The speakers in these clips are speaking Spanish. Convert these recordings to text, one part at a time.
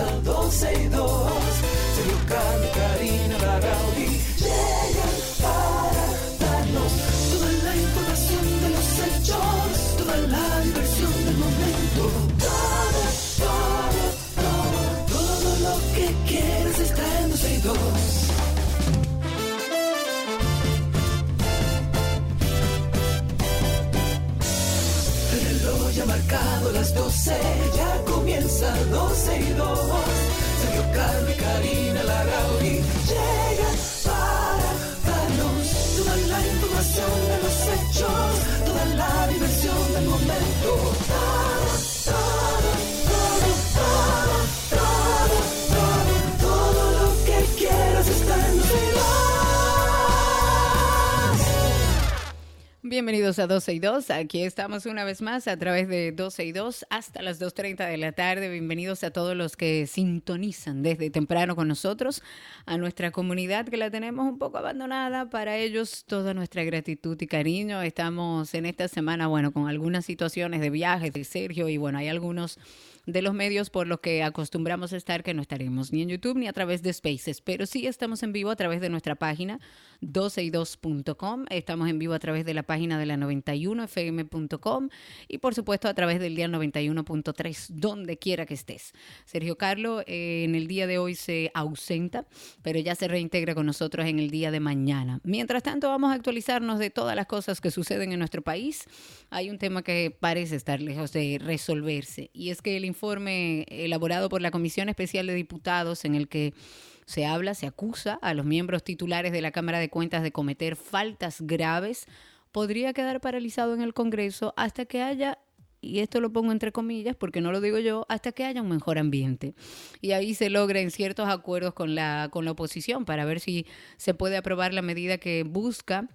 comienza 12 y 2. Sergio Carlos, comienza 12 y 2. Sergio y Karina llegan para darnos toda la información de los hechos, Bienvenidos a 12 y 2. Aquí estamos una vez más a través de 12 y 2 hasta las 2.30 de la tarde. Bienvenidos a todos los que sintonizan desde temprano con nosotros, a nuestra comunidad que la tenemos un poco abandonada. Para ellos toda nuestra gratitud y cariño. Estamos en esta semana, bueno, con algunas situaciones de viajes de Sergio y bueno, hay algunos de los medios por los que acostumbramos a estar que no estaremos ni en YouTube ni a través de Spaces, pero sí estamos en vivo a través de nuestra página 12y2.com, estamos en vivo a través de la página de la 91fm.com y por supuesto a través del día 91.3, donde quiera que estés. Sergio Carlo eh, en el día de hoy se ausenta, pero ya se reintegra con nosotros en el día de mañana. Mientras tanto vamos a actualizarnos de todas las cosas que suceden en nuestro país. Hay un tema que parece estar lejos de resolverse y es que el informe elaborado por la Comisión Especial de Diputados en el que se habla, se acusa a los miembros titulares de la Cámara de Cuentas de cometer faltas graves, podría quedar paralizado en el Congreso hasta que haya y esto lo pongo entre comillas porque no lo digo yo, hasta que haya un mejor ambiente. Y ahí se logren ciertos acuerdos con la, con la oposición para ver si se puede aprobar la medida que busca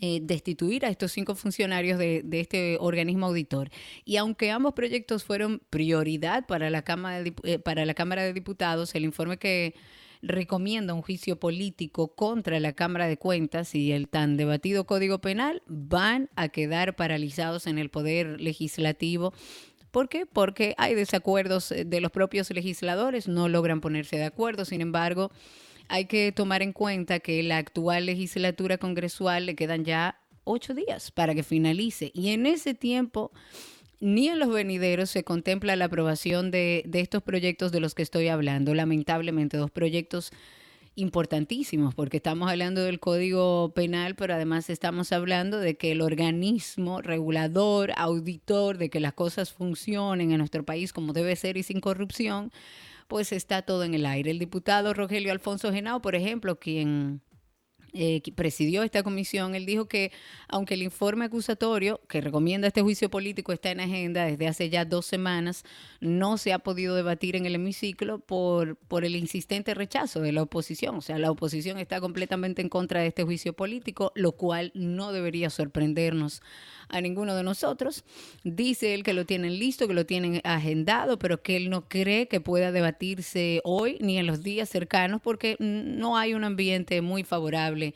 eh, destituir a estos cinco funcionarios de, de, este organismo auditor. Y aunque ambos proyectos fueron prioridad para la, Cámara de, eh, para la Cámara de Diputados, el informe que recomienda un juicio político contra la Cámara de Cuentas y el tan debatido Código Penal van a quedar paralizados en el Poder Legislativo. ¿Por qué? Porque hay desacuerdos de los propios legisladores, no logran ponerse de acuerdo, sin embargo, hay que tomar en cuenta que la actual legislatura congresual le quedan ya ocho días para que finalice y en ese tiempo ni en los venideros se contempla la aprobación de, de estos proyectos de los que estoy hablando. Lamentablemente, dos proyectos importantísimos, porque estamos hablando del Código Penal, pero además estamos hablando de que el organismo regulador, auditor, de que las cosas funcionen en nuestro país como debe ser y sin corrupción, pues está todo en el aire. El diputado Rogelio Alfonso Genao, por ejemplo, quien eh, presidió esta comisión, él dijo que aunque el informe acusatorio que recomienda este juicio político está en agenda desde hace ya dos semanas, no se ha podido debatir en el hemiciclo por, por el insistente rechazo de la oposición. O sea, la oposición está completamente en contra de este juicio político, lo cual no debería sorprendernos a ninguno de nosotros. Dice él que lo tienen listo, que lo tienen agendado, pero que él no cree que pueda debatirse hoy ni en los días cercanos porque no hay un ambiente muy favorable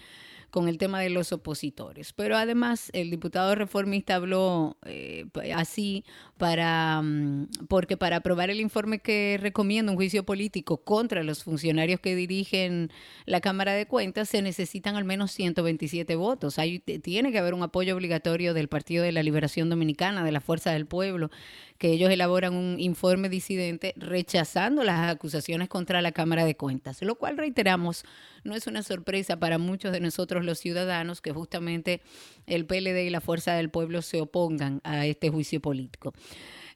con el tema de los opositores. Pero además el diputado reformista habló eh, así para um, porque para aprobar el informe que recomienda un juicio político contra los funcionarios que dirigen la Cámara de Cuentas se necesitan al menos 127 votos. Hay, tiene que haber un apoyo obligatorio del Partido de la Liberación Dominicana, de la Fuerza del Pueblo, que ellos elaboran un informe disidente rechazando las acusaciones contra la Cámara de Cuentas, lo cual reiteramos no es una sorpresa para muchos de nosotros los ciudadanos que justamente el PLD y la Fuerza del Pueblo se opongan a este juicio político.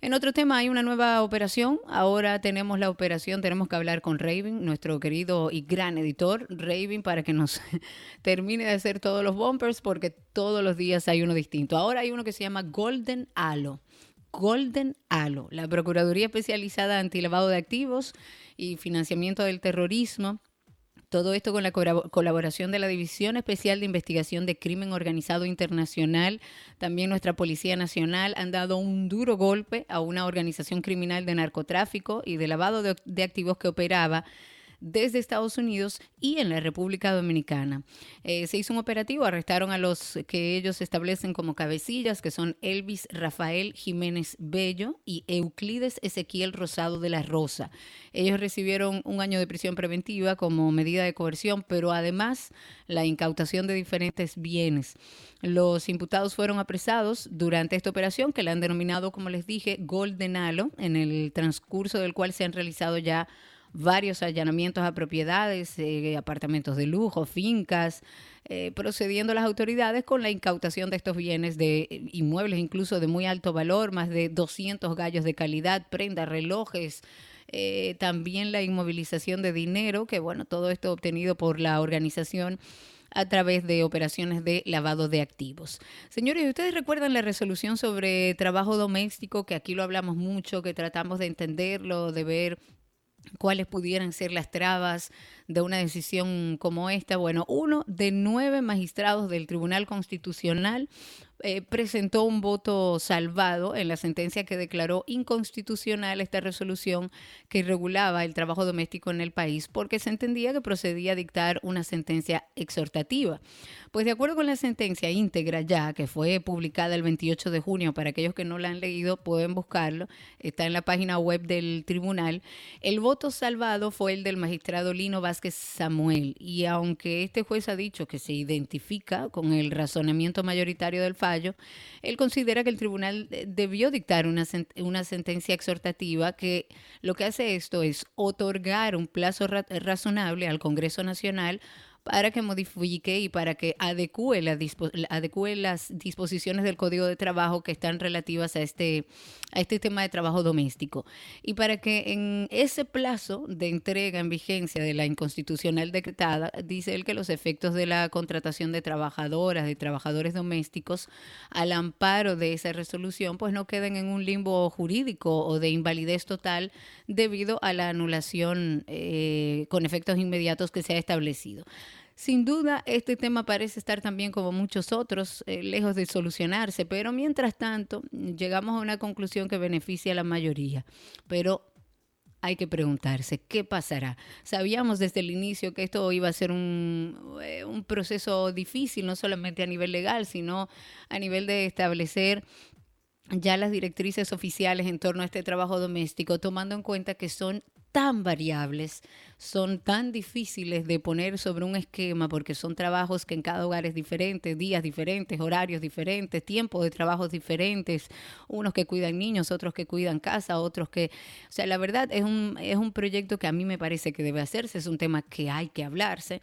En otro tema hay una nueva operación. Ahora tenemos la operación, tenemos que hablar con Raven, nuestro querido y gran editor, Raven, para que nos termine de hacer todos los bumpers, porque todos los días hay uno distinto. Ahora hay uno que se llama Golden Halo. Golden Halo, la Procuraduría Especializada Antilavado de Activos y Financiamiento del Terrorismo. Todo esto con la colaboración de la División Especial de Investigación de Crimen Organizado Internacional, también nuestra Policía Nacional, han dado un duro golpe a una organización criminal de narcotráfico y de lavado de, de activos que operaba desde Estados Unidos y en la República Dominicana. Eh, se hizo un operativo, arrestaron a los que ellos establecen como cabecillas, que son Elvis Rafael Jiménez Bello y Euclides Ezequiel Rosado de la Rosa. Ellos recibieron un año de prisión preventiva como medida de coerción, pero además la incautación de diferentes bienes. Los imputados fueron apresados durante esta operación que la han denominado, como les dije, Golden Halo, en el transcurso del cual se han realizado ya varios allanamientos a propiedades, eh, apartamentos de lujo, fincas, eh, procediendo las autoridades con la incautación de estos bienes de eh, inmuebles incluso de muy alto valor, más de 200 gallos de calidad, prendas, relojes, también la inmovilización de dinero, que bueno, todo esto obtenido por la organización a través de operaciones de lavado de activos. Señores, ¿ustedes recuerdan la resolución sobre trabajo doméstico? Que aquí lo hablamos mucho, que tratamos de entenderlo, de ver cuáles pudieran ser las trabas de una decisión como esta. Bueno, uno de nueve magistrados del Tribunal Constitucional eh, presentó un voto salvado en la sentencia que declaró inconstitucional esta resolución que regulaba el trabajo doméstico en el país porque se entendía que procedía a dictar una sentencia exhortativa. Pues de acuerdo con la sentencia íntegra ya, que fue publicada el 28 de junio, para aquellos que no la han leído pueden buscarlo, está en la página web del tribunal, el voto salvado fue el del magistrado Lino Vázquez Samuel y aunque este juez ha dicho que se identifica con el razonamiento mayoritario del fallo, él considera que el tribunal debió dictar una, una sentencia exhortativa que lo que hace esto es otorgar un plazo razonable al Congreso Nacional para que modifique y para que adecue, la adecue las disposiciones del Código de Trabajo que están relativas a este, a este tema de trabajo doméstico. Y para que en ese plazo de entrega en vigencia de la inconstitucional decretada, dice él que los efectos de la contratación de trabajadoras, de trabajadores domésticos, al amparo de esa resolución, pues no queden en un limbo jurídico o de invalidez total debido a la anulación eh, con efectos inmediatos que se ha establecido. Sin duda, este tema parece estar también como muchos otros, eh, lejos de solucionarse, pero mientras tanto llegamos a una conclusión que beneficia a la mayoría. Pero hay que preguntarse, ¿qué pasará? Sabíamos desde el inicio que esto iba a ser un, eh, un proceso difícil, no solamente a nivel legal, sino a nivel de establecer ya las directrices oficiales en torno a este trabajo doméstico, tomando en cuenta que son tan variables, son tan difíciles de poner sobre un esquema porque son trabajos que en cada hogar es diferente, días diferentes, horarios diferentes, tiempos de trabajos diferentes, unos que cuidan niños, otros que cuidan casa, otros que... O sea, la verdad es un, es un proyecto que a mí me parece que debe hacerse, es un tema que hay que hablarse.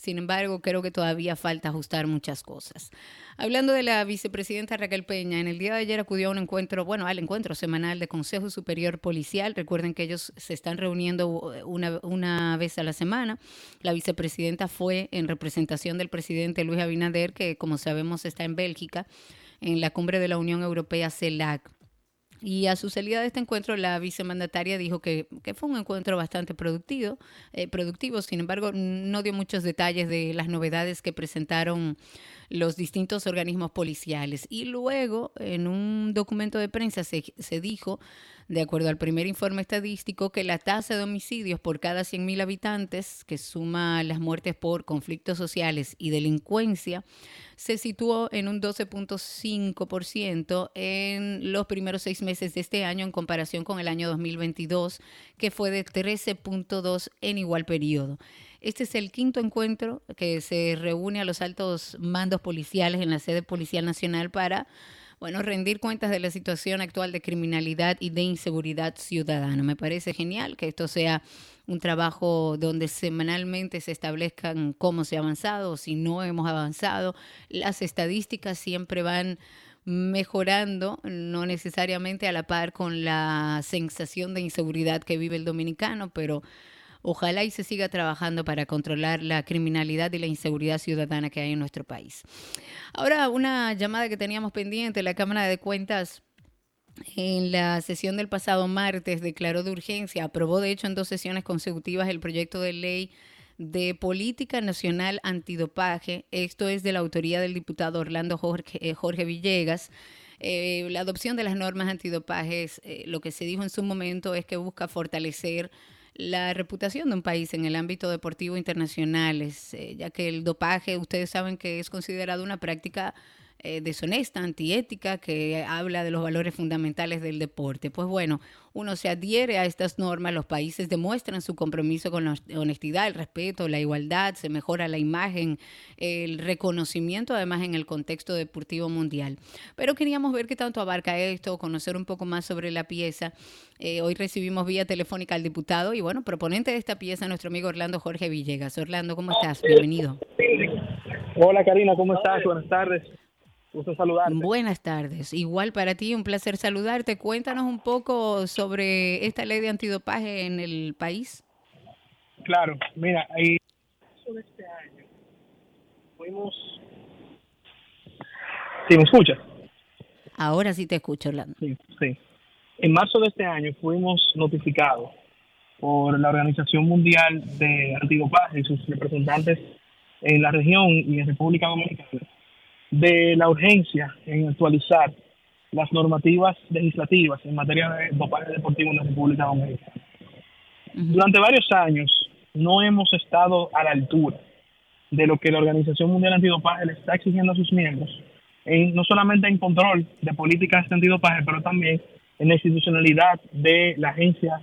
Sin embargo, creo que todavía falta ajustar muchas cosas. Hablando de la vicepresidenta Raquel Peña, en el día de ayer acudió a un encuentro, bueno, al encuentro semanal de Consejo Superior Policial. Recuerden que ellos se están reuniendo una, una vez a la semana. La vicepresidenta fue en representación del presidente Luis Abinader, que como sabemos está en Bélgica, en la cumbre de la Unión Europea CELAC. Y a su salida de este encuentro, la vicemandataria dijo que, fue un encuentro bastante productivo, eh, productivo, sin embargo, no dio muchos detalles de las novedades que presentaron los distintos organismos policiales. Y luego, en un documento de prensa, se, se dijo de acuerdo al primer informe estadístico, que la tasa de homicidios por cada 100.000 habitantes, que suma las muertes por conflictos sociales y delincuencia, se situó en un 12.5% en los primeros seis meses de este año en comparación con el año 2022, que fue de 13.2 en igual periodo. Este es el quinto encuentro que se reúne a los altos mandos policiales en la sede policial nacional para bueno, rendir cuentas de la situación actual de criminalidad y de inseguridad ciudadana. Me parece genial que esto sea un trabajo donde semanalmente se establezcan cómo se ha avanzado si no hemos avanzado. Las estadísticas siempre van mejorando, no necesariamente a la par con la sensación de inseguridad que vive el dominicano, pero Ojalá y se siga trabajando para controlar la criminalidad y la inseguridad ciudadana que hay en nuestro país. Ahora, una llamada que teníamos pendiente, la Cámara de Cuentas en la sesión del pasado martes declaró de urgencia, aprobó de hecho en dos sesiones consecutivas el proyecto de ley de Política Nacional Antidopaje. Esto es de la autoría del diputado Orlando Jorge, eh, Villegas. Eh, la adopción de las normas antidopajes, eh, lo que se dijo en su momento es que busca fortalecer la reputación de un país en el ámbito deportivo internacional, eh, ya que el dopaje, ustedes saben que es considerado una práctica eh, deshonesta, antiética, que habla de los valores fundamentales del deporte. Pues bueno, uno se adhiere a estas normas, los países demuestran su compromiso con la honestidad, el respeto, la igualdad, se mejora la imagen, el reconocimiento además en el contexto deportivo mundial. Pero queríamos ver qué tanto abarca esto, conocer un poco más sobre la pieza. Eh, hoy recibimos vía telefónica al diputado y bueno, proponente de esta pieza, nuestro amigo Orlando Jorge Villegas. Orlando, ¿cómo estás? Bienvenido. Hola Karina, ¿cómo estás? Buenas tardes. Gusto saludarte. Buenas tardes. Igual para ti, un placer saludarte. Cuéntanos un poco sobre esta ley de antidopaje en el país. Claro, mira, ahí sobre este año fuimos. ¿Sí me escuchas? Ahora sí te escucho, Orlando. Sí, sí. En marzo de este año fuimos notificados por la Organización Mundial de Antidopaje y sus representantes en la región y en República Dominicana de la urgencia en actualizar las normativas legislativas en materia de dopaje deportivo en la República Dominicana. Durante varios años no hemos estado a la altura de lo que la Organización Mundial Antidopaje le está exigiendo a sus miembros, en, no solamente en control de políticas de antidopaje, pero también en la institucionalidad de la agencia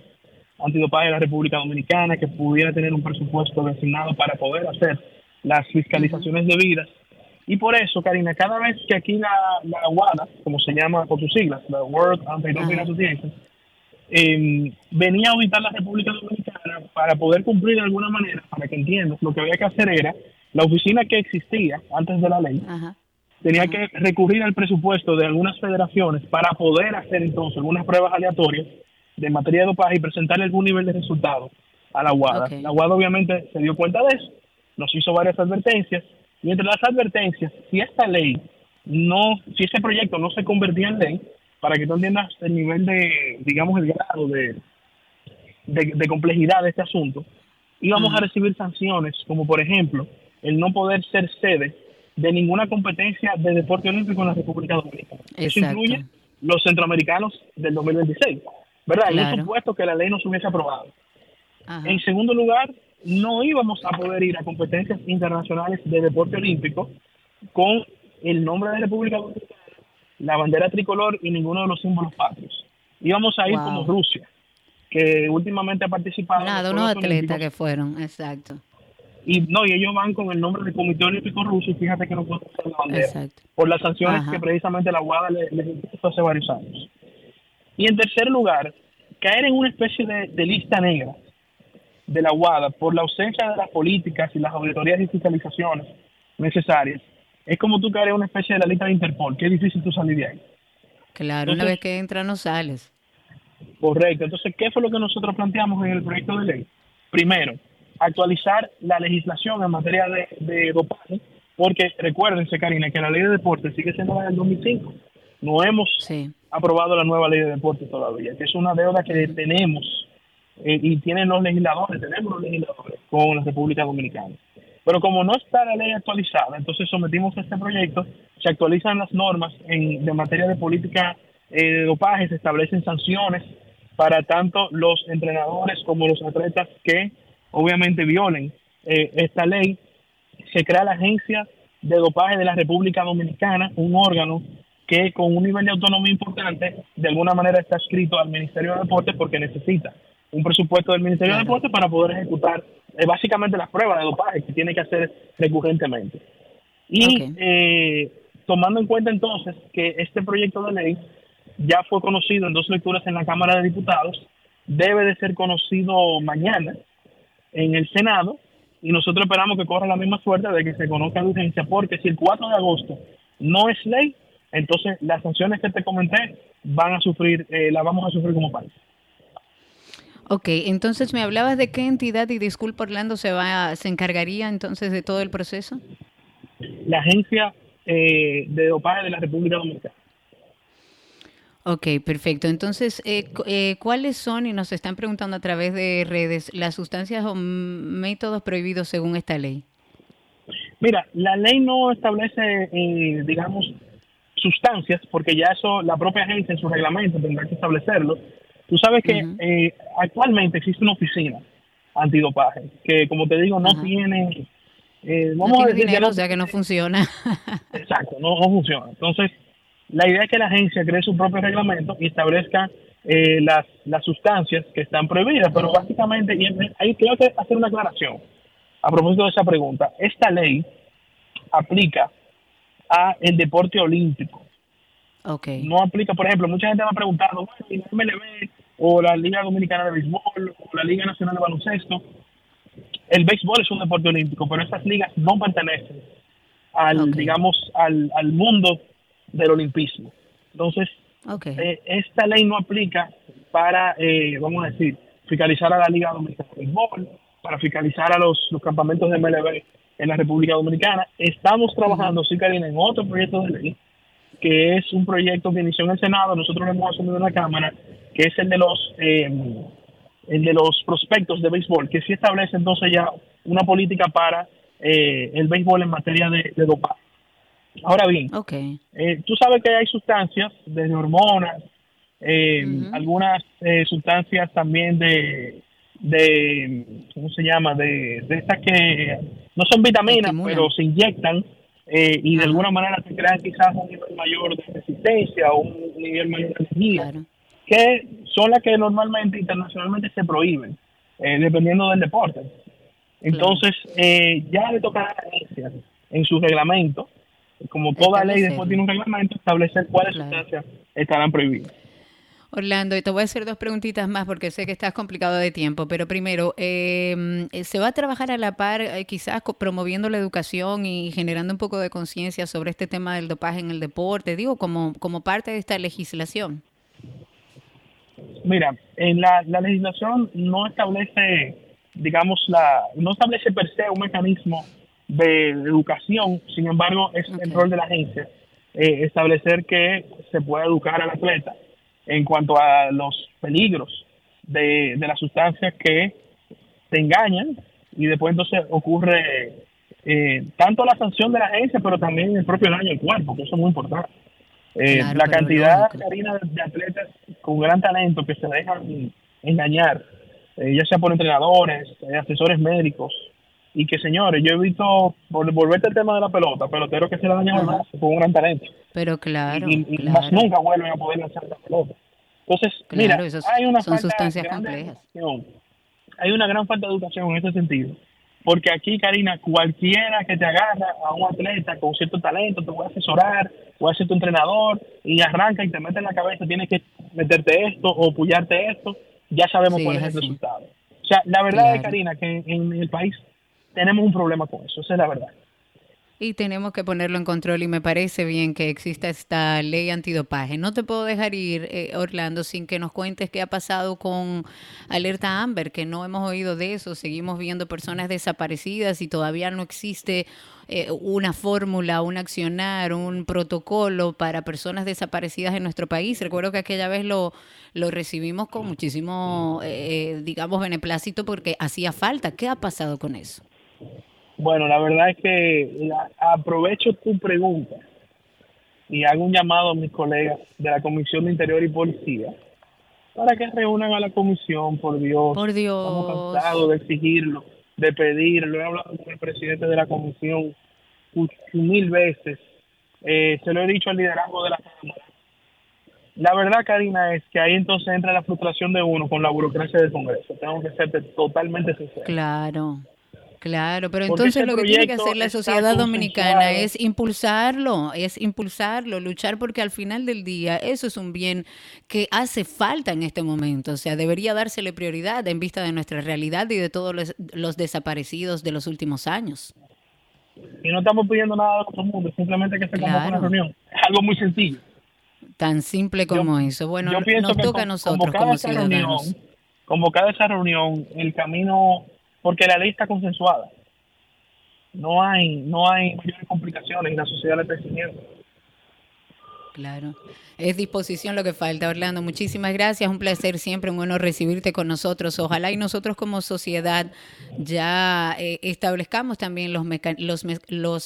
antidopaje de la República Dominicana, que pudiera tener un presupuesto designado para poder hacer las fiscalizaciones debidas y por eso, Karina, cada vez que aquí la, la WADA, como se llama por sus siglas, la World Anti-Doping Association, eh, venía a auditar la República Dominicana para poder cumplir de alguna manera, para que entiendas, lo que había que hacer era, la oficina que existía antes de la ley, tenía que recurrir al presupuesto de algunas federaciones para poder hacer entonces algunas pruebas aleatorias de materia de dopaje y presentarle algún nivel de resultado a la WADA. La WADA obviamente se dio cuenta de eso, nos hizo varias advertencias, y entre las advertencias, si esta ley no, si ese proyecto no se convertía en ley, para que tú entiendas el nivel de, digamos, el grado de, de, complejidad de este asunto, íbamos a recibir sanciones, como por ejemplo, el no poder ser sede de ninguna competencia de deporte olímpico en la República Dominicana. Eso incluye los centroamericanos del 2026, ¿verdad? En un supuesto que la ley no se hubiese aprobado. En segundo lugar, no íbamos a poder ir a competencias internacionales de deporte olímpico con el nombre de República Dominicana, la bandera tricolor y ninguno de los símbolos patrios. Íbamos a ir como Rusia, que últimamente ha participado. Nada, unos atletas que fueron, exacto. Y no, y ellos van con el nombre del Comité Olímpico Ruso y fíjate que no pueden usar la bandera. Exacto. Por las sanciones que precisamente la UADA les, impuso hace varios años. Y en tercer lugar, caer en una especie de lista negra de la UADA por la ausencia de las políticas y las auditorías y fiscalizaciones necesarias, es como tú caer en una especie de la lista de Interpol, que es difícil tú salir de ahí. Claro, una vez que entras no sales. Correcto. Entonces, ¿qué fue lo que nosotros planteamos en el proyecto de ley? Primero, actualizar la legislación en materia de, de dopaje, porque recuérdense, Karina, que la ley de deporte sigue siendo la del 2005. No hemos aprobado la nueva ley de deporte todavía, que es una deuda que tenemos eh, y tienen los legisladores, tenemos los legisladores con la República Dominicana. Pero como no está la ley actualizada, entonces sometimos este proyecto, se actualizan las normas en, de materia de política eh, de dopaje, se establecen sanciones para tanto los entrenadores como los atletas que obviamente violen eh, esta ley. Se crea la Agencia de Dopaje de la República Dominicana, un órgano que con un nivel de autonomía importante, de alguna manera está escrito al Ministerio de Deportes porque necesita un presupuesto del Ministerio de Deportes para poder ejecutar eh, básicamente las pruebas de dopaje que tiene que hacer recurrentemente. Y eh, tomando en cuenta entonces que este proyecto de ley ya fue conocido en dos lecturas en la Cámara de Diputados, debe de ser conocido mañana en el Senado y nosotros esperamos que corra la misma suerte de que se conozca de urgencia, porque si el 4 de agosto no es ley, entonces las sanciones que te comenté van a sufrir, eh, las vamos a sufrir como país. Ok, entonces me hablabas de qué entidad y disculpa Orlando se va se encargaría entonces de todo el proceso. La agencia eh, de dopaje de la República Dominicana. Ok, perfecto. Entonces, eh, eh, ¿cuáles son, y nos están preguntando a través de redes, las sustancias o métodos prohibidos según esta ley? Mira, la ley no establece, digamos, sustancias, porque ya eso la propia agencia en su reglamento tendrá que establecerlo, Tú sabes que eh, actualmente existe una oficina antidopaje que, como te digo, no tiene... Eh, vamos a decir dinero, o sea que no funciona. Exacto, no, funciona. Entonces, la idea es que la agencia cree su propio reglamento y establezca eh, las, las sustancias que están prohibidas, pero básicamente, y ahí tengo que hacer una aclaración a propósito de esa pregunta. Esta ley aplica a el deporte olímpico. Okay. No aplica, por ejemplo, mucha gente me ha preguntado, bueno, la MLB o la Liga Dominicana de Béisbol o la Liga Nacional de Baloncesto, el béisbol es un deporte olímpico, pero estas ligas no pertenecen al, digamos, al, al mundo del olimpismo. Entonces, eh, esta ley no aplica para, eh, vamos a decir, fiscalizar a la Liga Dominicana de Béisbol, para fiscalizar a los, los campamentos de MLB en la República Dominicana. Estamos trabajando, sí, Karina, en otro proyecto de ley, que es un proyecto que inició en el Senado, nosotros lo hemos asumido en la Cámara, que es el de los eh, el de los prospectos de béisbol, que sí establece entonces ya una política para eh, el béisbol en materia de, de dopaje. Ahora bien, okay. Eh, tú sabes que hay sustancias, desde hormonas, algunas sustancias también de, de, ¿cómo se llama? De, de estas que no son vitaminas, pero se inyectan eh, y de alguna manera te crean quizás un nivel mayor de resistencia o un nivel mayor de energía, que son las que normalmente internacionalmente se prohíben, eh, dependiendo del deporte. Entonces, eh, ya le toca a la agencia en su reglamento, como toda ley después tiene un reglamento, establecer cuáles sustancias estarán prohibidas. Orlando, y te voy a hacer dos preguntitas más porque sé que estás complicado de tiempo, pero primero, em, ¿se va a trabajar a la par eh, quizás promoviendo la educación y generando un poco de conciencia sobre este tema del dopaje en el deporte, digo, como, como parte de esta legislación? Mira, en la, legislación no establece, digamos, la no establece per se un mecanismo de educación, sin embargo, es el rol de la agencia eh, establecer que se pueda educar al atleta en cuanto a los peligros de, de las sustancias que te engañan y después entonces ocurre eh, tanto la sanción de la agencia, pero también el propio daño al cuerpo, que eso es muy importante. Eh, la cantidad, Karina, de atletas con gran talento que se dejan engañar, eh, ya sea por entrenadores, asesores médicos, y que señores, yo he visto, por volverte al tema de la pelota, pelotero que se la daña más con un gran talento. Pero claro. Y, más nunca vuelven a poder lanzar la pelota. Entonces, mira, hay una son sustancias complejas. Hay una gran falta de educación en ese sentido. Porque aquí, Karina, cualquiera que te agarra a un atleta con cierto talento, te voy a asesorar, voy a ser tu entrenador, y arranca y te mete en la cabeza, tienes que meterte esto o puyarte esto, ya sabemos cuál es el resultado. O sea, la verdad es, Karina, que en el país tenemos un problema con eso, esa es la verdad. Y tenemos que ponerlo en control y me parece bien que exista esta ley antidopaje. No te puedo dejar ir, eh, Orlando, sin que nos cuentes qué ha pasado con Alerta Amber, que no hemos oído de eso. Seguimos viendo personas desaparecidas y todavía no existe eh, una fórmula, un accionar, un protocolo para personas desaparecidas en nuestro país. Recuerdo que aquella vez lo, lo recibimos con muchísimo, eh, digamos, beneplácito porque hacía falta. ¿Qué ha pasado con eso? Bueno, la verdad es que aprovecho tu pregunta y hago un llamado a mis colegas de la Comisión de Interior y Policía para que reúnan a la comisión, por Dios. Por Dios. Estamos cansados de exigirlo, de pedirlo. He hablado con el presidente de la comisión mil veces. Eh, se lo he dicho al liderazgo de la Cámara. La verdad, Karina, es que ahí entonces entra la frustración de uno con la burocracia del Congreso. Tengo que ser totalmente sincero. Claro. Claro, pero entonces lo que tiene que hacer la sociedad dominicana es impulsarlo, es impulsarlo, luchar porque al final del día eso es un bien que hace falta en este momento, o sea, debería dársele prioridad en vista de nuestra realidad y de todos los, desaparecidos de los últimos años. Y no estamos pidiendo nada de otro mundo, simplemente que se convoque una reunión. Es algo muy sencillo. Tan simple como eso. Bueno, nos toca a nosotros como ciudadanos. convocar esa reunión, el camino porque la ley está consensuada. No hay, no hay mayores complicaciones y la sociedad le está exigiendo. Claro. Es disposición lo que falta, Orlando. Muchísimas gracias. Un placer siempre, un honor recibirte con nosotros. Ojalá y nosotros como sociedad ya eh, establezcamos también los,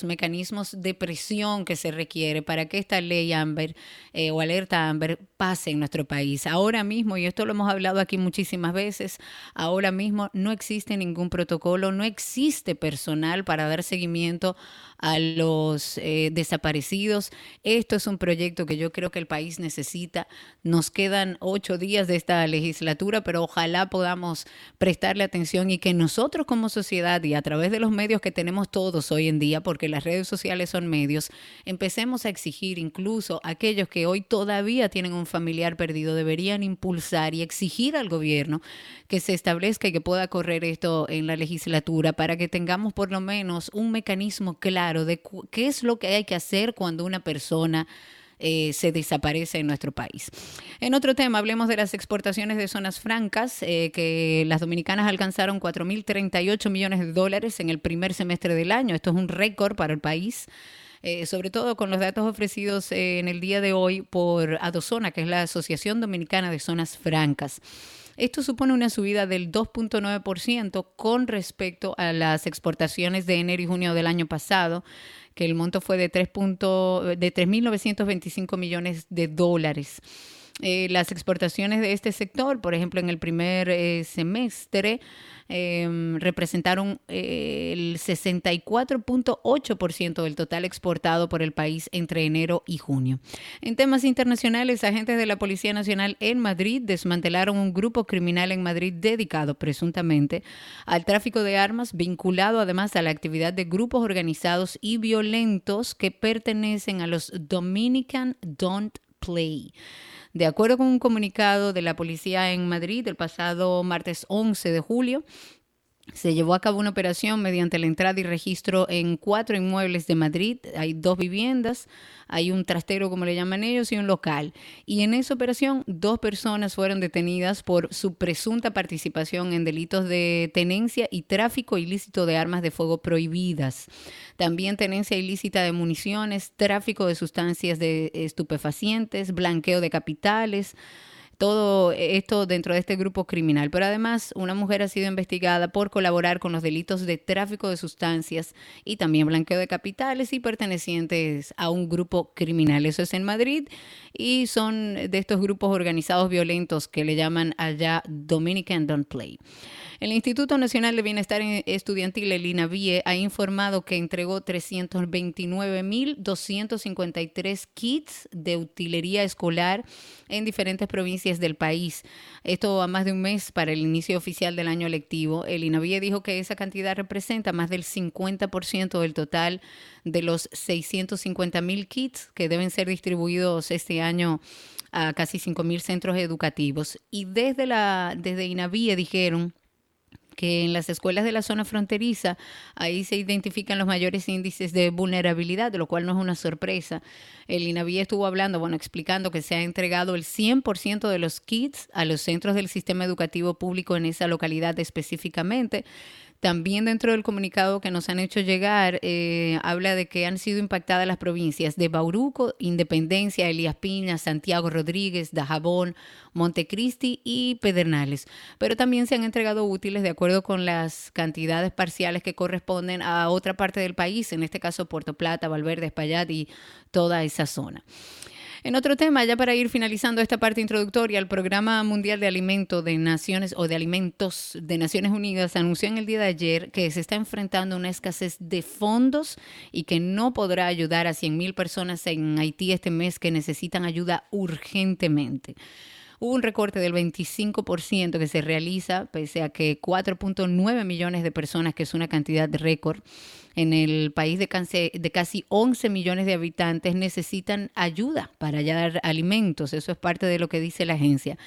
mecanismos de presión que se requiere para que esta ley Amber eh, o alerta Amber pase en nuestro país. Ahora mismo, y esto lo hemos hablado aquí muchísimas veces, ahora mismo no existe ningún protocolo, no existe personal para dar seguimiento a los eh, desaparecidos. Esto es un proyecto que yo creo que el país necesita. Nos quedan ocho días de esta legislatura, pero ojalá podamos prestarle atención y que nosotros como sociedad y a través de los medios que tenemos todos hoy en día, porque las redes sociales son medios, empecemos a exigir incluso a aquellos que hoy todavía tienen un familiar perdido, deberían impulsar y exigir al gobierno que se establezca y que pueda correr esto en la legislatura para que tengamos por lo menos un mecanismo claro de qué es lo que hay que hacer cuando una persona eh, se desaparece en nuestro país. En otro tema, hablemos de las exportaciones de zonas francas, eh, que las dominicanas alcanzaron 4.038 millones de dólares en el primer semestre del año. Esto es un récord para el país. Eh, sobre todo con los datos ofrecidos en el día de hoy por Adozona, que es la Asociación Dominicana de Zonas Francas. Esto supone una subida del 2.9% con respecto a las exportaciones de enero y junio del año pasado, que el monto fue de 3.925 millones de dólares. Eh, las exportaciones de este sector, por ejemplo, en el primer eh, semestre, em, representaron eh, el 64.8% del total exportado por el país entre enero y junio. En temas internacionales, agentes de la Policía Nacional en Madrid desmantelaron un grupo criminal en Madrid dedicado presuntamente al tráfico de armas, vinculado además a la actividad de grupos organizados y violentos que pertenecen a los Dominican Don't Play. De acuerdo con un comunicado de la policía en Madrid el pasado martes 11 de julio, se llevó a cabo una operación mediante la entrada y registro en cuatro inmuebles de Madrid. Hay dos viviendas, hay un trastero, como le llaman ellos, y un local. Y en esa operación, dos personas fueron detenidas por su presunta participación en delitos de tenencia y tráfico ilícito de armas de fuego prohibidas. También tenencia ilícita de municiones, tráfico de sustancias de estupefacientes, blanqueo de capitales todo esto dentro de este grupo criminal. Pero además, una mujer ha sido investigada por colaborar con los delitos de tráfico de sustancias y también blanqueo de capitales y pertenecientes a un grupo criminal. Eso es en Madrid y son de estos grupos organizados violentos que le llaman allá Dominican Don't Play. El Instituto Nacional de Bienestar Estudiantil, el INAVIE, ha informado que entregó 329.253 kits de utilería escolar en diferentes provincias del país. Esto a más de un mes para el inicio oficial del año lectivo. El INAVIE dijo que esa cantidad representa más del 50% del total de los 650.000 kits que deben ser distribuidos este año a casi 5.000 centros educativos. Y desde, la, desde INAVIE dijeron que en las escuelas de la zona fronteriza ahí se identifican los mayores índices de vulnerabilidad, lo cual no es una sorpresa. El INAVI estuvo hablando, bueno, explicando que se ha entregado el 100% de los kits a los centros del sistema educativo público en esa localidad específicamente. También dentro del comunicado que nos han hecho llegar, eh, habla de que han sido impactadas las provincias de Bauruco, Independencia, Elías Piña, Santiago Rodríguez, Dajabón, Montecristi y Pedernales. Pero también se han entregado útiles de acuerdo con las cantidades parciales que corresponden a otra parte del país, en este caso Puerto Plata, Valverde, Espaillat y toda esa zona. En otro tema, ya para ir finalizando esta parte introductoria, el Programa Mundial de Alimentos de Naciones o de Alimentos de Naciones Unidas anunció en el día de ayer que se está enfrentando una escasez de fondos y que no podrá ayudar a 100.000 personas en Haití este mes que necesitan ayuda urgentemente. Hubo un recorte del 25% que se realiza, pese a que 4.9 millones de personas, que es una cantidad de récord, en el país de casi, 11 millones de habitantes necesitan ayuda para hallar alimentos. Eso es parte de lo que dice la agencia.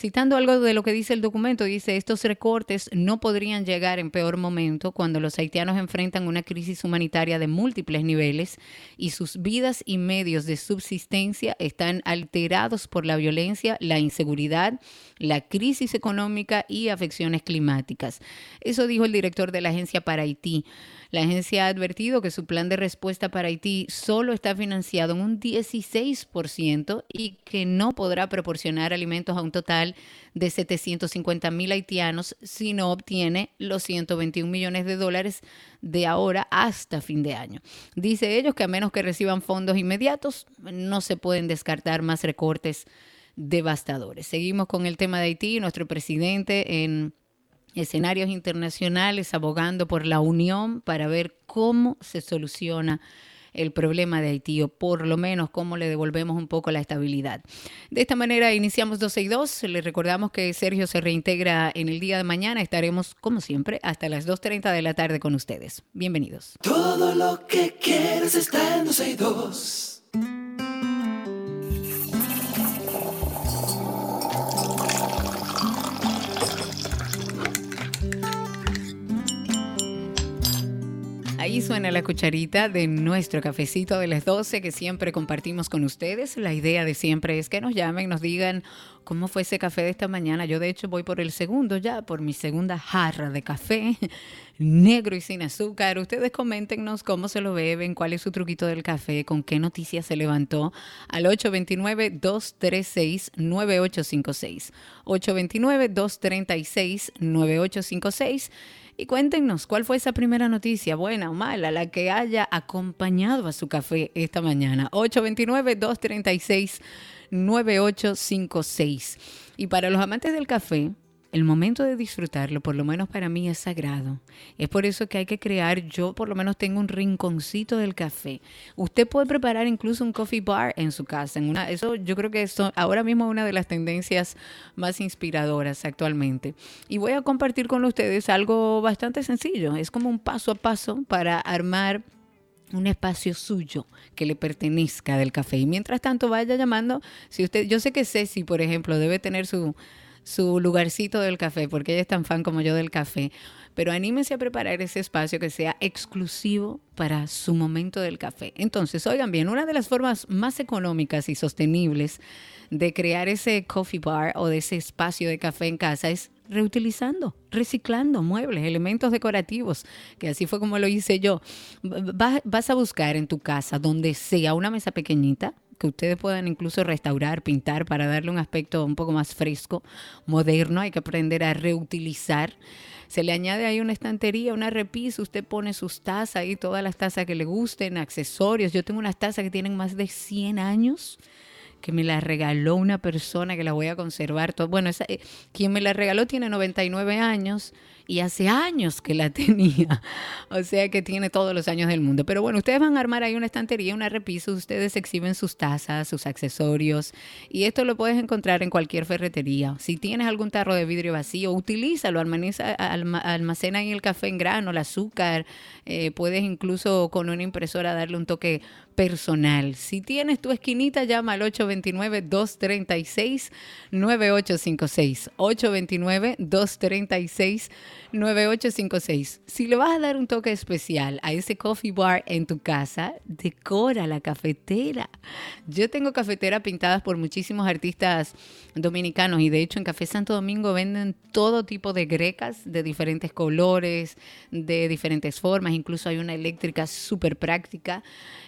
Citando algo de lo que dice el documento, dice, estos recortes no podrían llegar en peor momento cuando los haitianos enfrentan una crisis humanitaria de múltiples niveles y sus vidas y medios de subsistencia están alterados por la violencia, la inseguridad, la crisis económica y afecciones climáticas. Eso dijo el director de la agencia para Haití. La agencia ha advertido que su plan de respuesta para Haití solo está financiado en un 16% y que no podrá proporcionar alimentos a un total de 750 mil haitianos si no obtiene los 121 millones de dólares de ahora hasta fin de año. Dice ellos que a menos que reciban fondos inmediatos, no se pueden descartar más recortes devastadores. Seguimos con el tema de Haití. Nuestro presidente en escenarios internacionales abogando por la unión para ver cómo se soluciona el problema de Haití o por lo menos cómo le devolvemos un poco la estabilidad. De esta manera iniciamos 12 y 2. Les recordamos que Sergio se reintegra en el día de mañana. Estaremos, como siempre, hasta las 2.30 de la tarde con ustedes. Bienvenidos. Todo lo que quieres está en 12 y 2. Ahí suena la cucharita de nuestro cafecito de las 12 que siempre compartimos con ustedes. La idea de siempre es que nos llamen, nos digan cómo fue ese café de esta mañana. Yo de hecho voy por el segundo ya, por mi segunda jarra de café negro y sin azúcar. Ustedes coméntenos cómo se lo beben, cuál es su truquito del café, con qué noticias se levantó al 829-236-9856. 829-236-9856 y cuéntenos cuál fue esa primera noticia, buena o mala, la que haya acompañado a su café esta mañana. 829-236-9856. Y para los amantes del café, el momento de disfrutarlo, por lo menos para mí, es sagrado. Es por eso que hay que crear, yo por lo menos tengo un rinconcito del café. Usted puede preparar incluso un coffee bar en su casa. En una, eso yo creo que eso ahora mismo es una de las tendencias más inspiradoras actualmente. Y voy a compartir con ustedes algo bastante sencillo. Es como un paso a paso para armar un espacio suyo que le pertenezca del café. Y mientras tanto vaya llamando, si usted, yo sé que Ceci, por ejemplo, debe tener su su lugarcito del café, porque ella es tan fan como yo del café. Pero anímese a preparar ese espacio que sea exclusivo para su momento del café. Entonces, oigan bien, una de las formas más económicas y sostenibles de crear ese coffee bar o de ese espacio de café en casa es reutilizando, reciclando muebles, elementos decorativos, que así fue como lo hice yo. Vas, a buscar en tu casa, donde sea una mesa pequeñita, que ustedes puedan incluso restaurar, pintar para darle un aspecto un poco más fresco, moderno. Hay que aprender a reutilizar. Se le añade ahí una estantería, una repisa, usted pone sus tazas ahí, todas las tazas que le gusten, accesorios. Yo tengo unas tazas que tienen más de 100 años que me la regaló una persona que la voy a conservar. Todo. Bueno, eh, quien me la regaló tiene 99 años y hace años que la tenía. O sea que tiene todos los años del mundo. Pero bueno, ustedes van a armar ahí una estantería, una repisa, ustedes exhiben sus tazas, sus accesorios y esto lo puedes encontrar en cualquier ferretería. Si tienes algún tarro de vidrio vacío, utilízalo, almacena, almacena ahí el café en grano, el azúcar, eh, puedes incluso con una impresora darle un toque personal. Si tienes tu esquinita, llama al 829-236-9856. 829-236-9856. 9856. Si le vas a dar un toque especial a ese coffee bar en tu casa, decora la cafetera. Yo tengo cafeteras pintadas por muchísimos artistas dominicanos y de hecho en Café Santo Domingo venden todo tipo de grecas de diferentes colores, de diferentes formas, incluso hay una eléctrica súper práctica.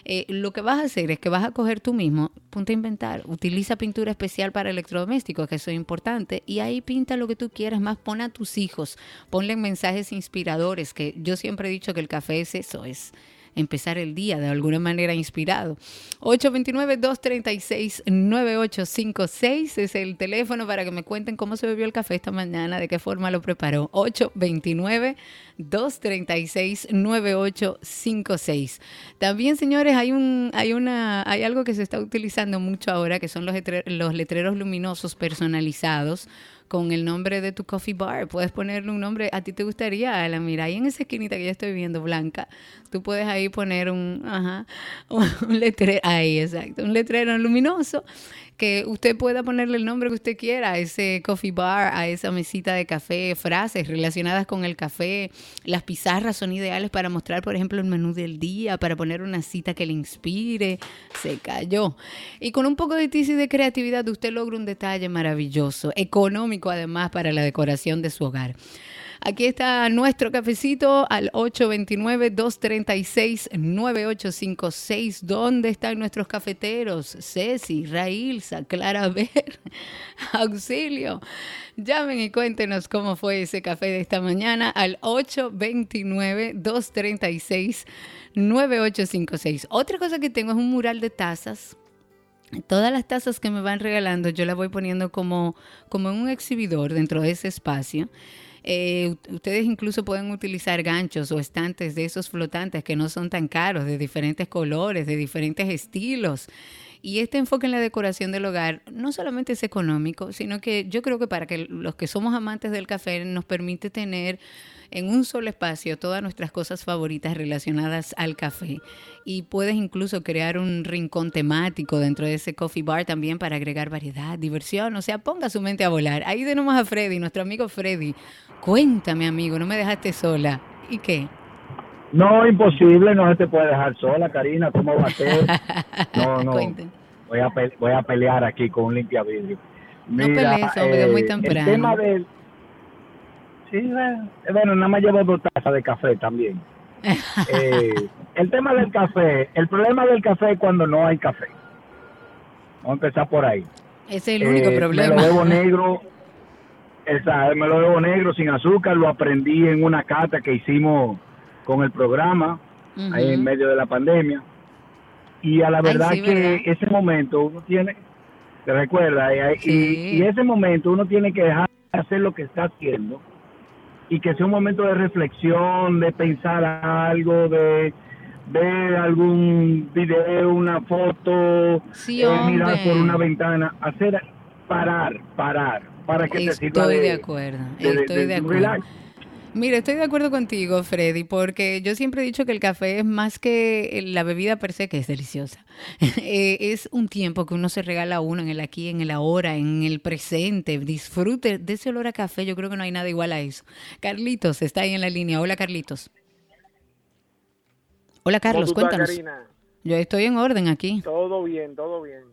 Eh, lo que vas a hacer es que vas a coger tú mismo, ponte a inventar, utiliza pintura especial para electrodomésticos, que eso es importante, y ahí pinta lo que tú quieras, más pon a tus hijos, ponle mensajes inspiradores, que yo siempre he dicho que el café es eso, es empezar el día de alguna manera inspirado. 829-236-9856 es el teléfono para que me cuenten cómo se bebió el café esta mañana, de qué forma lo preparó. 829-236-9856. También, señores, hay, un, hay, una, hay algo que se está utilizando mucho ahora, que son los, los letreros luminosos personalizados con el nombre de tu coffee bar. Puedes ponerle un nombre, a ti te gustaría, mira, ahí en esa esquinita que yo estoy viendo, blanca, tú puedes ahí poner un, ajá, un letrero, ahí exacto, un letrero luminoso que usted pueda ponerle el nombre que usted quiera a ese coffee bar, a esa mesita de café, frases relacionadas con el café. Las pizarras son ideales para mostrar, por ejemplo, el menú del día, para poner una cita que le inspire. Se cayó. Y con un poco de tiza y de creatividad usted logra un detalle maravilloso, económico además para la decoración de su hogar. Aquí está nuestro cafecito al 829-236-9856. ¿Dónde están nuestros cafeteros? Ceci, Railsa, Clara Ver, Auxilio. Llamen y cuéntenos cómo fue ese café de esta mañana al 829-236-9856. Otra cosa que tengo es un mural de tazas todas las tazas que me van regalando yo las voy poniendo como, como en un exhibidor dentro de ese espacio. Eh, ustedes incluso pueden utilizar ganchos o estantes de esos flotantes que no son tan caros, de diferentes colores, de diferentes estilos. Y este enfoque en la decoración del hogar no solamente es económico, sino que yo creo que para que los que somos amantes del café nos permite tener en un solo espacio todas nuestras cosas favoritas relacionadas al café. Y puedes incluso crear un rincón temático dentro de ese coffee bar también para agregar variedad, diversión. O sea, ponga su mente a volar. Ahí tenemos a Freddy, nuestro amigo Freddy. Cuéntame, amigo, no me dejaste sola. ¿Y qué? No, imposible, no se te puede dejar sola, Karina. ¿Cómo va a ser? No, no. Voy a, voy a pelear aquí con un limpia vidrio. no pelees, hombre, muy temprano. El tema del, Sí, bueno, nada más llevo dos tazas de café también. Eh, el tema del café, el problema del café es cuando no hay café. Vamos a empezar por ahí. Ese es el único problema. Me lo bebo negro, me lo bebo negro sin azúcar, lo aprendí en una cata que hicimos con el programa, ahí en medio de la pandemia. Y a la verdad que ese momento uno tiene, te recuerda, y, y ese momento uno tiene que dejar de hacer lo que está haciendo y que sea un momento de reflexión, de pensar algo, de ver algún video, una foto, eh, mirar por una ventana, hacer parar, parar, para que te sirva de, de acuerdo, estoy de, acuerdo. Mira, estoy de acuerdo contigo, Freddy, porque yo siempre he dicho que el café es más que la bebida per se, que es deliciosa. Eh, es un tiempo que uno se regala a uno en el aquí, en el ahora, en el presente. Disfrute de ese olor a café. Yo creo que no hay nada igual a eso. Carlitos está ahí en la línea. Hola, Carlitos. Hola, Carlos, cuéntanos. Yo estoy en orden aquí. Todo bien, todo bien.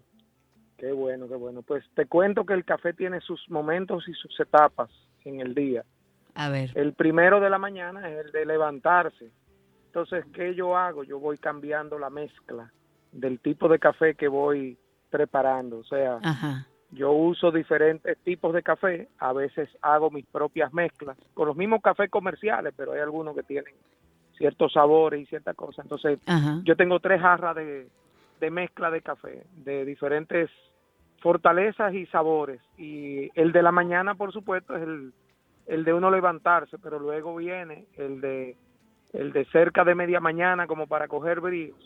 Qué bueno, qué bueno. Pues te cuento que el café tiene sus momentos y sus etapas en el día. A ver. El primero de la mañana es el de levantarse. Entonces, ¿qué yo hago? Yo voy cambiando la mezcla del tipo de café que voy preparando. O sea, yo uso diferentes tipos de café. A veces hago mis propias mezclas con los mismos cafés comerciales, pero hay algunos que tienen ciertos sabores y ciertas cosas. Entonces, yo tengo tres jarras de, de mezcla de café de diferentes fortalezas y sabores. Y el de la mañana, por supuesto, es el el de uno levantarse, pero luego viene el de el de cerca de media mañana como para coger bríos.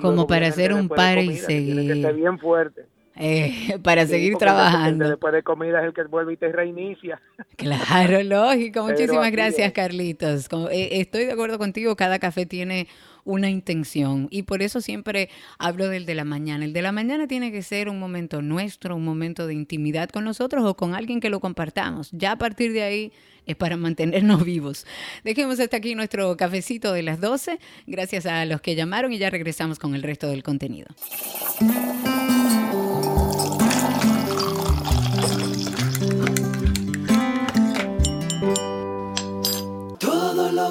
como para hacer un par y seguir. Que, bien fuerte. Eh, para seguir trabajando. después de comida es el que vuelve y te reinicia. Claro, lógico. Muchísimas gracias, Carlitos. Eh, estoy de acuerdo contigo, cada café tiene una intención y por eso siempre hablo del de la mañana. El de la mañana tiene que ser un momento nuestro, un momento de intimidad con nosotros o con alguien que lo compartamos. Ya a partir de ahí es para mantenernos vivos. Dejemos hasta aquí nuestro cafecito de las 12. Gracias a los que llamaron y ya regresamos con el resto del contenido.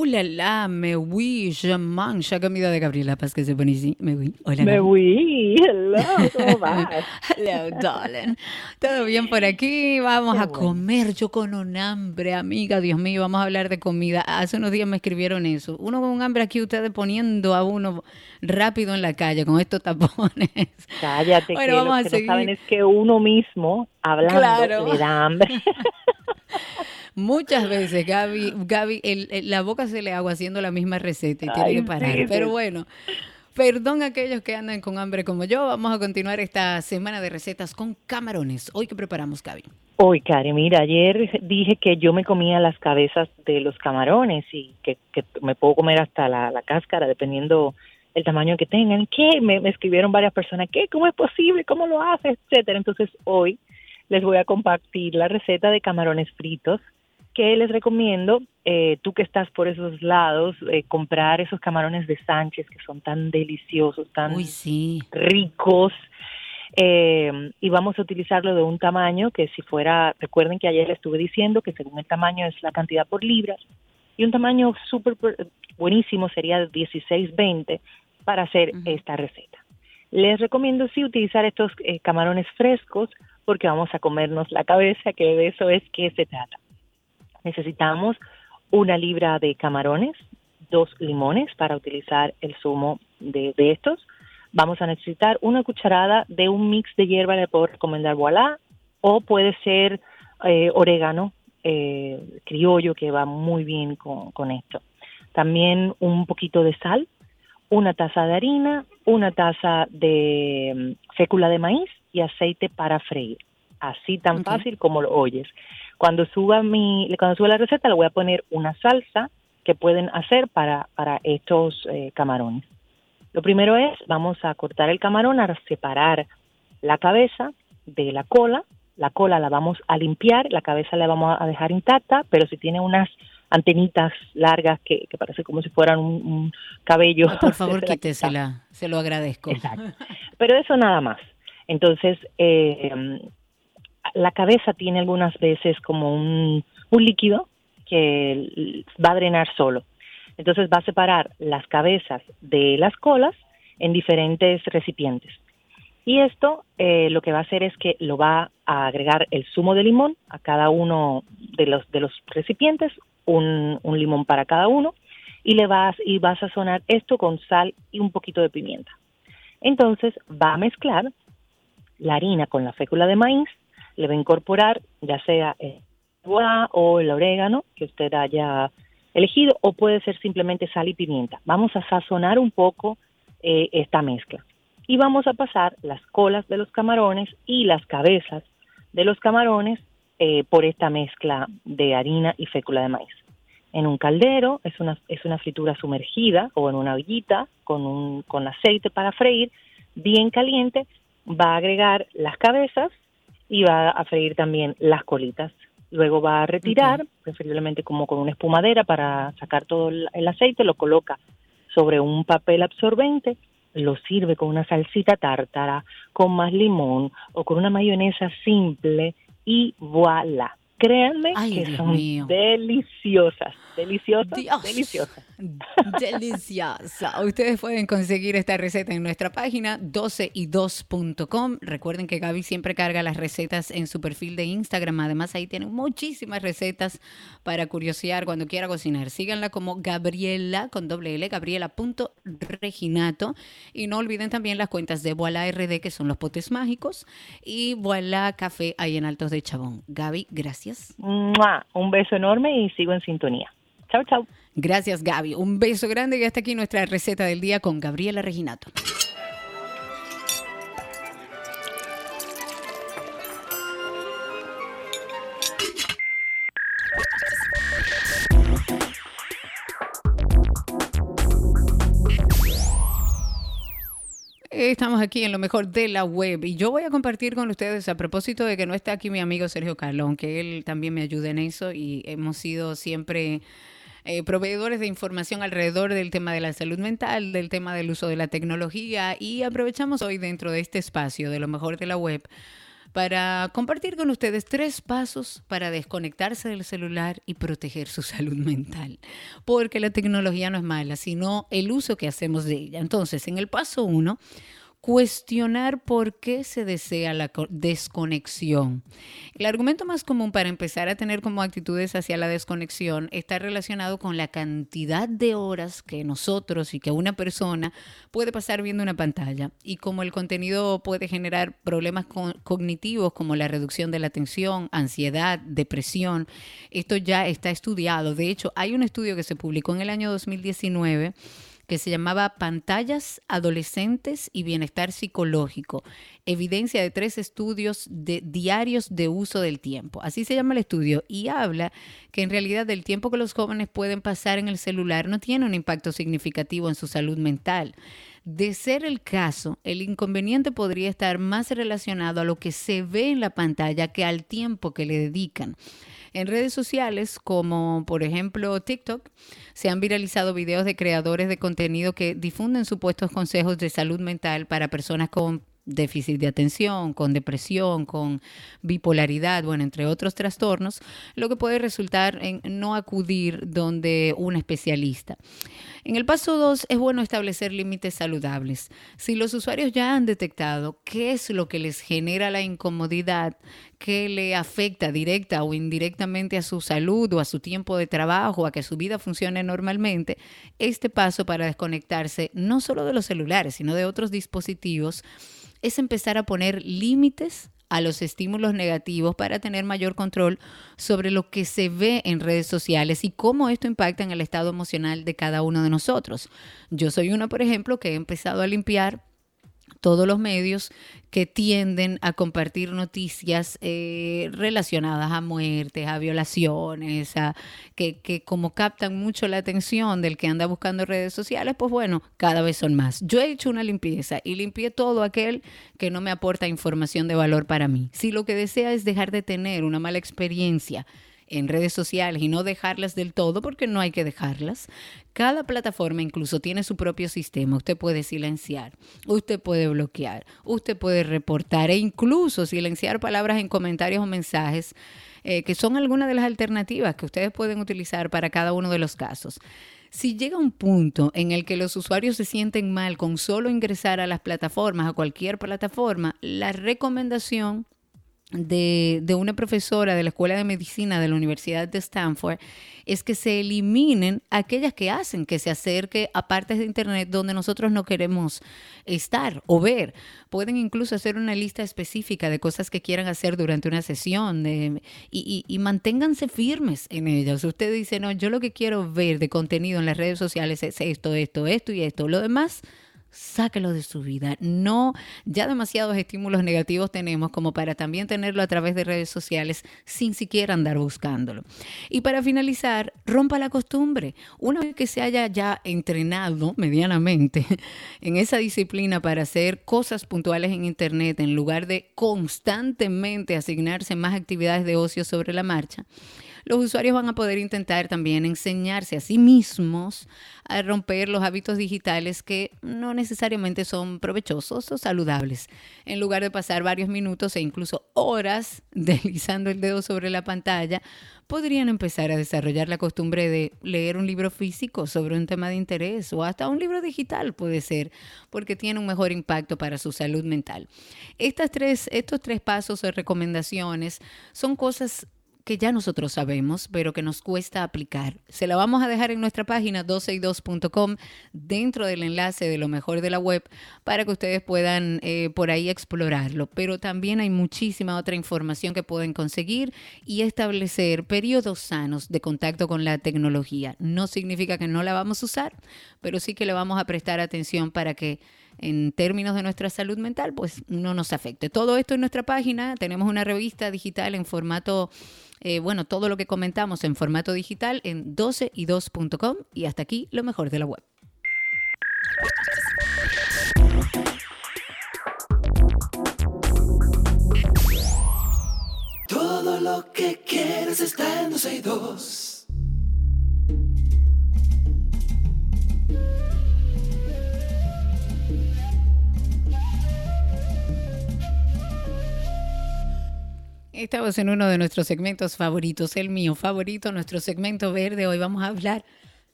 2. Uh me oui, je mange. comida de Gabriela Paz que se pone así. Me oui. Hola. Me oui. Hello, ¿cómo vas? Hello, darling. ¿Todo bien por aquí? Vamos a comer. Yo con un hambre, amiga. Dios mío, vamos a hablar de comida. Hace unos días me escribieron eso. Uno con un hambre aquí, ustedes poniendo a uno rápido en la calle con estos tapones. Cállate, que lo que no saben es que uno mismo, hablando, le da hambre. Muchas veces, Gaby, Gaby la boca se le agua haciendo la misma receta y tiene que parar. Pero bueno, perdón a aquellos que andan con hambre como yo. Vamos a continuar esta semana de recetas con camarones. Hoy, ¿qué preparamos, Gaby? Hoy, Cari, mira, ayer dije que yo me comía las cabezas de los camarones y que, me puedo comer hasta la, cáscara, dependiendo el tamaño que tengan. ¿Qué? Me, me escribieron varias personas, ¿qué? ¿Cómo es posible? ¿Cómo lo haces? Etcétera. Entonces, hoy les voy a compartir la receta de camarones fritos que les recomiendo, eh, tú que estás por esos lados, eh, comprar esos camarones de Sánchez que son tan deliciosos, tan ricos. Eh, y vamos a utilizarlo de un tamaño que si fuera, recuerden que ayer les estuve diciendo que según el tamaño es la cantidad por libras, y un tamaño súper buenísimo sería 16-20 para hacer esta receta. Les recomiendo sí utilizar estos camarones frescos porque vamos a comernos la cabeza, que de eso es que se trata necesitamos una libra de camarones, dos limones para utilizar el zumo de, estos. Vamos a necesitar una cucharada de un mix de hierba, le puedo recomendar voilà, o puede ser eh, orégano eh, criollo que va muy bien con, con esto. También un poquito de sal, una taza de harina, una taza de mm, fécula de maíz y aceite para freír. Así tan fácil como lo oyes. Cuando suba mi, cuando suba la receta le voy a poner una salsa que pueden hacer para, para estos eh, camarones. Lo primero es, vamos a cortar el camarón, a separar la cabeza de la cola. La cola la vamos a limpiar, la cabeza la vamos a dejar intacta, pero si tiene unas antenitas largas que, que parece como si fueran un, cabello. por favor, quítesela, se lo agradezco. Exacto. Pero eso nada más. Entonces, eh, la cabeza tiene algunas veces como un, líquido que va a drenar solo. Entonces va a separar las cabezas de las colas en diferentes recipientes. Y esto eh, lo que va a hacer es que lo va a agregar el zumo de limón a cada uno de los, de los recipientes, un, limón para cada uno, y le vas, y vas a sazonar esto con sal y un poquito de pimienta. Entonces va a mezclar la harina con la fécula de maíz le va a incorporar ya sea el o el orégano que usted haya elegido o puede ser simplemente sal y pimienta. Vamos a sazonar un poco eh, esta mezcla y vamos a pasar las colas de los camarones y las cabezas de los camarones eh, por esta mezcla de harina y fécula de maíz. En un caldero es una, es una fritura sumergida o en una ollita con, un, con aceite para freír bien caliente, va a agregar las cabezas y va a freír también las colitas. Luego va a retirar, preferiblemente como con una espumadera para sacar todo el aceite, lo coloca sobre un papel absorbente, lo sirve con una salsita tártara, con más limón o con una mayonesa simple y voilà. Créanme que son deliciosas, deliciosas, deliciosas. Deliciosa. Ustedes pueden conseguir esta receta en nuestra página 12y2.com. Recuerden que Gaby siempre carga las recetas en su perfil de Instagram. Además, ahí tienen muchísimas recetas para curiosear cuando quiera cocinar. Síganla como Gabriela con doble L, gabriela.reginato. Y no olviden también las cuentas de Voilà RD, que son los potes mágicos, y Voilà Café ahí en Altos de Chabón. Gaby, gracias un beso enorme y sigo en sintonía. Chao, chao. Gracias, Gaby. Un beso grande y hasta aquí nuestra receta del día con Gabriela Reginato. Estamos aquí en lo mejor de la web y yo voy a compartir con ustedes a propósito de que no está aquí mi amigo Sergio Carlón, que él también me ayuda en eso y hemos sido siempre eh, proveedores de información alrededor del tema de la salud mental, del tema del uso de la tecnología y aprovechamos hoy dentro de este espacio de lo mejor de la web para compartir con ustedes tres pasos para desconectarse del celular y proteger su salud mental. Porque la tecnología no es mala, sino el uso que hacemos de ella. Entonces, en el paso uno, cuestionar por qué se desea la desconexión. El argumento más común para empezar a tener como actitudes hacia la desconexión está relacionado con la cantidad de horas que nosotros y que una persona puede pasar viendo una pantalla y como el contenido puede generar problemas cognitivos como la reducción de la atención, ansiedad, depresión. Esto ya está estudiado. De hecho, hay un estudio que se publicó en el año 2019 que se llamaba Pantallas Adolescentes y Bienestar Psicológico, evidencia de tres estudios de diarios de uso del tiempo. Así se llama el estudio y habla que en realidad el tiempo que los jóvenes pueden pasar en el celular no tiene un impacto significativo en su salud mental. De ser el caso, el inconveniente podría estar más relacionado a lo que se ve en la pantalla que al tiempo que le dedican. En redes sociales como por ejemplo TikTok se han viralizado videos de creadores de contenido que difunden supuestos consejos de salud mental para personas con déficit de atención, con depresión, con bipolaridad, bueno, entre otros trastornos, lo que puede resultar en no acudir donde un especialista. En el paso 2 es bueno establecer límites saludables. Si los usuarios ya han detectado qué es lo que les genera la incomodidad, qué le afecta directa o indirectamente a su salud o a su tiempo de trabajo, a que su vida funcione normalmente, este paso para desconectarse no solo de los celulares, sino de otros dispositivos, es empezar a poner límites a los estímulos negativos para tener mayor control sobre lo que se ve en redes sociales y cómo esto impacta en el estado emocional de cada uno de nosotros. Yo soy una, por ejemplo, que he empezado a limpiar todos los medios que tienden a compartir noticias eh, relacionadas a muertes, a violaciones, a, que, que, como captan mucho la atención del que anda buscando redes sociales, pues bueno, cada vez son más. Yo he hecho una limpieza y limpié todo aquel que no me aporta información de valor para mí. Si lo que desea es dejar de tener una mala experiencia, en redes sociales y no dejarlas del todo porque no hay que dejarlas. Cada plataforma incluso tiene su propio sistema. Usted puede silenciar, usted puede bloquear, usted puede reportar e incluso silenciar palabras en comentarios o mensajes eh, que son algunas de las alternativas que ustedes pueden utilizar para cada uno de los casos. Si llega un punto en el que los usuarios se sienten mal con solo ingresar a las plataformas, a cualquier plataforma, la recomendación de, de, una profesora de la Escuela de Medicina de la Universidad de Stanford es que se eliminen aquellas que hacen que se acerque a partes de Internet donde nosotros no queremos estar o ver. Pueden incluso hacer una lista específica de cosas que quieran hacer durante una sesión y, y, y manténganse firmes en ellas. Usted dice, no, yo lo que quiero ver de contenido en las redes sociales es esto, esto, esto y esto. Lo demás sáquelo de su vida. No, ya demasiados estímulos negativos tenemos como para también tenerlo a través de redes sociales sin siquiera andar buscándolo. Y para finalizar, rompa la costumbre. Una vez que se haya ya entrenado medianamente en esa disciplina para hacer cosas puntuales en Internet en lugar de constantemente asignarse más actividades de ocio sobre la marcha, los usuarios van a poder intentar también enseñarse a sí mismos a romper los hábitos digitales que no necesariamente son provechosos o saludables. En lugar de pasar varios minutos e incluso horas deslizando el dedo sobre la pantalla, podrían empezar a desarrollar la costumbre de leer un libro físico sobre un tema de interés o hasta un libro digital puede ser, porque tiene un mejor impacto para su salud mental. Estas tres, estos tres pasos o recomendaciones son cosas que ya nosotros sabemos, pero que nos cuesta aplicar. Se la vamos a dejar en nuestra página 12y2.com dentro del enlace de lo mejor de la web para que ustedes puedan eh, por ahí explorarlo. Pero también hay muchísima otra información que pueden conseguir y establecer periodos sanos de contacto con la tecnología. No significa que no la vamos a usar, pero sí que le vamos a prestar atención para que en términos de nuestra salud mental, pues no nos afecte. Todo esto en nuestra página, tenemos una revista digital en formato eh, bueno, todo lo que comentamos en formato digital en 12y2.com y hasta aquí lo mejor de la web. Todo lo que quieres está en 12 y 2. Estamos en uno de nuestros segmentos favoritos, el mío favorito, nuestro segmento verde. Hoy vamos a hablar,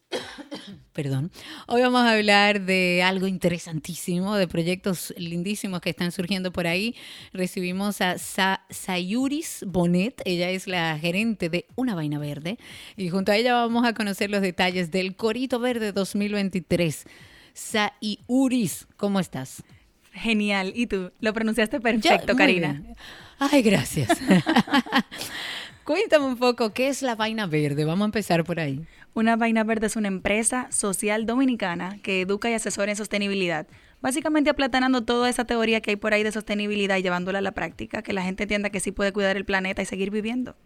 perdón, hoy vamos a hablar de algo interesantísimo, de proyectos lindísimos que están surgiendo por ahí. Recibimos a Sayuris Bonet, ella es la gerente de Una Vaina Verde, y junto a ella vamos a conocer los detalles del Corito Verde 2023. Sayuris, ¿cómo estás? Genial. ¿Y tú? Lo pronunciaste perfecto, Karina. Ay, gracias. Cuéntame un poco, ¿qué es la Vaina Verde? Vamos a empezar por ahí. Una Vaina Verde es una empresa social dominicana que educa y asesora en sostenibilidad. Básicamente aplatanando toda esa teoría que hay por ahí de sostenibilidad y llevándola a la práctica, que la gente entienda que sí puede cuidar el planeta y seguir viviendo.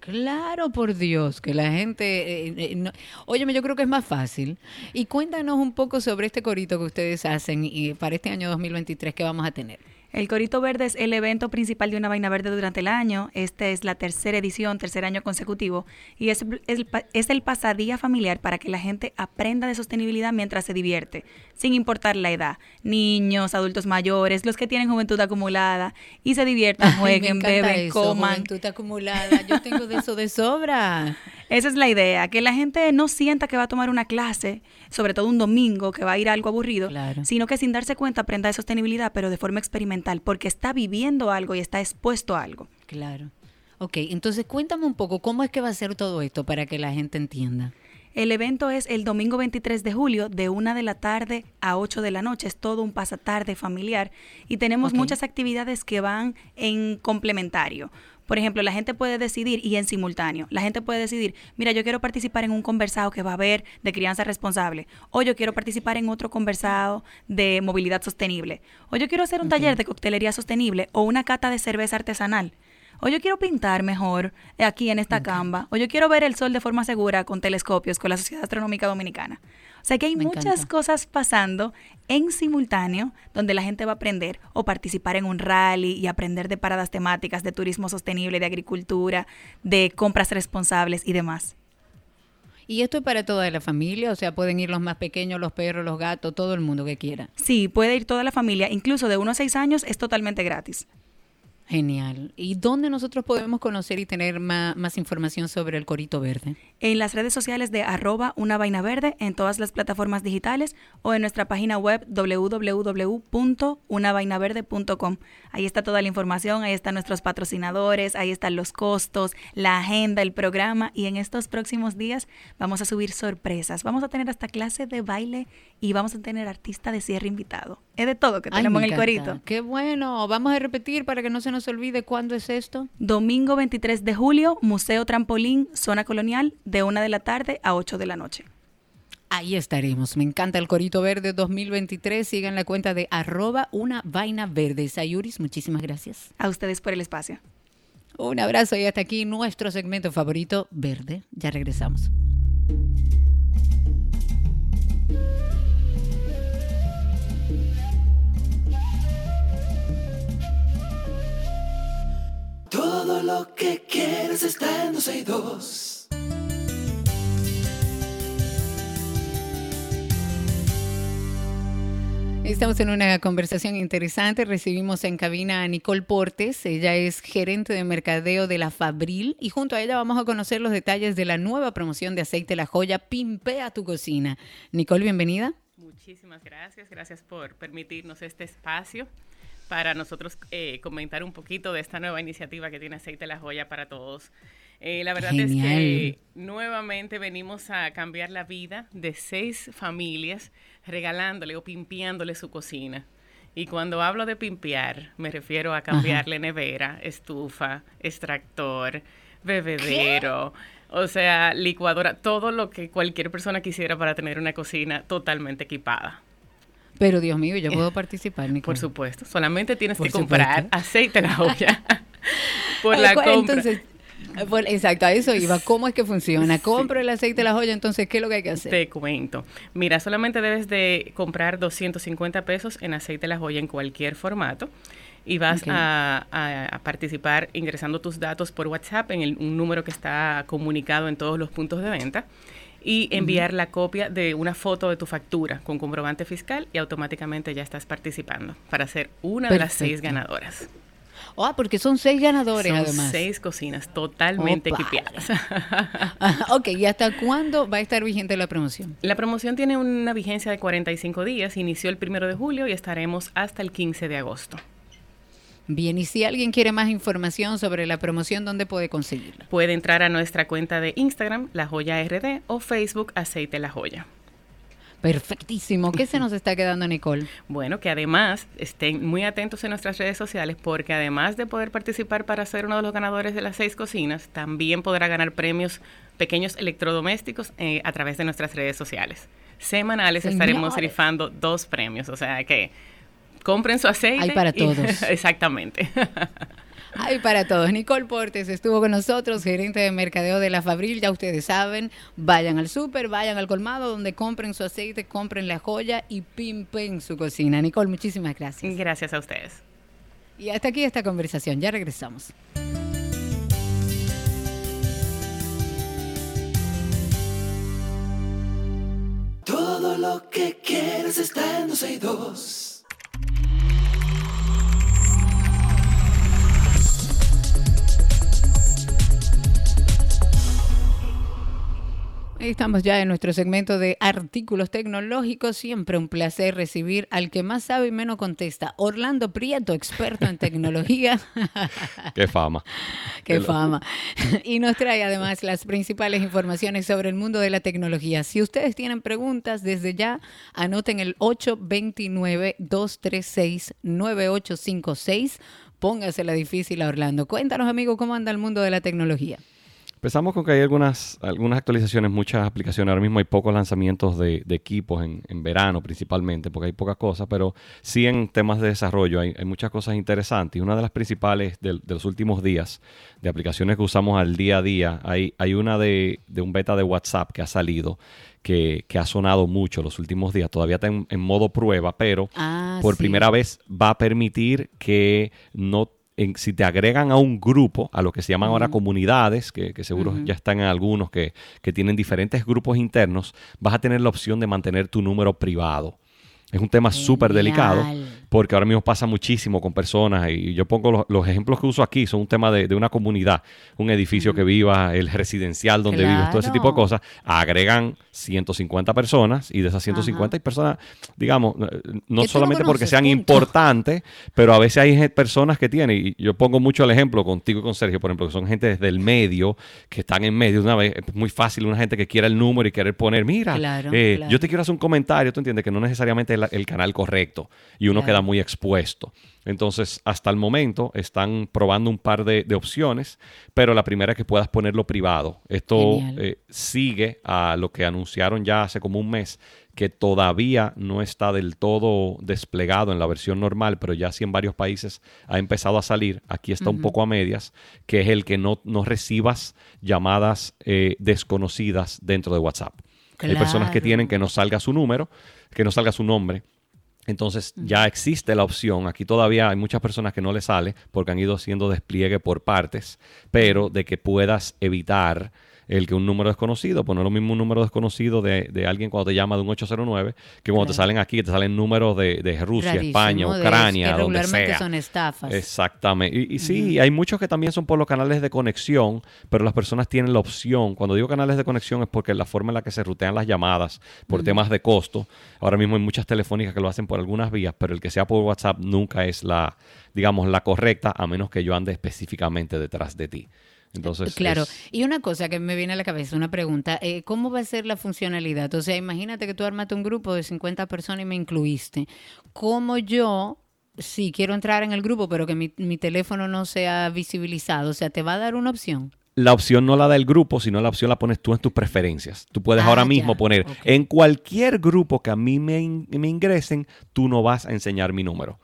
Claro, por Dios, que la gente... Eh, eh óyeme, yo creo que es más fácil. Y cuéntanos un poco sobre este corito que ustedes hacen y para este año 2023 que vamos a tener. El Corito Verde es el evento principal de Una Vaina Verde durante el año. Esta es la tercera edición, tercer año consecutivo. Y es, es, el pasadía familiar para que la gente aprenda de sostenibilidad mientras se divierte, sin importar la edad. Niños, adultos mayores, los que tienen juventud acumulada. Y se diviertan, jueguen, beben, coman. Juventud acumulada, yo tengo de eso de sobra. Esa es la idea, que la gente no sienta que va a tomar una clase, sobre todo un domingo, que va a ir a algo aburrido, sino que sin darse cuenta aprenda de sostenibilidad, pero de forma experimental, porque está viviendo algo y está expuesto a algo. Claro. Ok, entonces cuéntame un poco cómo es que va a ser todo esto para que la gente entienda. El evento es el domingo 23 de julio de 1 de la tarde a 8 de la noche. Es todo un pasatarde familiar y tenemos muchas actividades que van en complementario. Por ejemplo, la gente puede decidir, y en simultáneo, la gente puede decidir, mira, yo quiero participar en un conversado que va a haber de crianza responsable, o yo quiero participar en otro conversado de movilidad sostenible, o yo quiero hacer un taller de coctelería sostenible o una cata de cerveza artesanal o yo quiero pintar mejor aquí en esta camba, o yo quiero ver el sol de forma segura con telescopios con la Sociedad Astronómica Dominicana. O sea que hay muchas cosas pasando en simultáneo donde la gente va a aprender o participar en un rally y aprender de paradas temáticas de turismo sostenible, de agricultura, de compras responsables y demás. ¿Y esto es para toda la familia? O sea, pueden ir los más pequeños, los perros, los gatos, todo el mundo que quiera. Sí, puede ir toda la familia, incluso de 1 a 6 años es totalmente gratis. Genial. ¿Y dónde nosotros podemos conocer y tener más, información sobre el Corito Verde? En las redes sociales de arroba una vaina verde, en todas las plataformas digitales o en nuestra página web www.unavainaverde.com. Ahí está toda la información, ahí están nuestros patrocinadores, ahí están los costos, la agenda, el programa y en estos próximos días vamos a subir sorpresas. Vamos a tener hasta clase de baile y vamos a tener artista de cierre invitado. Es de todo que tenemos en el Corito. Qué bueno. Vamos a repetir para que no se nos olvide cuándo es esto. Domingo 23 de julio, Museo Trampolín, Zona Colonial, de 1 de la tarde a 8 de la noche. Ahí estaremos. Me encanta el Corito Verde 2023. Sigan la cuenta de arroba una vaina verde. Sayuris, muchísimas gracias. A ustedes por el espacio. Un abrazo y hasta aquí nuestro segmento favorito, verde. Ya regresamos. Todo lo que quieres está en 262. Estamos en una conversación interesante. Recibimos en cabina a Nicole Portes. Ella es gerente de mercadeo de la Fabril y junto a ella vamos a conocer los detalles de la nueva promoción de aceite La Joya Pimpea tu cocina. Nicole, bienvenida. Muchísimas gracias. Gracias por permitirnos este espacio para nosotros eh, comentar un poquito de esta nueva iniciativa que tiene Aceite La Joya para todos. Eh, la verdad es que nuevamente venimos a cambiar la vida de seis familias regalándole o pimpiándole su cocina. Y cuando hablo de pimpear, me refiero a cambiarle nevera, estufa, extractor, bebedero, o sea, licuadora, todo lo que cualquier persona quisiera para tener una cocina totalmente equipada. Pero Dios mío, yo puedo participar, Nicole. Por supuesto, solamente tienes que comprar aceite en la olla por la compra. Entonces, exacto, a eso iba. ¿Cómo es que funciona? Compro el aceite de la joya, entonces, ¿qué es lo que hay que hacer? Te cuento. Mira, solamente debes de comprar 250 pesos en aceite de la joya en cualquier formato y vas a, participar ingresando tus datos por WhatsApp en el, un número que está comunicado en todos los puntos de venta y enviar la copia de una foto de tu factura con comprobante fiscal y automáticamente ya estás participando para ser una de las seis ganadoras. Ah, porque son seis ganadores son además. seis cocinas totalmente equipadas. ok, ¿y hasta cuándo va a estar vigente la promoción? La promoción tiene una vigencia de 45 días, inició el primero de julio y estaremos hasta el 15 de agosto. Bien, y si alguien quiere más información sobre la promoción, ¿dónde puede conseguirla? Puede entrar a nuestra cuenta de Instagram, La Joya RD, o Facebook, Aceite La Joya. Perfectísimo. ¿Qué se nos está quedando, Nicole? Bueno, que además estén muy atentos en nuestras redes sociales porque además de poder participar para ser uno de los ganadores de las seis cocinas, también podrá ganar premios pequeños electrodomésticos eh, a través de nuestras redes sociales. Semanales estaremos rifando dos premios, o sea que compren su aceite. Hay para todos. exactamente. Hay para todos. Nicole Portes estuvo con nosotros, gerente de mercadeo de la Fabril. Ya ustedes saben, vayan al súper, vayan al colmado donde compren su aceite, compren la joya y pimpen su cocina. Nicole, muchísimas gracias. Gracias a ustedes. Y hasta aquí esta conversación. Ya regresamos. Todo lo que quieres está en 12 y 2. Estamos ya en nuestro segmento de artículos tecnológicos. Siempre un placer recibir al que más sabe y menos contesta. Orlando Prieto, experto en tecnología. Qué fama. Qué fama. Y nos trae además las principales informaciones sobre el mundo de la tecnología. Si ustedes tienen preguntas, desde ya anoten el 829-236-9856. Póngasela difícil a Orlando. Cuéntanos, amigo, cómo anda el mundo de la tecnología. Empezamos con que hay algunas, algunas actualizaciones, muchas aplicaciones. Ahora mismo hay pocos lanzamientos de, equipos en, verano principalmente, porque hay pocas cosas, pero sí en temas de desarrollo hay, muchas cosas interesantes. Y una de las principales de, los últimos días, de aplicaciones que usamos al día a día, hay, hay una de, un beta de WhatsApp que ha salido, que, ha sonado mucho los últimos días. Todavía está en, modo prueba, pero ah, por primera vez va a permitir que no si te agregan a un grupo, a lo que se llaman ahora comunidades, que, seguro ya están en algunos que, que, tienen diferentes grupos internos, vas a tener la opción de mantener tu número privado. Es un tema súper delicado porque ahora mismo pasa muchísimo con personas y yo pongo los, ejemplos que uso aquí, son un tema de, una comunidad, un edificio que viva, el residencial donde vives, todo ese tipo de cosas, agregan 150 personas y de esas 150 hay personas, digamos, no solamente porque sean importantes, pero a veces hay personas que tienen, y yo pongo mucho el ejemplo contigo y con Sergio, por ejemplo, que son gente desde el medio, que están en medio de una vez, es muy fácil una gente que quiera el número y querer poner, mira, eh, yo te quiero hacer un comentario, tú entiendes que no necesariamente es el canal correcto y uno queda muy expuesto. Entonces, hasta el momento están probando un par de, opciones, pero la primera es que puedas ponerlo privado. Esto eh, sigue a lo que anunciaron ya hace como un mes, que todavía no está del todo desplegado en la versión normal, pero ya sí en varios países ha empezado a salir. Aquí está un poco a medias, que es el que no, no recibas llamadas eh, desconocidas dentro de WhatsApp. Hay personas que tienen que no salga su número, que no salga su nombre. Entonces ya existe la opción, aquí todavía hay muchas personas que no le sale porque han ido haciendo despliegue por partes, pero de que puedas evitar el que un número desconocido, pues no es lo mismo un número desconocido de, de alguien cuando te llama de un 809 que cuando te salen aquí, que te salen números de, de Rusia, España, Ucrania, donde sea. son estafas. Exactamente. Y, sí, hay muchos que también son por los canales de conexión, pero las personas tienen la opción. Cuando digo canales de conexión es porque la forma en la que se rutean las llamadas por temas de costo. Ahora mismo hay muchas telefónicas que lo hacen por algunas vías, pero el que sea por WhatsApp nunca es la, digamos, la correcta, a menos que yo ande específicamente detrás de ti. Entonces, claro, y una cosa que me viene a la cabeza, una pregunta, eh, ¿cómo va a ser la funcionalidad? O sea, imagínate que tú armaste un grupo de 50 personas y me incluiste. ¿Cómo yo, si quiero entrar en el grupo, pero que mi, teléfono no sea visibilizado, o sea, te va a dar una opción? la opción no la da el grupo, sino la opción la pones tú en tus preferencias. Tú puedes ahora ah, mismo poner en cualquier grupo que a mí me, me, ingresen, tú no vas a enseñar mi número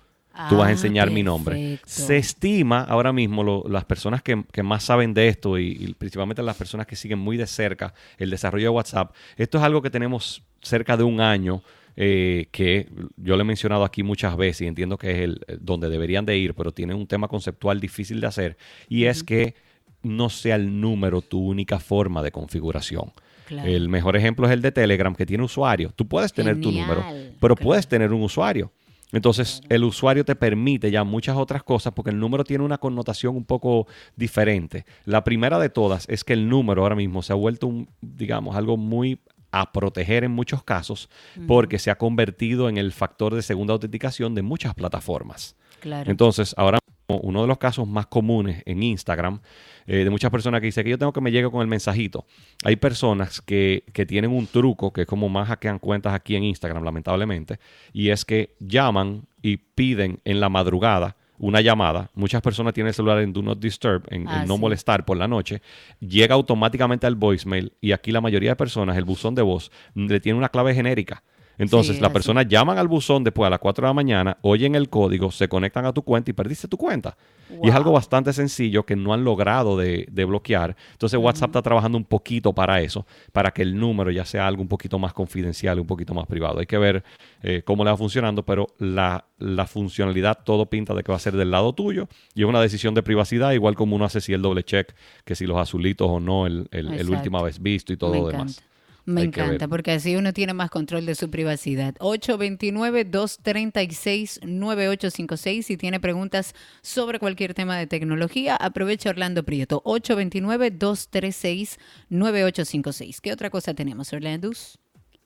tú vas a ah, enseñar mi nombre. Se estima ahora mismo, las personas que, más saben de esto y, principalmente las personas que siguen muy de cerca el desarrollo de WhatsApp, esto es algo que tenemos cerca de un año. Eh, que yo le he mencionado aquí muchas veces y entiendo que es el, donde deberían de ir, pero tiene un tema conceptual difícil de hacer y es que no sea el número tu única forma de configuración. El mejor ejemplo es el de Telegram, que tiene usuario. Tú puedes tener tu número, pero puedes tener un usuario. Entonces, el usuario te permite ya muchas otras cosas porque el número tiene una connotación un poco diferente. La primera de todas es que el número ahora mismo se ha vuelto, un, digamos, algo muy a proteger en muchos casos porque se ha convertido en el factor de segunda autenticación de muchas plataformas. Entonces, ahora uno de los casos más comunes en Instagram, eh, de muchas personas que dicen que yo tengo que me llegue con el mensajito. Hay personas que, que, tienen un truco que es como más hackean cuentas aquí en Instagram, lamentablemente, y es que llaman y piden en la madrugada una llamada. Muchas personas tienen el celular en Do Not Disturb, en, ah, no molestar por la noche. Llega automáticamente al voicemail y aquí la mayoría de personas, el buzón de voz, le tiene una clave genérica. Entonces, las personas llaman al buzón después a las 4 de la mañana, oyen el código, se conectan a tu cuenta y perdiste tu cuenta. Y es algo bastante sencillo que no han logrado de, bloquear. Entonces, WhatsApp está trabajando un poquito para eso, para que el número ya sea algo un poquito más confidencial, un poquito más privado. Hay que ver eh, cómo le va funcionando, pero la, funcionalidad todo pinta de que va a ser del lado tuyo y es una decisión de privacidad, igual como uno hace si el doble check, que si los azulitos o no, el, el, última vez visto y todo lo demás. Me encanta, porque así uno tiene más control de su privacidad. 829-236-9856. Si tiene preguntas sobre cualquier tema de tecnología, aprovecha Orlando Prieto. 829-236-9856. ¿Qué otra cosa tenemos, Orlando?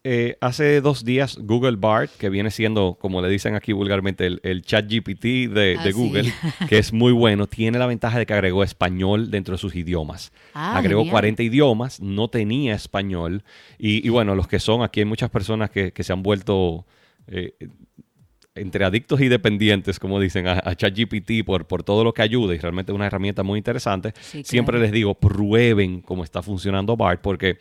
Eh, hace dos días Google Bart, que viene siendo, como le dicen aquí vulgarmente, el, chat GPT de, ah, Google, que es muy bueno, tiene la ventaja de que agregó español dentro de sus idiomas. Ah, agregó 40 idiomas, no tenía español. Y, bueno, los que son, aquí hay muchas personas que, se han vuelto... Eh, entre adictos y dependientes, como dicen, a, ChatGPT por, por todo lo que ayuda y realmente es una herramienta muy interesante. Siempre les digo, prueben cómo está funcionando BART porque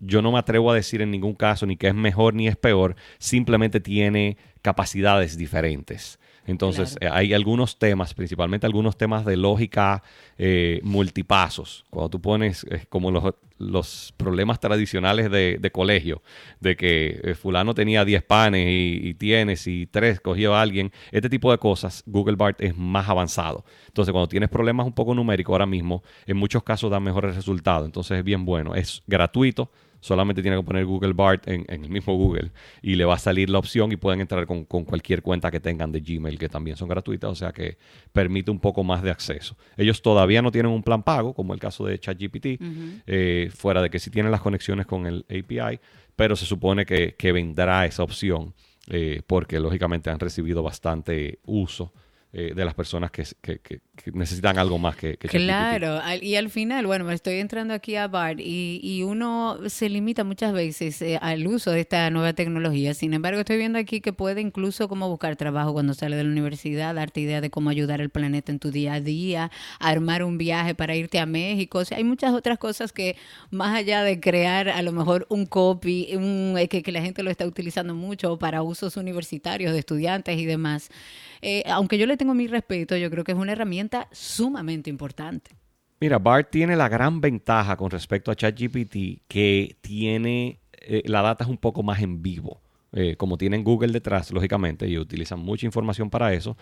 yo no me atrevo a decir en ningún caso ni que es mejor ni es peor, simplemente tiene capacidades diferentes. Entonces, eh, hay algunos temas, principalmente algunos temas de lógica eh, multipasos. Cuando tú pones eh, como los, los, problemas tradicionales de, colegio, de que fulano tenía 10 panes y, tienes y 3 cogió a alguien, este tipo de cosas, Google Bart es más avanzado. Entonces, cuando tienes problemas un poco numéricos ahora mismo, en muchos casos da mejores resultados. Entonces, es bien bueno. Es gratuito solamente tiene que poner Google Bart en, el mismo Google y le va a salir la opción y pueden entrar con, cualquier cuenta que tengan de Gmail, que también son gratuitas, o sea que permite un poco más de acceso. Ellos todavía no tienen un plan pago, como el caso de ChatGPT, eh, fuera de que sí tienen las conexiones con el API, pero se supone que, vendrá esa opción, eh, porque lógicamente han recibido bastante uso eh, de las personas que, necesitan algo más que, que Claro, y al final, bueno, me estoy entrando aquí a BART y, uno se limita muchas veces eh, al uso de esta nueva tecnología. Sin embargo, estoy viendo aquí que puede incluso como buscar trabajo cuando sale de la universidad, darte idea de cómo ayudar al planeta en tu día a día, armar un viaje para irte a México. Hay muchas otras cosas que más allá de crear a lo mejor un copy, un, eh, que, que la gente lo está utilizando mucho para usos universitarios de estudiantes y demás. Aunque yo le tengo mi respeto, yo creo que es una herramienta sumamente importante. Mira, BART tiene la gran ventaja con respecto a ChatGPT que tiene, eh, la data es un poco más en vivo. Eh, como tienen Google detrás, lógicamente, y utilizan mucha información para eso.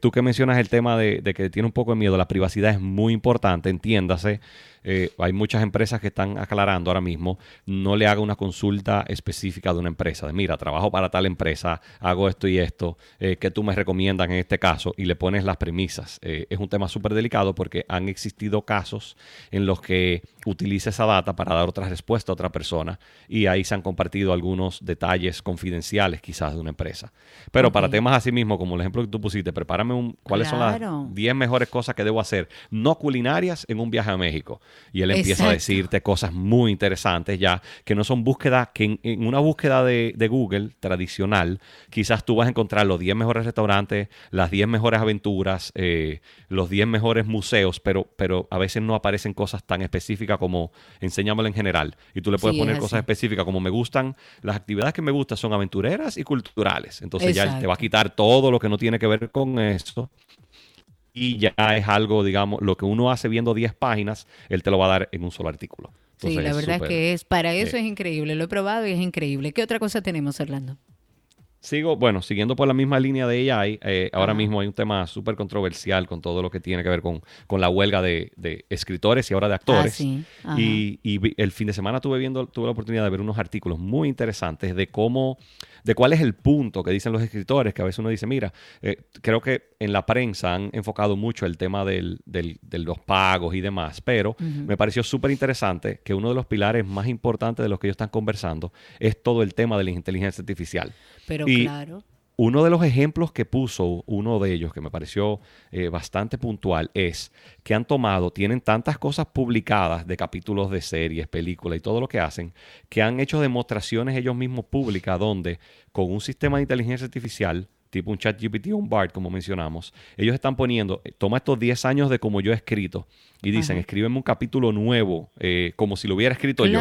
tú que mencionas el tema de, de, que tiene un poco de miedo, la privacidad es muy importante, entiéndase. Eh, hay muchas empresas que están aclarando ahora mismo, no le haga una consulta específica de una empresa, de mira, trabajo para tal empresa, hago esto y esto, eh, que tú me recomiendas en este caso, y le pones las premisas. Eh, es un tema súper delicado porque han existido casos en los que utiliza esa data para dar otra respuesta a otra persona y ahí se han compartido algunos detalles confidenciales quizás de una empresa. Pero para temas así mismo, como el ejemplo que tú pusiste, prepárame un, cuáles son las 10 mejores cosas que debo hacer, no culinarias en un viaje a México y él empieza a decirte cosas muy interesantes ya, que no son búsquedas, que en, una búsqueda de, Google tradicional, quizás tú vas a encontrar los 10 mejores restaurantes, las 10 mejores aventuras, eh, los 10 mejores museos, pero, pero a veces no aparecen cosas tan específicas como enséñamelo en general. Y tú le puedes poner cosas específicas como me gustan, las actividades que me gustan son aventureras y culturales. Entonces ya te va a quitar todo lo que no tiene que ver con eso y ya es algo, digamos, lo que uno hace viendo 10 páginas, él te lo va a dar en un solo artículo. sí, la verdad es que es, para eso es increíble, lo he probado y es increíble. ¿Qué otra cosa tenemos, Orlando? Sigo, bueno, siguiendo por la misma línea de AI, eh, ahora mismo hay un tema súper controversial con todo lo que tiene que ver con, con la huelga de, escritores y ahora de actores. Ah, y, y, el fin de semana tuve viendo, tuve la oportunidad de ver unos artículos muy interesantes de cómo de cuál es el punto que dicen los escritores, que a veces uno dice, mira, eh, creo que en la prensa han enfocado mucho el tema del, de los pagos y demás, pero me pareció súper interesante que uno de los pilares más importantes de los que ellos están conversando es todo el tema de la inteligencia artificial. Pero claro. Uno de los ejemplos que puso uno de ellos, que me pareció eh, bastante puntual, es que han tomado, tienen tantas cosas publicadas de capítulos de series, películas y todo lo que hacen, que han hecho demostraciones ellos mismos públicas donde con un sistema de inteligencia artificial, tipo un chat GPT o un BART, como mencionamos, ellos están poniendo, eh, toma estos 10 años de como yo he escrito y dicen, escríbeme un capítulo nuevo, eh, como si lo hubiera escrito yo.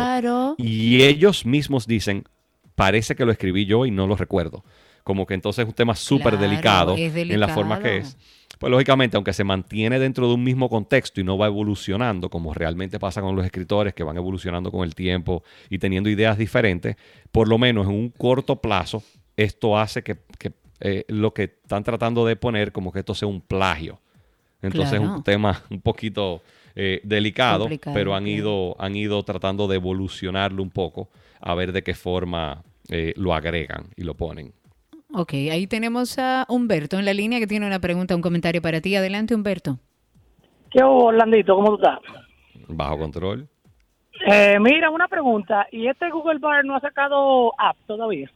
Y ellos mismos dicen, parece que lo escribí yo y no lo recuerdo. Como que entonces es un tema súper delicado, en la forma que es. Pues lógicamente, aunque se mantiene dentro de un mismo contexto y no va evolucionando, como realmente pasa con los escritores que van evolucionando con el tiempo y teniendo ideas diferentes, por lo menos en un corto plazo, esto hace que, eh, lo que están tratando de poner como que esto sea un plagio. Entonces es un tema un poquito eh, delicado, pero han ido, han ido tratando de evolucionarlo un poco a ver de qué forma eh, lo agregan y lo ponen. Ok, ahí tenemos a Humberto en la línea que tiene una pregunta, un comentario para ti. Adelante, Humberto. ¿Qué hubo, Orlandito? ¿Cómo tú estás? Bajo control. Eh, mira, una pregunta. ¿Y este Google Bar no ha sacado app todavía?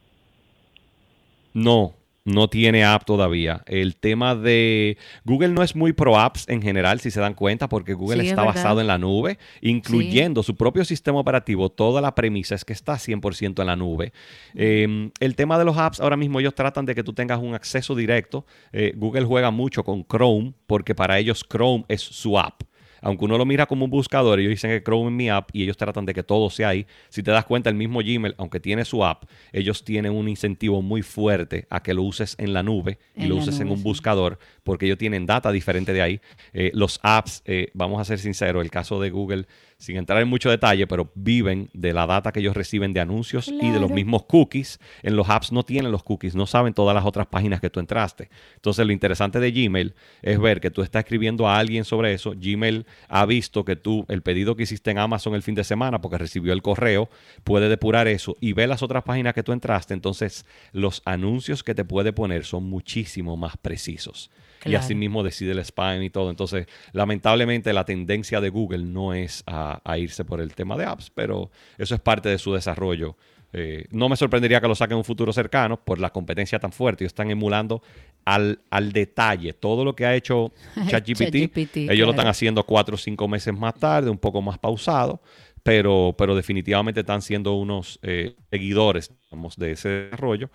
No, no tiene app todavía. El tema de Google no es muy pro apps en general, si se dan cuenta, porque Google está basado en la nube, incluyendo su propio sistema operativo. Toda la premisa es que está 100% en la nube. Em, el tema de los apps, ahora mismo ellos tratan de que tú tengas un acceso directo. Eh, Google juega mucho con Chrome, porque para ellos Chrome es su app aunque uno lo mira como un buscador, ellos dicen que Chrome es mi app y ellos tratan de que todo sea ahí. Si te das cuenta, el mismo Gmail, aunque tiene su app, ellos tienen un incentivo muy fuerte a que lo uses en la nube y lo uses en un buscador, porque ellos tienen data diferente de ahí. Eh, los apps, eh, vamos a ser sinceros, el caso de Google sin entrar en mucho detalle, pero viven de la data que ellos reciben de anuncios y de los mismos cookies. En los apps no tienen los cookies, no saben todas las otras páginas que tú entraste. Entonces, lo interesante de Gmail es ver que tú estás escribiendo a alguien sobre eso. Gmail ha visto que tú, el pedido que hiciste en Amazon el fin de semana, porque recibió el correo, puede depurar eso y ve las otras páginas que tú entraste. Entonces, los anuncios que te puede poner son muchísimo más precisos y así mismo decide el spam y todo. Entonces, lamentablemente la tendencia de Google no es a, irse por el tema de apps, pero eso es parte de su desarrollo. Eh, no me sorprendería que lo saquen en un futuro cercano por la competencia tan fuerte. Ellos están emulando al, al detalle todo lo que ha hecho ChatGPT. ellos lo están haciendo cuatro o cinco meses más tarde, un poco más pausado, pero, pero definitivamente están siendo unos eh, seguidores de ese desarrollo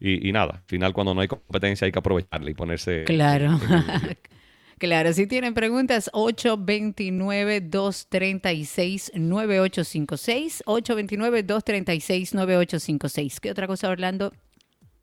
y, nada, al final cuando no hay competencia hay que aprovecharla y ponerse... Claro. Claro, si tienen preguntas, 829-236-9856, 829-236-9856. ¿Qué otra cosa, Orlando?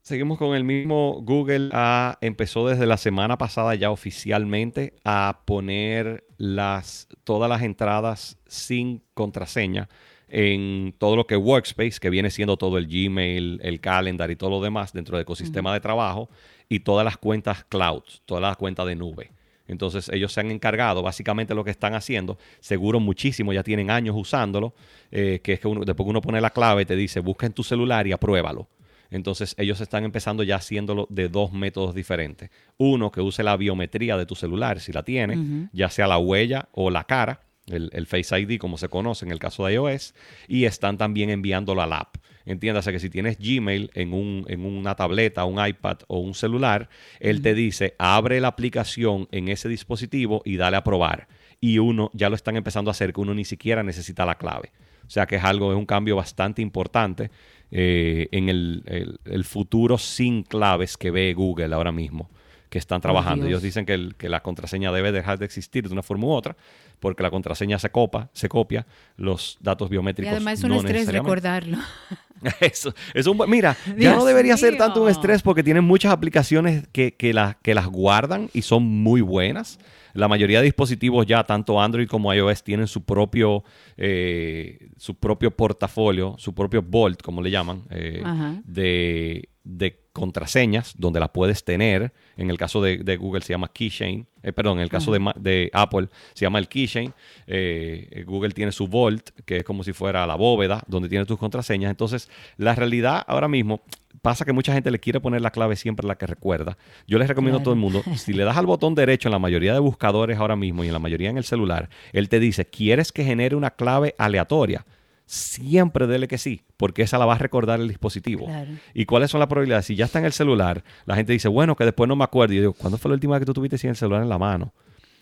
Seguimos con el mismo. Google ha, empezó desde la semana pasada ya oficialmente a poner las, todas las entradas sin contraseña en todo lo que es Workspace, que viene siendo todo el Gmail, el Calendar y todo lo demás dentro del ecosistema de trabajo, y todas las cuentas cloud, todas las cuentas de nube. Entonces ellos se han encargado, básicamente lo que están haciendo, seguro muchísimo, ya tienen años usándolo, eh, que es que después que uno pone la clave te dice, busca en tu celular y apruébalo. Entonces ellos están empezando ya haciéndolo de dos métodos diferentes. Uno que use la biometría de tu celular, si la tiene, ya sea la huella o la cara, el, Face ID como se conoce en el caso de iOS, y están también enviándolo al app. Entiéndase que si tienes Gmail en, un, en una tableta, un iPad o un celular, él te dice, abre la aplicación en ese dispositivo y dale a probar. Y uno ya lo están empezando a hacer que uno ni siquiera necesita la clave. O sea que es algo, es un cambio bastante importante eh, en el, el, futuro sin claves que ve Google ahora mismo que están trabajando. Ellos dicen que, que, la contraseña debe dejar de existir de una forma u otra, porque la contraseña se copa, se copia, los datos biométricos. Y además es un estrés recordarlo. Eso, es un mira, ya no debería ser tanto un estrés porque tienen muchas aplicaciones que, que, que las guardan y son muy buenas. La mayoría de dispositivos ya, tanto Android como iOS, tienen su propio, eh, su propio portafolio, su propio Vault, como le llaman, eh, de, de contraseñas donde la puedes tener. En el caso de, Google se llama Keychain. Eh, perdón, en el caso de, Apple se llama el Keychain. Eh, Google tiene su Vault, que es como si fuera la bóveda donde tiene tus contraseñas. Entonces, la realidad ahora mismo pasa que mucha gente le quiere poner la clave siempre la que recuerda. Yo les recomiendo a todo el mundo, si le das al botón derecho en la mayoría de buscadores ahora mismo y en la mayoría en el celular, él te dice, ¿quieres que genere una clave aleatoria? Siempre dele que sí, porque esa la va a recordar el dispositivo. ¿Y cuáles son las probabilidades? Si ya está en el celular, la gente dice, bueno, que después no me acuerdo. Y yo digo, ¿cuándo fue la última vez que tú tuviste sin el celular en la mano?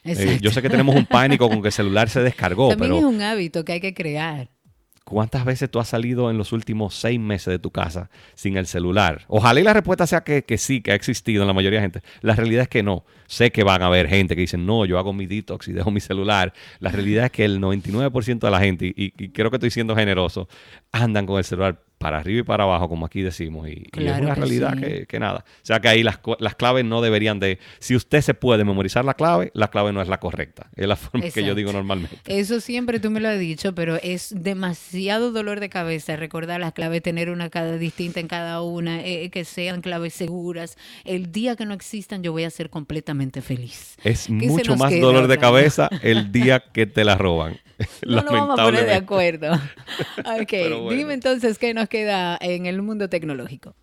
Eh, yo sé que tenemos un pánico con que el celular se descargó, También pero... es un hábito que hay que crear. ¿Cuántas veces tú has salido en los últimos seis meses de tu casa sin el celular? Ojalá y la respuesta sea que, sí, que ha existido en la mayoría de gente. La realidad es que no. Sé que van a haber gente que dice, no, yo hago mi detox y dejo mi celular. La realidad es que el 99% de la gente, y, creo que estoy siendo generoso, andan con el celular para arriba y para abajo, como aquí decimos, y, es una realidad que, nada. O sea que ahí las, las, claves no deberían de, si usted se puede memorizar la clave, la clave no es la correcta, es la forma que yo digo normalmente. Eso siempre tú me lo has dicho, pero es demasiado dolor de cabeza recordar las claves, tener una cada distinta en cada una, eh, que sean claves seguras. El día que no existan yo voy a ser completamente feliz. Es mucho más dolor de cabeza el día que te la roban. No nos vamos a poner de acuerdo. ok, dime entonces qué nos queda en el mundo tecnológico.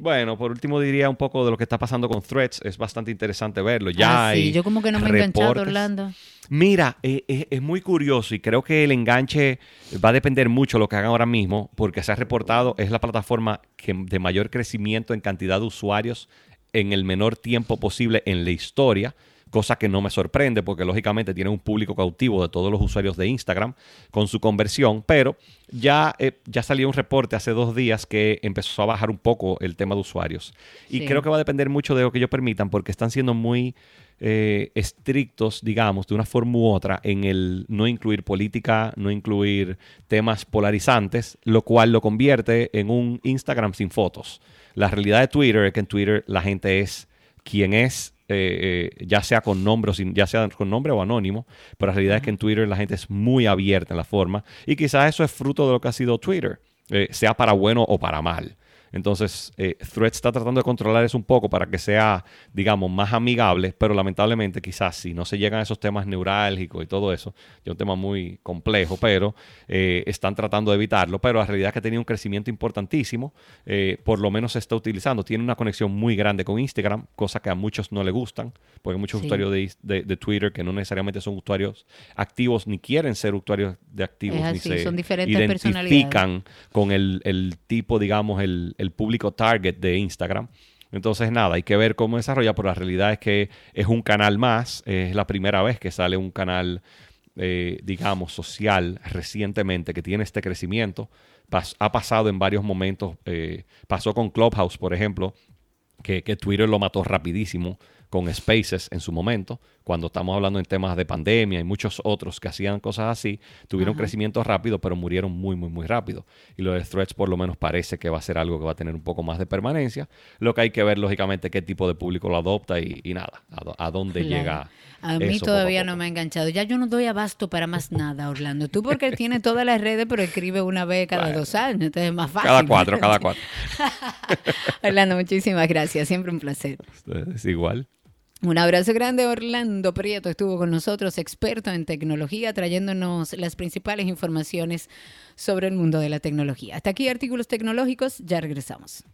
Bueno, por último diría un poco de lo que está pasando con Threads. Es bastante interesante verlo. Ya ah, sí, yo como que no me he enganchado, Orlando. Mira, eh, eh, es muy curioso y creo que el enganche va a depender mucho de lo que hagan ahora mismo, porque se ha reportado, es la plataforma que de mayor crecimiento en cantidad de usuarios en el menor tiempo posible en la historia cosa que no me sorprende porque lógicamente tiene un público cautivo de todos los usuarios de Instagram con su conversión, pero ya, eh, ya salió un reporte hace dos días que empezó a bajar un poco el tema de usuarios. Y creo que va a depender mucho de lo que ellos permitan porque están siendo muy eh, estrictos, digamos, de una forma u otra en el no incluir política, no incluir temas polarizantes, lo cual lo convierte en un Instagram sin fotos. La realidad de Twitter es que en Twitter la gente es quien es eh, eh, ya sea con nombre o sin, ya sea con nombre o anónimo, pero la realidad es que en Twitter la gente es muy abierta en la forma y quizás eso es fruto de lo que ha sido Twitter, eh, sea para bueno o para mal. Entonces, eh, Threads está tratando de controlar eso un poco para que sea, digamos, más amigable, pero lamentablemente quizás si no se llegan a esos temas neurálgicos y todo eso, es un tema muy complejo, pero eh, están tratando de evitarlo, pero la realidad es que ha tenido un crecimiento importantísimo, eh, por lo menos se está utilizando, tiene una conexión muy grande con Instagram, cosa que a muchos no le gustan, porque hay muchos usuarios de, Twitter que no necesariamente son usuarios activos ni quieren ser usuarios de activos, ni se son diferentes identifican con el, el tipo, digamos, el el público target de Instagram. Entonces, nada, hay que ver cómo desarrolla, pero la realidad es que es un canal más, es la primera vez que sale un canal, eh, digamos, social recientemente que tiene este crecimiento. ha pasado en varios momentos, eh, pasó con Clubhouse, por ejemplo, que, que Twitter lo mató rapidísimo con Spaces en su momento, cuando estamos hablando en temas de pandemia y muchos otros que hacían cosas así, tuvieron crecimiento rápido, pero murieron muy, muy, muy rápido. Y lo de Threads por lo menos parece que va a ser algo que va a tener un poco más de permanencia. Lo que hay que ver, lógicamente, qué tipo de público lo adopta y, nada, a, dónde llega. A mí todavía no me ha enganchado. Ya yo no doy abasto para más nada, Orlando. Tú porque tienes todas las redes, pero escribe una vez cada dos años, entonces es más fácil. Cada cuatro, cada cuatro. Orlando, muchísimas gracias. Siempre un placer. Es igual. Un abrazo grande, Orlando Prieto estuvo con nosotros, experto en tecnología, trayéndonos las principales informaciones sobre el mundo de la tecnología. Hasta aquí artículos tecnológicos, ya regresamos.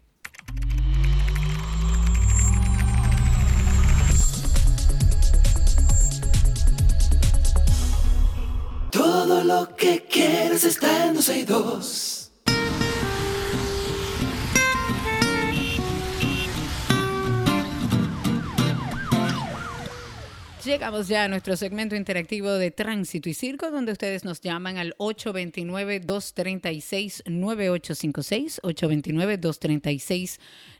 Todo lo que quieres está en dos. Llegamos ya a nuestro segmento interactivo de tránsito y circo, donde ustedes nos llaman al 829-236-9856,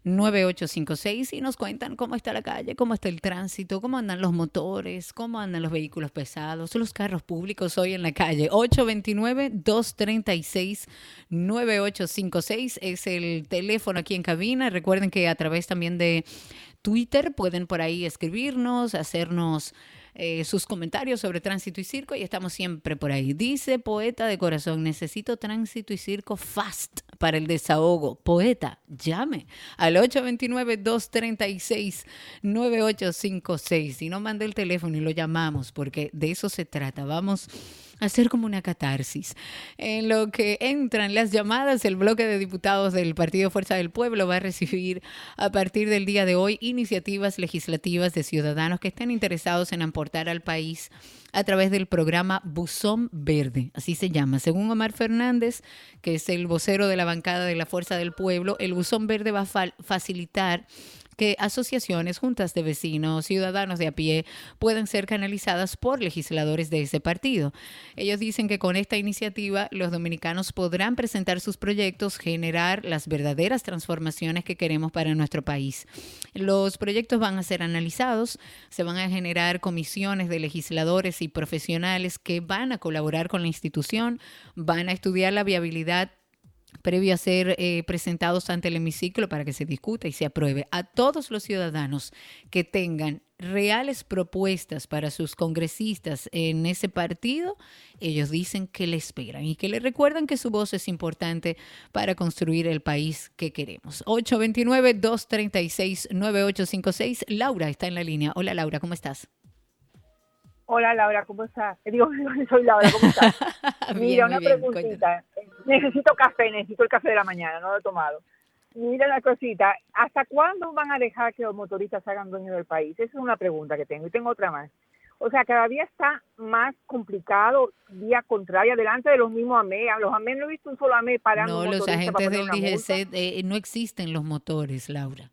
829-236-9856 y nos cuentan cómo está la calle, cómo está el tránsito, cómo andan los motores, cómo andan los vehículos pesados, los carros públicos hoy en la calle. 829-236-9856 es el teléfono aquí en cabina. Recuerden que a través también de Twitter. Pueden por ahí escribirnos, hacernos eh, sus comentarios sobre tránsito y circo y estamos siempre por ahí. Dice poeta de corazón, necesito tránsito y circo fast para el desahogo. Poeta, llame al 829-236-9856. Si no, mande el teléfono y lo llamamos porque de eso se trata. Vamos hacer como una catarsis. En lo que entran las llamadas, el bloque de diputados del Partido Fuerza del Pueblo va a recibir a partir del día de hoy iniciativas legislativas de ciudadanos que estén interesados en aportar al país a través del programa Buzón Verde, así se llama. Según Omar Fernández, que es el vocero de la bancada de la Fuerza del Pueblo, el Buzón Verde va a facilitar que asociaciones, juntas de vecinos, ciudadanos de a pie puedan ser canalizadas por legisladores de ese partido. Ellos dicen que con esta iniciativa los dominicanos podrán presentar sus proyectos, generar las verdaderas transformaciones que queremos para nuestro país. Los proyectos van a ser analizados, se van a generar comisiones de legisladores y profesionales que van a colaborar con la institución, van a estudiar la viabilidad previo a ser eh, presentados ante el hemiciclo para que se discuta y se apruebe. A todos los ciudadanos que tengan reales propuestas para sus congresistas en ese partido, ellos dicen que le esperan y que le recuerdan que su voz es importante para construir el país que queremos. 829-236-9856. Laura está en la línea. Hola Laura, ¿cómo estás? Hola Laura, ¿cómo estás? Digo, soy Laura, ¿cómo estás? Mira, una preguntita. Necesito café, necesito el café de la mañana, no lo he tomado. Mira la cosita, ¿hasta cuándo van a dejar que los motoristas se hagan dueños del país? Esa es una pregunta que tengo y tengo otra más. O sea, cada día está más complicado, día contrario, delante de los mismos AME. Los AME no he visto un solo AME parando. No, los agentes del DGC eh, no existen los motores, Laura.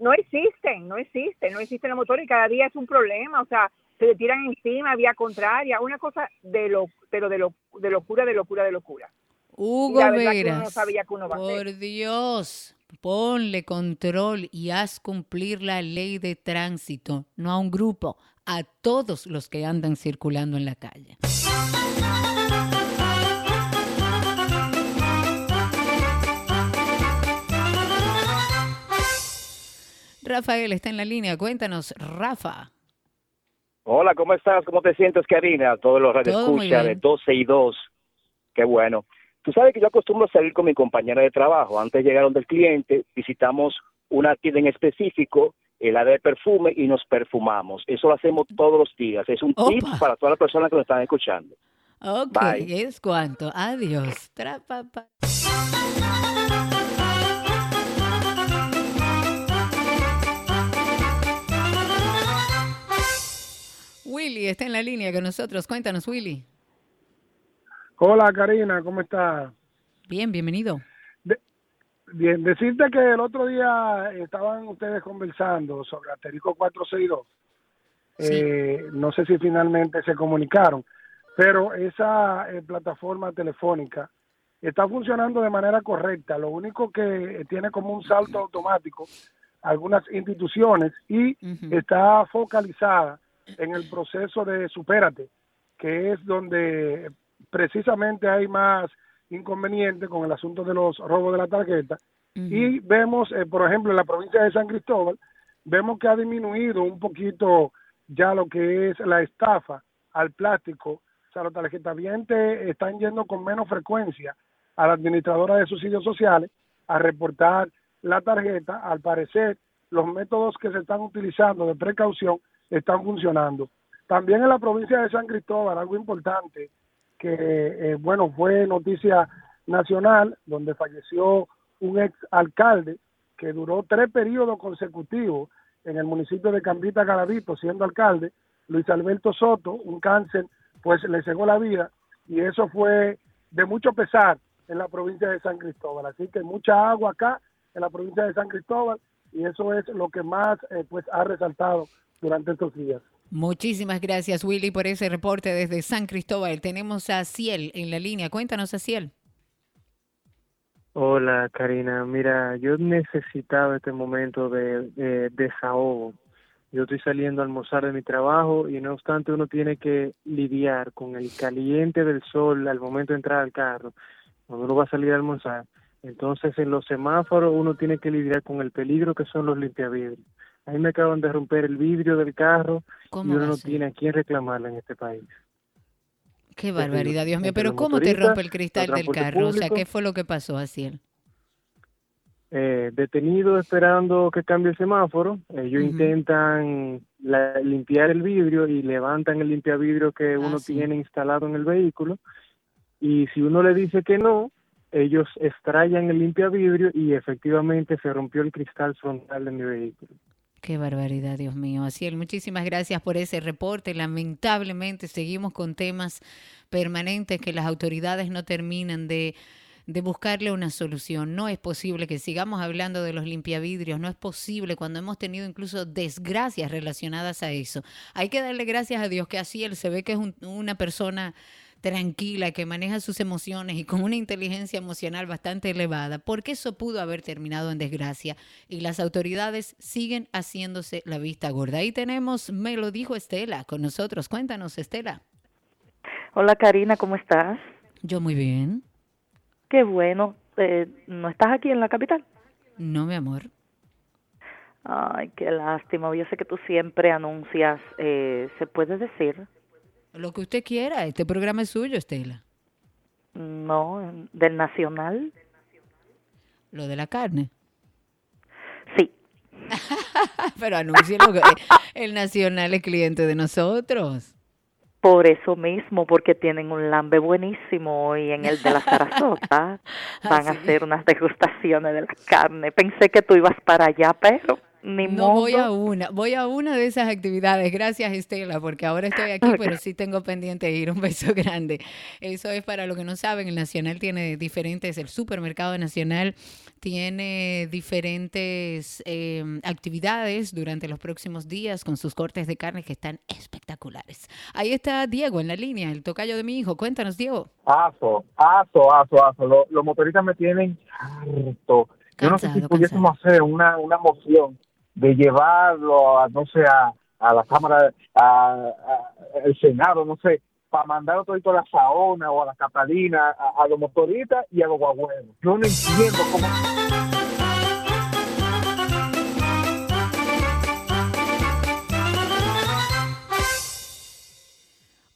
No existen, no existen, no existen los motores y cada día es un problema. O sea, se le tiran encima, vía contraria, una cosa de lo, pero de, lo, de locura, de locura, de locura. Hugo Veras, por Dios, ponle control y haz cumplir la ley de tránsito, no a un grupo, a todos los que andan circulando en la calle. Rafael está en la línea, cuéntanos, Rafa. Hola, ¿cómo estás? ¿Cómo te sientes, Karina? Todos los radioescuchas de 12 y 2. Qué bueno. Tú sabes que yo acostumbro a salir con mi compañera de trabajo. Antes de llegar donde el cliente, visitamos una tienda en específico, el área de perfume, y nos perfumamos. Eso lo hacemos todos los días. Es un tip para todas las personas que nos están escuchando. Ok, es cuanto. Adiós. Willy está en la línea con nosotros. Cuéntanos, Willy. Hola, Karina, ¿cómo estás? Bien, bienvenido. bien, decirte que el otro día estaban ustedes conversando sobre Aterico 462. Eh, no sé si finalmente se comunicaron, pero esa eh, plataforma telefónica está funcionando de manera correcta. Lo único que tiene como un salto automático algunas instituciones y está focalizada en el proceso de supérate, que es donde precisamente hay más inconveniente con el asunto de los robos de la tarjeta. Y vemos, eh, por ejemplo, en la provincia de San Cristóbal, vemos que ha disminuido un poquito ya lo que es la estafa al plástico. O sea, los tarjetavientes están yendo con menos frecuencia a la administradora de subsidios sociales a reportar la tarjeta. Al parecer, los métodos que se están utilizando de precaución están funcionando. También en la provincia de San Cristóbal, algo importante, que eh, bueno, fue noticia nacional, donde falleció un ex alcalde que duró tres periodos consecutivos en el municipio de Cambita Garavito siendo alcalde, Luis Alberto Soto, un cáncer, pues le cegó la vida y eso fue de mucho pesar en la provincia de San Cristóbal. Así que mucha agua acá en la provincia de San Cristóbal y eso es lo que más eh, pues ha resaltado durante estos días. Muchísimas gracias, Willy, por ese reporte desde San Cristóbal. Tenemos a Ciel en la línea. Cuéntanos, a Ciel. Hola, Karina. Mira, yo necesitaba este momento de, desahogo. Yo estoy saliendo a almorzar de mi trabajo y no obstante uno tiene que lidiar con el caliente del sol al momento de entrar al carro, cuando uno va a salir a almorzar. Entonces en los semáforos uno tiene que lidiar con el peligro que son los limpiavidrios. A mí me acaban de romper el vidrio del carro y uno no tiene a quién reclamarla en este país. Qué barbaridad, Dios mío. Pero ¿cómo te rompe el cristal del carro? o sea, ¿qué fue lo que pasó, Asiel? Eh, detenido esperando que cambie el semáforo. Ellos intentan limpiar el vidrio y levantan el limpiavidrio que uno ah, tiene instalado en el vehículo. Y si uno le dice que no, ellos extrayan el limpiavidrio y efectivamente se rompió el cristal frontal de mi vehículo. Qué barbaridad, Dios mío. Asiel, muchísimas gracias por ese reporte. Lamentablemente seguimos con temas permanentes que las autoridades no terminan de, de buscarle una solución. No es posible que sigamos hablando de los limpiavidrios, no es posible cuando hemos tenido incluso desgracias relacionadas a eso. Hay que darle gracias a Dios que Asiel se ve que es una persona tranquila, que maneja sus emociones y con una inteligencia emocional bastante elevada, porque eso pudo haber terminado en desgracia y las autoridades siguen haciéndose la vista gorda. Ahí tenemos, me lo dijo Estela con nosotros. Cuéntanos, Estela. Hola Karina, ¿cómo estás? Yo muy bien. Qué bueno. Eh, ¿No estás aquí en la capital? No, mi amor. Ay, qué lástima. Yo sé que tú siempre anuncias, eh, ¿se puede decir? Lo que usted quiera. Este programa es suyo, Estela. No, del Nacional. ¿Lo de la carne? Sí. Pero anúncielo que el Nacional es cliente de nosotros. Por eso mismo, porque tienen un lambe buenísimo y en el de la Sarasota van a hacer unas degustaciones de la carne. Pensé que tú ibas para allá, pero no voy a una, voy a una de esas actividades. Gracias, Estela, porque ahora estoy aquí, pero sí tengo pendiente ir. Un beso grande. Eso es para los que no saben, el Nacional tiene diferentes, el supermercado nacional tiene diferentes em, actividades durante los próximos días con sus cortes de carne que están espectaculares. Ahí está Diego en la línea, el tocayo de mi hijo. Cuéntanos, Diego. Aso, aso, aso, aso. Los, motoristas me tienen harto. Yo no sé si pudiésemos hacer una, una moción de llevarlo a, no sé, a, la Cámara, a, el Senado, no sé, para mandar a la Saona o a la Catalina, a, los motoristas y a los guagüeros. Yo no entiendo cómo...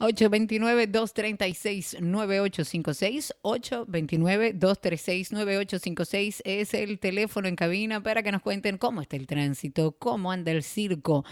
829-236-9856. 829-236-9856 es el teléfono en cabina para que nos cuenten cómo está el tránsito, cómo anda el circo.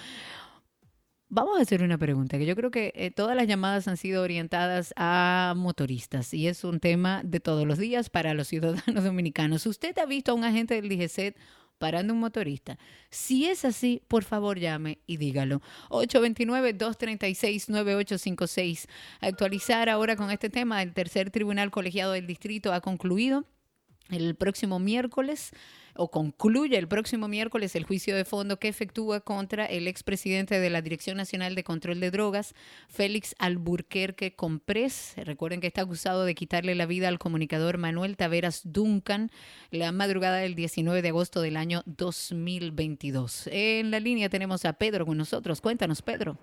Vamos a hacer una pregunta, que yo creo que eh, todas las llamadas han sido orientadas a motoristas y es un tema de todos los días para los ciudadanos dominicanos. ¿Usted ha visto a un agente del DGCET parando un motorista. Si es así, por favor llame y dígalo. 829-236-9856. Actualizar ahora con este tema. El tercer tribunal colegiado del distrito ha concluido el próximo miércoles o concluye el próximo miércoles el juicio de fondo que efectúa contra el expresidente de la Dirección Nacional de Control de Drogas, Félix Alburquerque Comprés. Recuerden que está acusado de quitarle la vida al comunicador Manuel Taveras Duncan la madrugada del 19 de agosto del año 2022. En la línea tenemos a Pedro con nosotros. Cuéntanos, Pedro.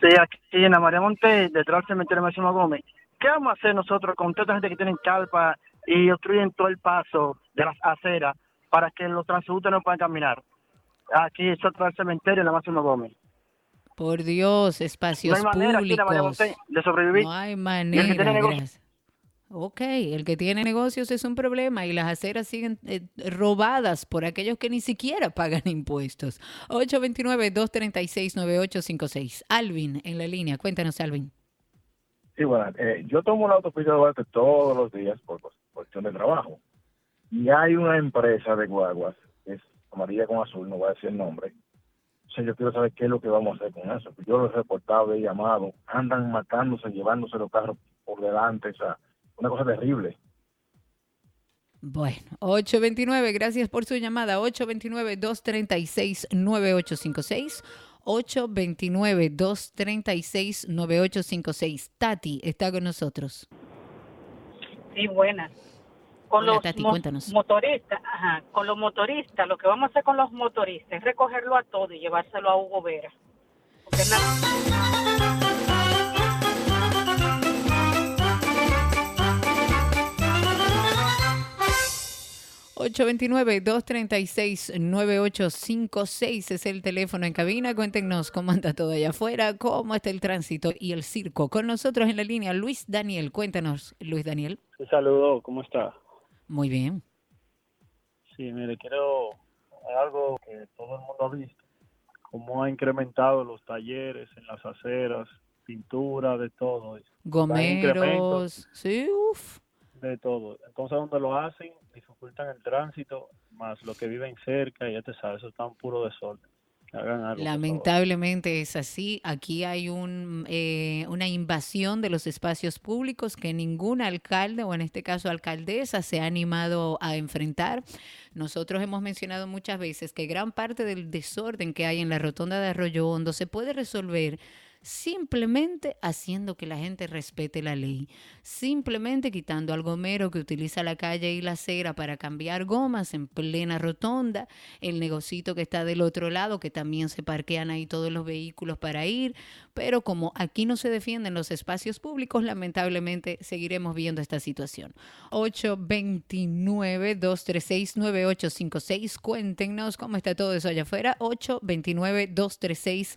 Sí, aquí en la María Monte, detrás del cementerio Máximo Gómez. ¿Qué vamos a hacer nosotros con toda esta gente que tienen calpa y obstruyen todo el paso de las aceras para que los transeúntes no puedan caminar. Aquí es otro cementerio en la Máximo Gómez. Por Dios, espacios no hay manera públicos. de sobrevivir. No hay manera. Ok, el que tiene negocios es un problema y las aceras siguen eh, robadas por aquellos que ni siquiera pagan impuestos. 829-236-9856. Alvin en la línea. Cuéntanos, Alvin. Sí, bueno, eh, yo tomo la autopista de Duarte todos los días por cuestión de trabajo. Y hay una empresa de guaguas, que es amarilla con azul, no voy a decir el nombre. O sea, yo quiero saber qué es lo que vamos a hacer con eso. Yo los he reportado, he llamado, andan matándose, llevándose los carros por delante, o sea, una cosa terrible. Bueno, 829, gracias por su llamada. 829-236-9856. 829-236-9856. Tati está con nosotros. Sí, buenas con los motoristas, con los motoristas, lo que vamos a hacer con los motoristas es recogerlo a todo y llevárselo a Hugo Vera. 829-236-9856 es el teléfono en cabina. Cuéntenos cómo anda todo allá afuera, cómo está el tránsito y el circo. Con nosotros en la línea, Luis Daniel. Cuéntanos, Luis Daniel. Un saludo, ¿cómo está? Muy bien. Sí, mire, quiero algo que todo el mundo ha visto, cómo ha incrementado los talleres en las aceras, pintura, de todo. Gomeros, sí, uff. De todo. Entonces, donde lo hacen, dificultan el tránsito, más lo que viven cerca, y ya te sabes, eso está un puro desorden. Lamentablemente es así. Aquí hay un, eh, una invasión de los espacios públicos que ningún alcalde o en este caso alcaldesa se ha animado a enfrentar. Nosotros hemos mencionado muchas veces que gran parte del desorden que hay en la rotonda de Arroyo Hondo se puede resolver simplemente haciendo que la gente respete la ley, simplemente quitando al gomero que utiliza la calle y la acera para cambiar gomas en plena rotonda, el negocito que está del otro lado, que también se parquean ahí todos los vehículos para ir, pero como aquí no se defienden los espacios públicos, lamentablemente seguiremos viendo esta situación. 829-236-9856, cuéntenos cómo está todo eso allá afuera, 829-236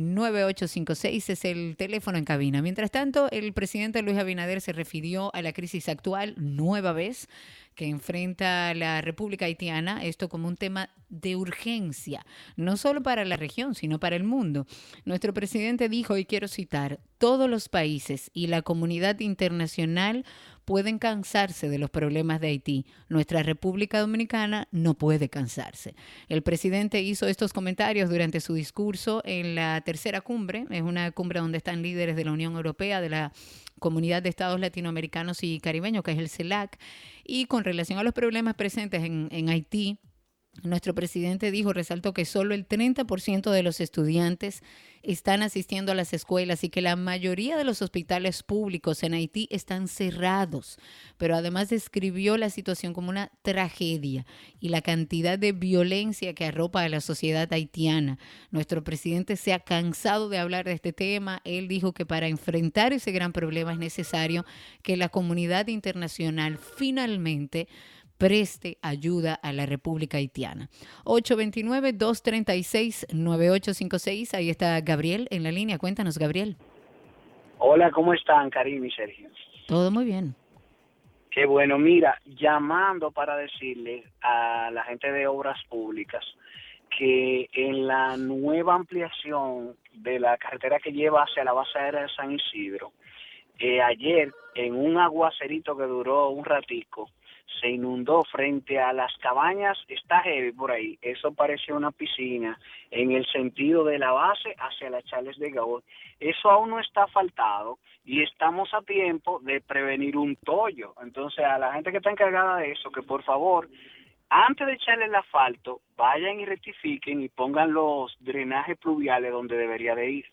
9856 es el teléfono en cabina. Mientras tanto, el presidente Luis Abinader se refirió a la crisis actual nueva vez que enfrenta la República Haitiana, esto como un tema de urgencia, no solo para la región, sino para el mundo. Nuestro presidente dijo, y quiero citar, todos los países y la comunidad internacional pueden cansarse de los problemas de Haití. Nuestra República Dominicana no puede cansarse. El presidente hizo estos comentarios durante su discurso en la tercera cumbre. Es una cumbre donde están líderes de la Unión Europea, de la Comunidad de Estados Latinoamericanos y Caribeños, que es el CELAC. Y con relación a los problemas presentes en, en Haití, nuestro presidente dijo, resaltó que solo el 30% de los estudiantes están asistiendo a las escuelas y que la mayoría de los hospitales públicos en Haití están cerrados. Pero además describió la situación como una tragedia y la cantidad de violencia que arropa a la sociedad haitiana. Nuestro presidente se ha cansado de hablar de este tema. Él dijo que para enfrentar ese gran problema es necesario que la comunidad internacional finalmente preste ayuda a la República Haitiana. 829-236-9856. Ahí está Gabriel en la línea. Cuéntanos, Gabriel. Hola, ¿cómo están, Karim y Sergio? Todo muy bien. Qué bueno. Mira, llamando para decirle a la gente de obras públicas que en la nueva ampliación de la carretera que lleva hacia la base aérea de San Isidro, eh, ayer en un aguacerito que duró un ratico, se inundó frente a las cabañas, está heavy por ahí, eso parece una piscina en el sentido de la base hacia las Charles de Gaulle. Eso aún no está faltado y estamos a tiempo de prevenir un tollo. Entonces, a la gente que está encargada de eso, que por favor, antes de echarle el asfalto, vayan y rectifiquen y pongan los drenajes pluviales donde debería de ir.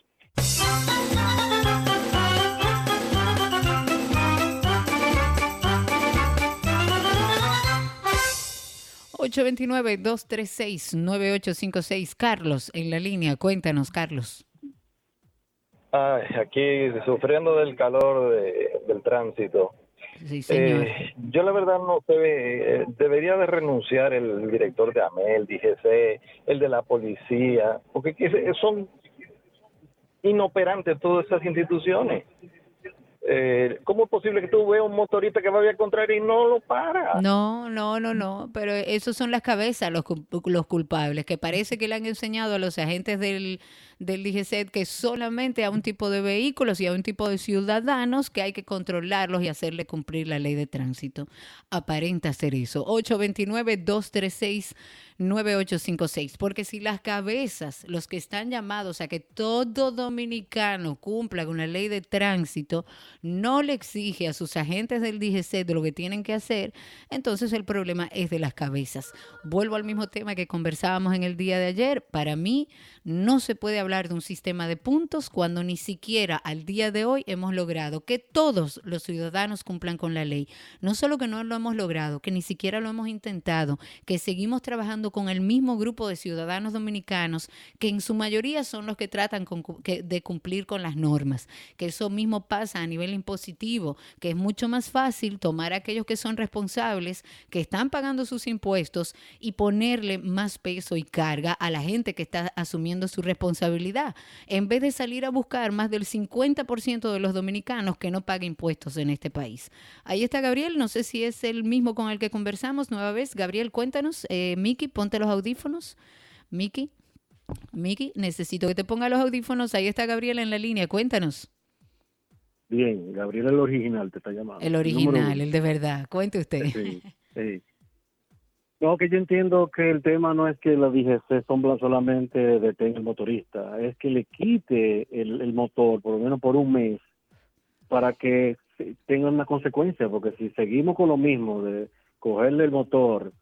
829-236-9856. Carlos, en la línea, cuéntanos, Carlos. aquí sufriendo del calor del tránsito. Sí, señor. Eh, yo la verdad no sé, eh, debería de renunciar el director de AMEL, DGC, el de la policía, porque son inoperantes todas esas instituciones. Eh, ¿cómo es posible que tú veas un motorista que va a contrario y no lo para? No, no, no, no, pero esos son las cabezas los, los culpables, que parece que le han enseñado a los agentes del, del que solamente a un tipo de vehículos y a un tipo de ciudadanos que hay que controlarlos y hacerle cumplir la ley de tránsito. Aparenta ser eso. 829-236. 9856, porque si las cabezas, los que están llamados a que todo dominicano cumpla con la ley de tránsito, no le exige a sus agentes del DGC de lo que tienen que hacer, entonces el problema es de las cabezas. Vuelvo al mismo tema que conversábamos en el día de ayer. Para mí, no se puede hablar de un sistema de puntos cuando ni siquiera al día de hoy hemos logrado que todos los ciudadanos cumplan con la ley. No solo que no lo hemos logrado, que ni siquiera lo hemos intentado, que seguimos trabajando con el mismo grupo de ciudadanos dominicanos que en su mayoría son los que tratan de cumplir con las normas, que eso mismo pasa a nivel impositivo, que es mucho más fácil tomar a aquellos que son responsables, que están pagando sus impuestos y ponerle más peso y carga a la gente que está asumiendo su responsabilidad, en vez de salir a buscar más del 50% de los dominicanos que no paguen impuestos en este país. Ahí está Gabriel, no sé si es el mismo con el que conversamos nueva vez. Gabriel, cuéntanos, eh, Miki, ponte los audífonos. Miki, Miki, necesito que te ponga los audífonos. Ahí está Gabriel en la línea. Cuéntanos. Bien, Gabriel el original te está llamando. El original, el, de verdad. Cuente usted. Sí, No, que yo entiendo que el tema no es que la DGC sombra solamente detenga el motorista, es que le quite el, el motor, por lo menos por un mes, para que tenga una consecuencia, porque si seguimos con lo mismo de cogerle el motor,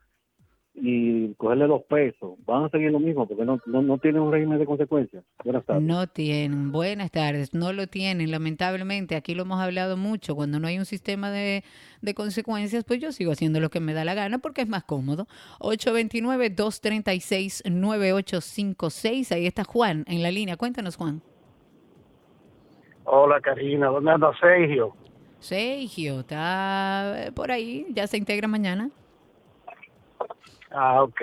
y cogerle los pesos, van a seguir lo mismo porque no, no, tienen un régimen de consecuencias. Buenas tardes. No tienen, buenas tardes, no lo tienen, lamentablemente, aquí lo hemos hablado mucho, cuando no hay un sistema de, de consecuencias, pues yo sigo haciendo lo que me da la gana porque es más cómodo. 829-236-9856, ahí está Juan en la línea, cuéntanos Juan. Hola Karina, ¿dónde anda Sergio? Sergio, está por ahí, ya se integra mañana. Ah, ok.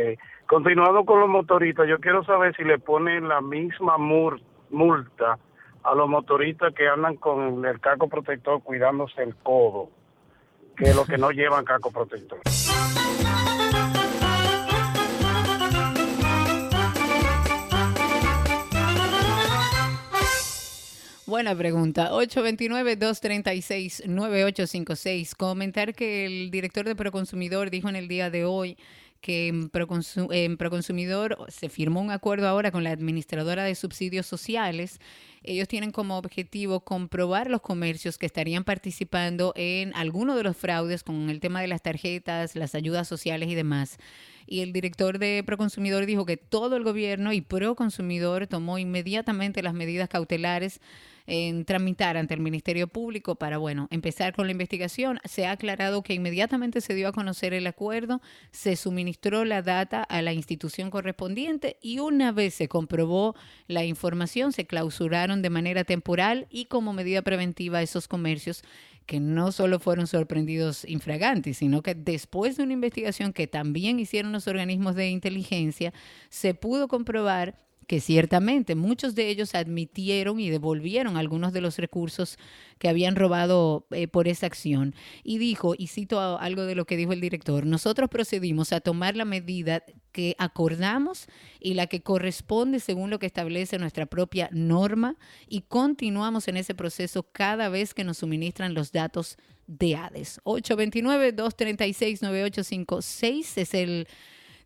Continuando con los motoristas, yo quiero saber si le ponen la misma multa a los motoristas que andan con el caco protector cuidándose el codo, que los que no llevan caco protector. Buena pregunta. 829-236-9856. Comentar que el director de Proconsumidor dijo en el día de hoy que en, Proconsumidor se firmó un acuerdo ahora con la administradora de subsidios sociales. Ellos tienen como objetivo comprobar los comercios que estarían participando en alguno de los fraudes con el tema de las tarjetas, las ayudas sociales y demás. Y el director de Proconsumidor dijo que todo el gobierno y Proconsumidor tomó inmediatamente las medidas cautelares en tramitar ante el Ministerio Público para, bueno, empezar con la investigación. Se ha aclarado que inmediatamente se dio a conocer el acuerdo, se suministró la data a la institución correspondiente y una vez se comprobó la información, se clausuraron de manera temporal y como medida preventiva esos comercios que no solo fueron sorprendidos infragantes, sino que después de una investigación que también hicieron los organismos de inteligencia, se pudo comprobar que ciertamente muchos de ellos admitieron y devolvieron algunos de los recursos que habían robado eh, por esa acción. Y dijo, y cito algo de lo que dijo el director, nosotros procedimos a tomar la medida que acordamos y la que corresponde según lo que establece nuestra propia norma y continuamos en ese proceso cada vez que nos suministran los datos de ADES. 829-236-9856 es el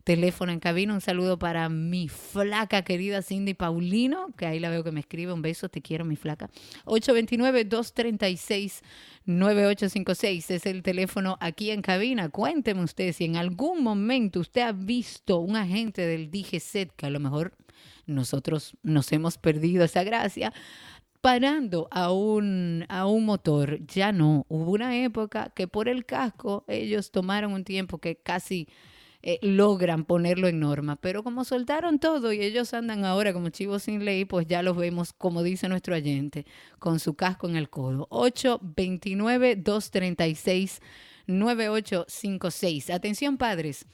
teléfono en cabina. Un saludo para mi flaca querida Cindy Paulino, que ahí la veo que me escribe. Un beso, te quiero, mi flaca. 829-236-9856 es el teléfono aquí en cabina. Cuénteme usted si en algún momento usted ha visto un agente del DGCET, que a lo mejor nosotros nos hemos perdido esa gracia, parando a un, a un motor. Ya no. Hubo una época que por el casco ellos tomaron un tiempo que casi eh, logran ponerlo en norma. Pero como soltaron todo y ellos andan ahora como chivos sin ley, pues ya los vemos, como dice nuestro agente, con su casco en el codo. 829-236-9856. Atención padres.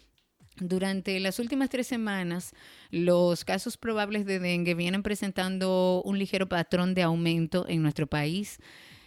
Durante las últimas tres semanas, los casos probables de dengue vienen presentando un ligero patrón de aumento en nuestro país.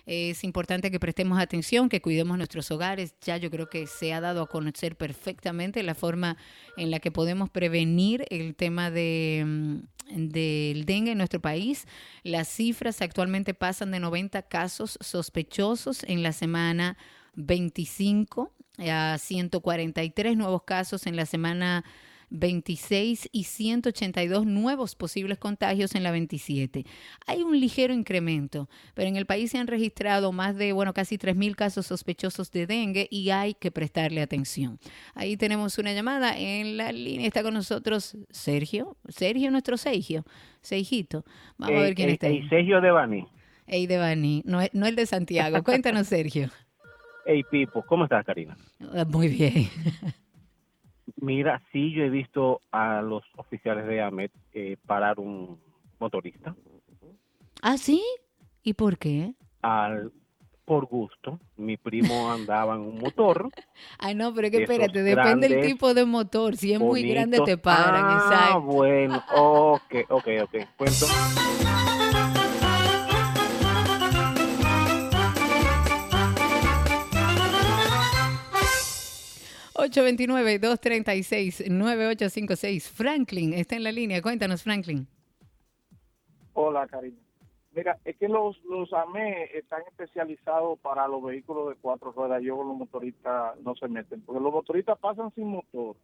Es importante que prestemos atención, que cuidemos nuestros hogares. Ya yo creo que se ha dado a conocer perfectamente la forma en la que podemos prevenir el tema de, mm, del dengue en nuestro país. Las cifras actualmente pasan de 90 casos sospechosos en la semana 25 a 143 nuevos casos en la semana 26 y 182 nuevos posibles contagios en la 27. Hay un ligero incremento, pero en el país se han registrado más de, bueno, casi 3.000 casos sospechosos de dengue y hay que prestarle atención. Ahí tenemos una llamada en la línea. Está con nosotros Sergio. Sergio, nuestro Sergio. Seijito. Vamos a ver quién está. Ahí. Sergio Devani. Ey, Devani. No, no el de Santiago. Cuéntanos, Sergio. Hey, Pipo. ¿Cómo estás, Karina? Ah, muy bien. Mira, sí, yo he visto a los oficiales de AMET eh, parar un motorista. ¿Ah, sí? ¿Y por qué? Al, por gusto. Mi primo andaba en un motor. Ay, no, pero que espérate, depende del tipo de motor. Si es muy grande, te paran. Ah, bueno, ok, ok, ok. Cuento. 829-236-9856. Franklin está en la línea. Cuéntanos, Franklin. Hola, cariño. Mira, es que los, los AME están especializados para los vehículos de cuatro ruedas. Yo los motoristas no se meten, porque los motoristas pasan sin motor,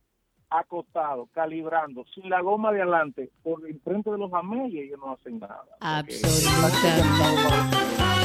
acostados, calibrando, sin la goma de adelante, por el frente de los AME y ellos no hacen nada. Absolutamente.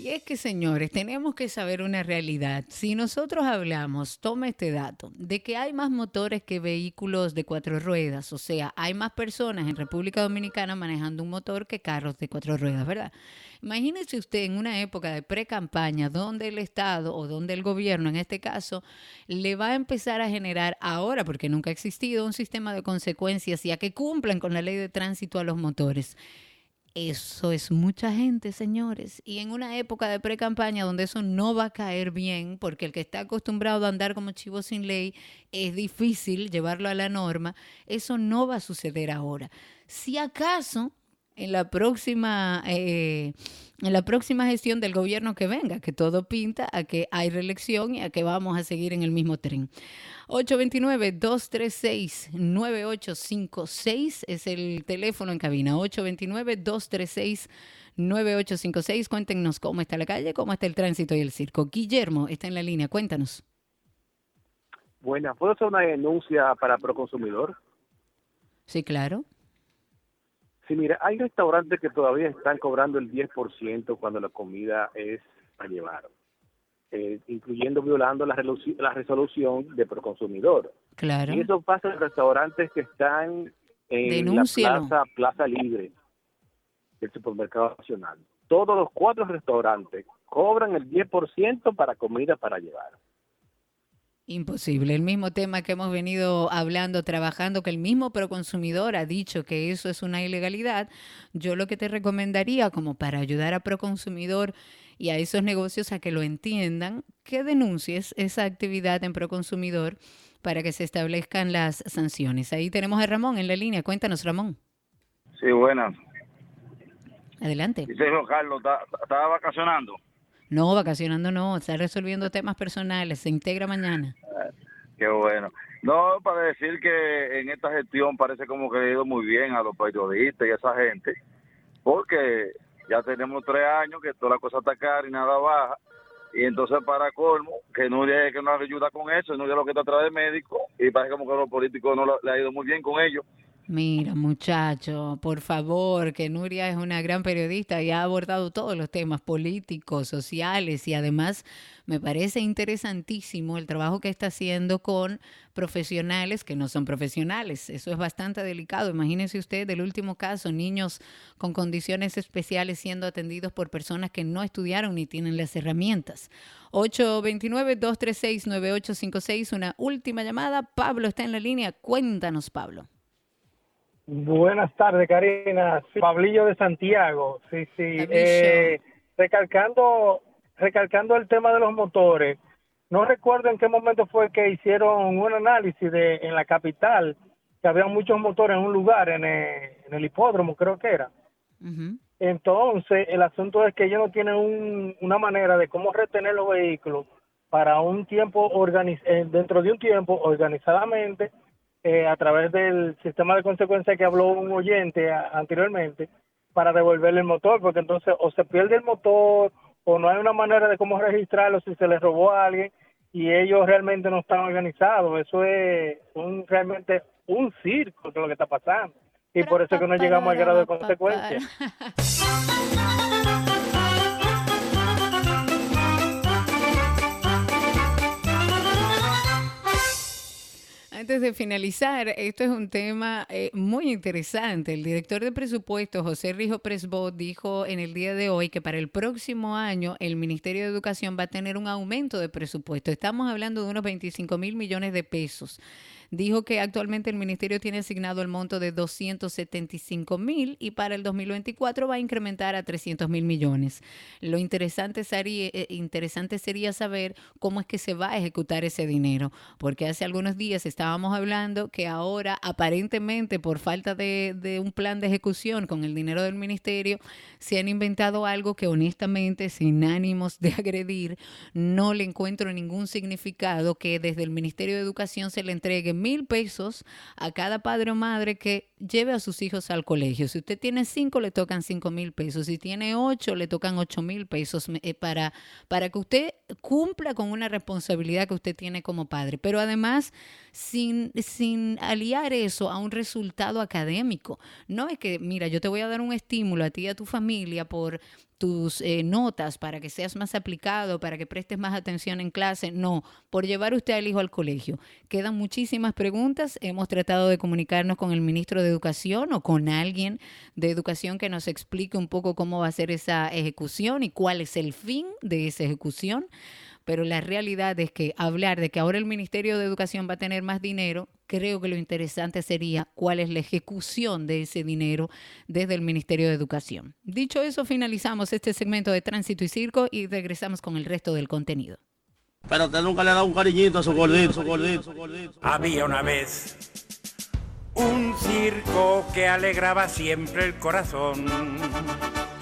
Y es que, señores, tenemos que saber una realidad. Si nosotros hablamos, toma este dato, de que hay más motores que vehículos de cuatro ruedas, o sea, hay más personas en República Dominicana manejando un motor que carros de cuatro ruedas, ¿verdad? Imagínese usted en una época de pre-campaña donde el Estado o donde el gobierno, en este caso, le va a empezar a generar ahora, porque nunca ha existido, un sistema de consecuencias y a que cumplan con la ley de tránsito a los motores. Eso es mucha gente, señores. Y en una época de pre-campaña donde eso no va a caer bien, porque el que está acostumbrado a andar como chivo sin ley es difícil llevarlo a la norma, eso no va a suceder ahora. Si acaso en la próxima eh, en la próxima gestión del gobierno que venga, que todo pinta a que hay reelección y a que vamos a seguir en el mismo tren. 829-236-9856 es el teléfono en cabina. 829-236-9856. Cuéntenos cómo está la calle, cómo está el tránsito y el circo. Guillermo está en la línea, cuéntanos. Buenas, ¿puedo hacer una denuncia para Proconsumidor? Sí, claro. Sí, mira, hay restaurantes que todavía están cobrando el 10% cuando la comida es a llevar. Eh, incluyendo violando la, la resolución de Proconsumidor. Claro. Y eso pasa en restaurantes que están en la plaza, plaza Libre del Supermercado Nacional. Todos los cuatro restaurantes cobran el 10% para comida para llevar. Imposible. El mismo tema que hemos venido hablando, trabajando, que el mismo Proconsumidor ha dicho que eso es una ilegalidad. Yo lo que te recomendaría, como para ayudar a Proconsumidor y a esos negocios a que lo entiendan, que denuncies esa actividad en Proconsumidor para que se establezcan las sanciones. Ahí tenemos a Ramón en la línea. Cuéntanos, Ramón. Sí, buenas. Adelante. Dice Carlos, ¿estaba vacacionando? No, vacacionando no, está resolviendo temas personales, se integra mañana. Qué bueno. No, para decir que en esta gestión parece como que ha ido muy bien a los periodistas y a esa gente, porque ya tenemos tres años que toda la cosa está cara y nada baja. Y entonces, para colmo, que Nuria es que nos ayuda con eso, Nuria es lo que está atrás de médico, y parece como que a los políticos no le ha ido muy bien con ellos. Mira, muchacho, por favor, que Nuria es una gran periodista y ha abordado todos los temas políticos, sociales y además me parece interesantísimo el trabajo que está haciendo con profesionales que no son profesionales. Eso es bastante delicado. Imagínese usted del último caso, niños con condiciones especiales siendo atendidos por personas que no estudiaron ni tienen las herramientas. 829-236-9856, una última llamada. Pablo está en la línea. Cuéntanos, Pablo. Buenas tardes, Karina. Pablillo de Santiago. Sí, sí. Eh, recalcando, recalcando el tema de los motores. No recuerdo en qué momento fue que hicieron un análisis de en la capital que había muchos motores en un lugar, en el, hipódromo, creo que era. Entonces, el asunto es que ellos no tienen una manera de cómo retener los vehículos para un tiempo, eh, dentro de un tiempo, organizadamente, eh, a través del sistema de consecuencia que habló un oyente anteriormente para devolverle el motor, porque entonces o se pierde el motor o no hay una manera de cómo registrarlo si se le robó a alguien y ellos realmente no están organizados. Eso es un, realmente un circo de lo que está pasando. Y por eso es que no llegamos al grado de consecuencia. Antes de finalizar, esto es un tema eh, muy interesante. El director de presupuesto, José Rijo Presbot, dijo en el día de hoy que para el próximo año el Ministerio de Educación va a tener un aumento de presupuesto. Estamos hablando de unos 25 mil millones de pesos dijo que actualmente el ministerio tiene asignado el monto de 275 mil y para el 2024 va a incrementar a 300 mil millones. Lo interesante sería, eh, interesante sería saber cómo es que se va a ejecutar ese dinero, porque hace algunos días estábamos hablando que ahora aparentemente por falta de, de un plan de ejecución con el dinero del ministerio, se han inventado algo que honestamente, sin ánimos de agredir, no le encuentro ningún significado que desde el Ministerio de Educación se le entregue mil pesos a cada padre o madre que lleve a sus hijos al colegio. Si usted tiene cinco, le tocan cinco mil pesos. Si tiene ocho, le tocan ocho mil pesos eh, para, para que usted cumpla con una responsabilidad que usted tiene como padre. Pero además, sin, sin aliar eso a un resultado académico. No es que, mira, yo te voy a dar un estímulo a ti y a tu familia por tus eh, notas para que seas más aplicado, para que prestes más atención en clase. No, por llevar usted al hijo al colegio. Quedan muchísimas preguntas. Hemos tratado de comunicarnos con el ministro de Educación o con alguien de Educación que nos explique un poco cómo va a ser esa ejecución y cuál es el fin de esa ejecución pero la realidad es que hablar de que ahora el Ministerio de Educación va a tener más dinero, creo que lo interesante sería cuál es la ejecución de ese dinero desde el Ministerio de Educación. Dicho eso, finalizamos este segmento de Tránsito y Circo y regresamos con el resto del contenido. Pero usted nunca le ha dado un cariñito a su gordito, su gordito, su gordito. Había una vez un circo que alegraba siempre el corazón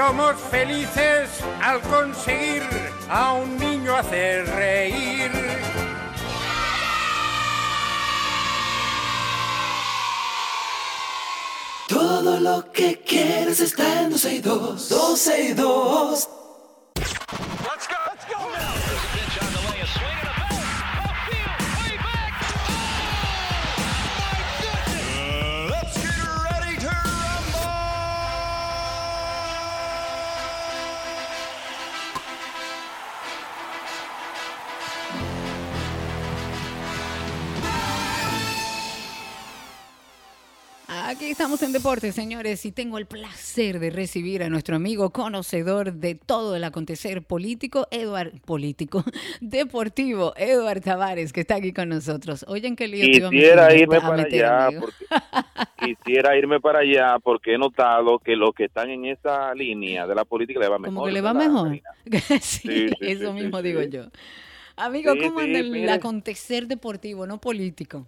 Somos felices al conseguir a un niño hacer reír. Todo lo que quieres está en 12 y 2. 12 y 2. Aquí estamos en Deportes, señores, y tengo el placer de recibir a nuestro amigo conocedor de todo el acontecer político, Eduard, político, deportivo, Eduard Tavares, que está aquí con nosotros. Oyen qué lío Quisiera irme para allá, porque, quisiera irme para allá porque he notado que los que están en esa línea de la política le va mejor. Como que le va mejor. sí, eso mismo digo yo. Amigo, ¿cómo anda el acontecer deportivo, no político?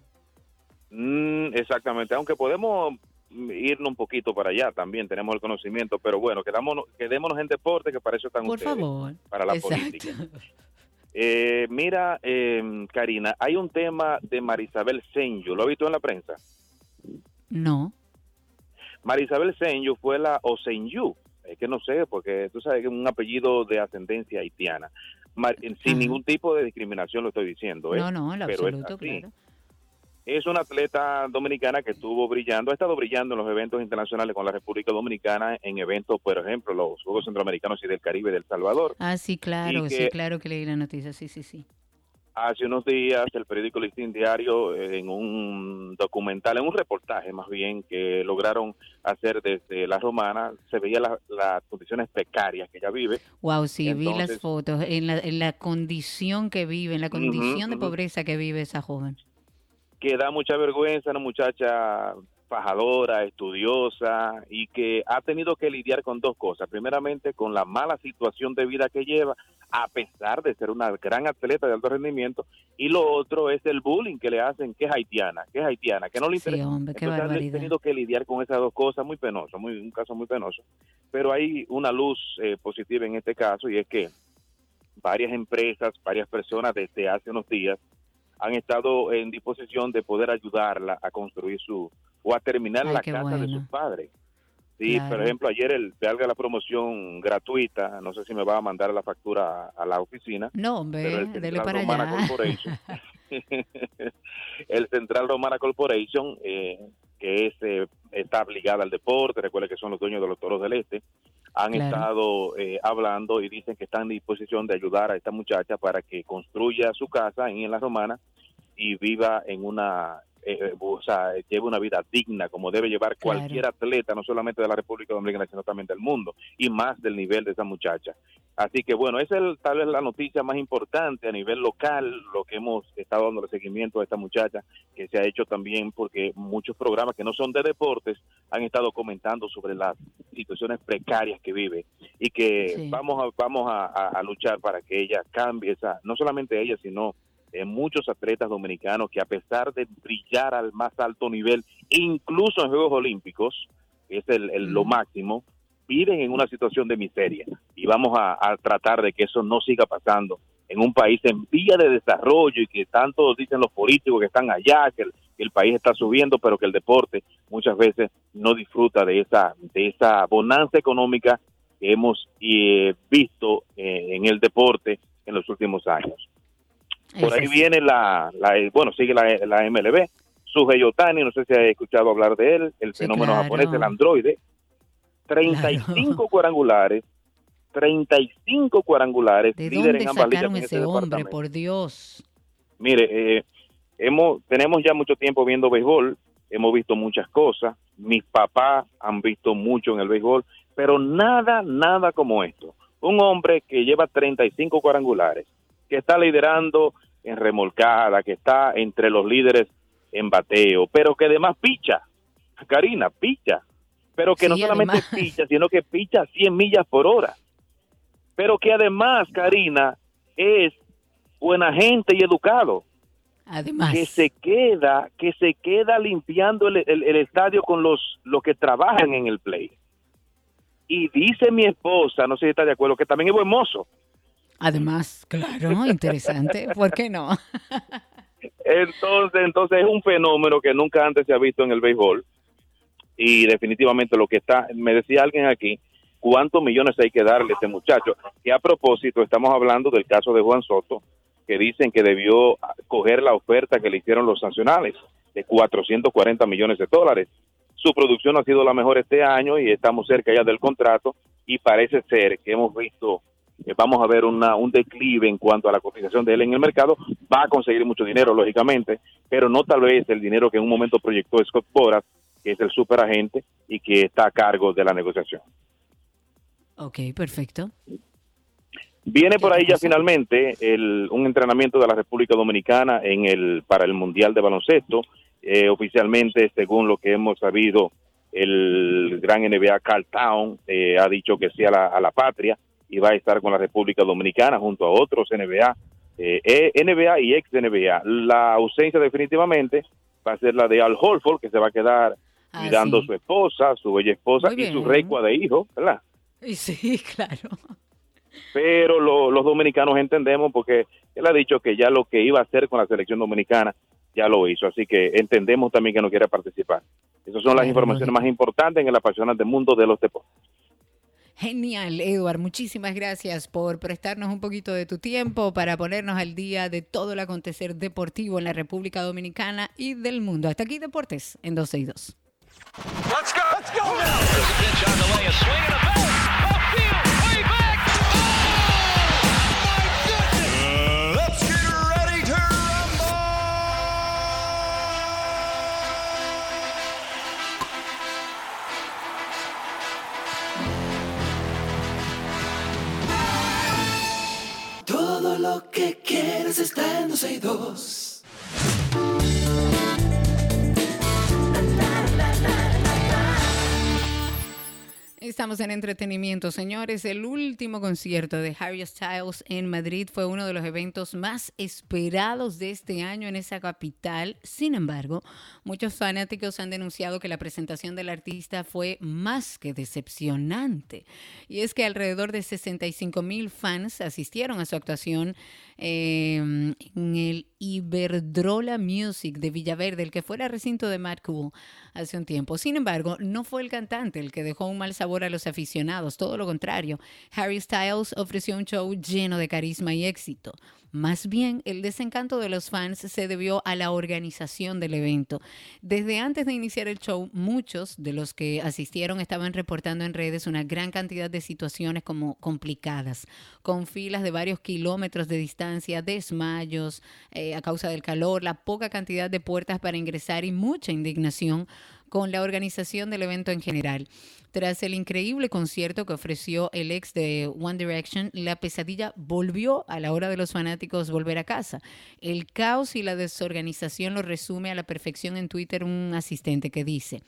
Mm, exactamente, aunque podemos irnos un poquito para allá también, tenemos el conocimiento, pero bueno, quedémonos, quedémonos en deporte que para eso están Por ustedes, favor. para la política. Eh, mira, eh, Karina, hay un tema de Marisabel Senyu, ¿lo ha visto en la prensa? No. Marisabel Senyu fue la, o Senyu, es que no sé, porque tú sabes que es un apellido de ascendencia haitiana, sin ningún tipo de discriminación lo estoy diciendo. ¿eh? No, no, en absoluto, claro es una atleta dominicana que estuvo brillando, ha estado brillando en los eventos internacionales con la República Dominicana, en eventos, por ejemplo, los Juegos Centroamericanos y del Caribe del Salvador. Ah, sí, claro, sí, claro que leí la noticia, sí, sí, sí. Hace unos días el periódico Listín Diario, eh, en un documental, en un reportaje más bien, que lograron hacer desde La Romana, se veía las condiciones precarias que ella vive. Wow, sí, vi las fotos, en la, en la condición que vive, en la condición de pobreza que vive esa joven que da mucha vergüenza, una muchacha fajadora, estudiosa y que ha tenido que lidiar con dos cosas. Primeramente, con la mala situación de vida que lleva, a pesar de ser una gran atleta de alto rendimiento, y lo otro es el bullying que le hacen, que es haitiana, que es haitiana, que no le interesa. Sí, hombre, qué tenido que lidiar con esas dos cosas, muy penoso, muy, un caso muy penoso. Pero hay una luz eh, positiva en este caso y es que varias empresas, varias personas desde hace unos días han estado en disposición de poder ayudarla a construir su o a terminar la casa de sus padres. Sí, por ejemplo, ayer el de la promoción gratuita, no sé si me va a mandar la factura a, la oficina. No, hombre, dele para allá. el Central Romana Corporation, eh, que es, eh, está obligada al deporte, recuerda que son los dueños de los toros del Este, han estado eh, hablando y dicen que están en disposición de ayudar a esta muchacha para que construya su casa en, la Romana y viva en una, eh, o sea, lleve una vida digna como debe llevar cualquier atleta, no solamente de la República Dominicana, sino también del mundo, y más del nivel de esa muchacha. Así que bueno, esa es tal vez la noticia más importante a nivel local, lo que hemos estado dando seguimiento a esta muchacha, que se ha hecho también porque muchos programas que no son de deportes han estado comentando sobre las situaciones precarias que vive y que vamos a, vamos a, luchar para que ella cambie esa, no solamente ella, sino eh, muchos atletas dominicanos que a pesar de brillar al más alto nivel, incluso en Juegos Olímpicos, que es el, lo máximo, viven en una situación de miseria y vamos a, tratar de que eso no siga pasando en un país en vía de desarrollo y que tanto dicen los políticos que están allá, que el, país está subiendo, pero que el deporte muchas veces no disfruta de esa, de esa bonanza económica que hemos eh, visto eh, en el deporte en los últimos años. Por ahí viene la, la, bueno, sigue la, la MLB, Suhei Yotani, no sé si ha escuchado hablar de él, el fenómeno japonés, el androide, 35 cuadrangulares, 35 cuadrangulares, ¿De líder en ambas ligas. ese hombre, por Dios? Mire, eh, hemos, tenemos ya mucho tiempo viendo béisbol, hemos visto muchas cosas, mis papás han visto mucho en el béisbol, pero nada, nada como esto. Un hombre que lleva 35 cuadrangulares, que está liderando en remolcada, que está entre los líderes en bateo, pero que además picha, Karina, picha, pero que no solamente picha, sino que picha 100 millas por hora. Pero que además, Karina, es buena gente y educado. Además. Que se queda, que se queda limpiando el, el, estadio con los, los que trabajan en el play. Y dice mi esposa, no sé si está de acuerdo, que también es buen mozo. Además, claro, interesante. ¿Por qué no? entonces, entonces es un fenómeno que nunca antes se ha visto en el béisbol y definitivamente lo que está, me decía alguien aquí, cuántos millones hay que darle a este muchacho. Y a propósito, estamos hablando del caso de Juan Soto, que dicen que debió coger la oferta que le hicieron los sancionales de 440 millones de dólares. Su producción ha sido la mejor este año y estamos cerca ya del contrato y parece ser que hemos visto que vamos a ver una, un declive en cuanto a la cotización de él en el mercado. Va a conseguir mucho dinero, lógicamente, pero no tal vez el dinero que en un momento proyectó Scott Boras que es el superagente y que está a cargo de la negociación. Ok, perfecto. Viene por ahí ya finalmente el, un entrenamiento de la República Dominicana en el para el Mundial de Baloncesto. Eh, oficialmente, según lo que hemos sabido, el gran NBA Carl Town eh, ha dicho que sí a la, a la, patria y va a estar con la República Dominicana junto a otros NBA, eh, e, NBA y ex NBA. La ausencia definitivamente va a ser la de Al Holford, que se va a quedar Ah, cuidando su esposa, su bella esposa y su recua de hijos, ¿verdad? Sí, claro. Pero los dominicanos entendemos porque él ha dicho que ya lo que iba a hacer con la selección dominicana ya lo hizo, así que entendemos también que no quiere participar. Esas son las informaciones más importantes en el apasionante mundo de los deportes. Genial, Eduard. Muchísimas gracias por prestarnos un poquito de tu tiempo para ponernos al día de todo el acontecer deportivo en la República Dominicana y del mundo. Hasta aquí Deportes en 12 y 2. Let's go. Let's. Lo que quieres está en 12 y 2. Estamos en entretenimiento, señores. El último concierto de Harry Styles en Madrid fue uno de los eventos más esperados de este año en esa capital. Sin embargo, muchos fanáticos han denunciado que la presentación del artista fue más que decepcionante. Y es que alrededor de 65 mil fans asistieron a su actuación Em, en el Iberdrola Music de Villaverde, el que fuera recinto de Matt Cool hace un tiempo. Sin embargo, no fue el cantante el que dejó un mal sabor a los aficionados, todo lo contrario. Harry Styles ofreció un show lleno de carisma y éxito. Más bien, el desencanto de los fans se debió a la organización del evento. Desde antes de iniciar el show, muchos de los que asistieron estaban reportando en redes una gran cantidad de situaciones como complicadas, con filas de varios kilómetros de distancia, desmayos eh, a causa del calor, la poca cantidad de puertas para ingresar y mucha indignación con la organización del evento en general. Tras el increíble concierto que ofreció el ex de One Direction, la pesadilla volvió a la hora de los fanáticos volver a casa. El caos y la desorganización lo resume a la perfección en Twitter un asistente que dice,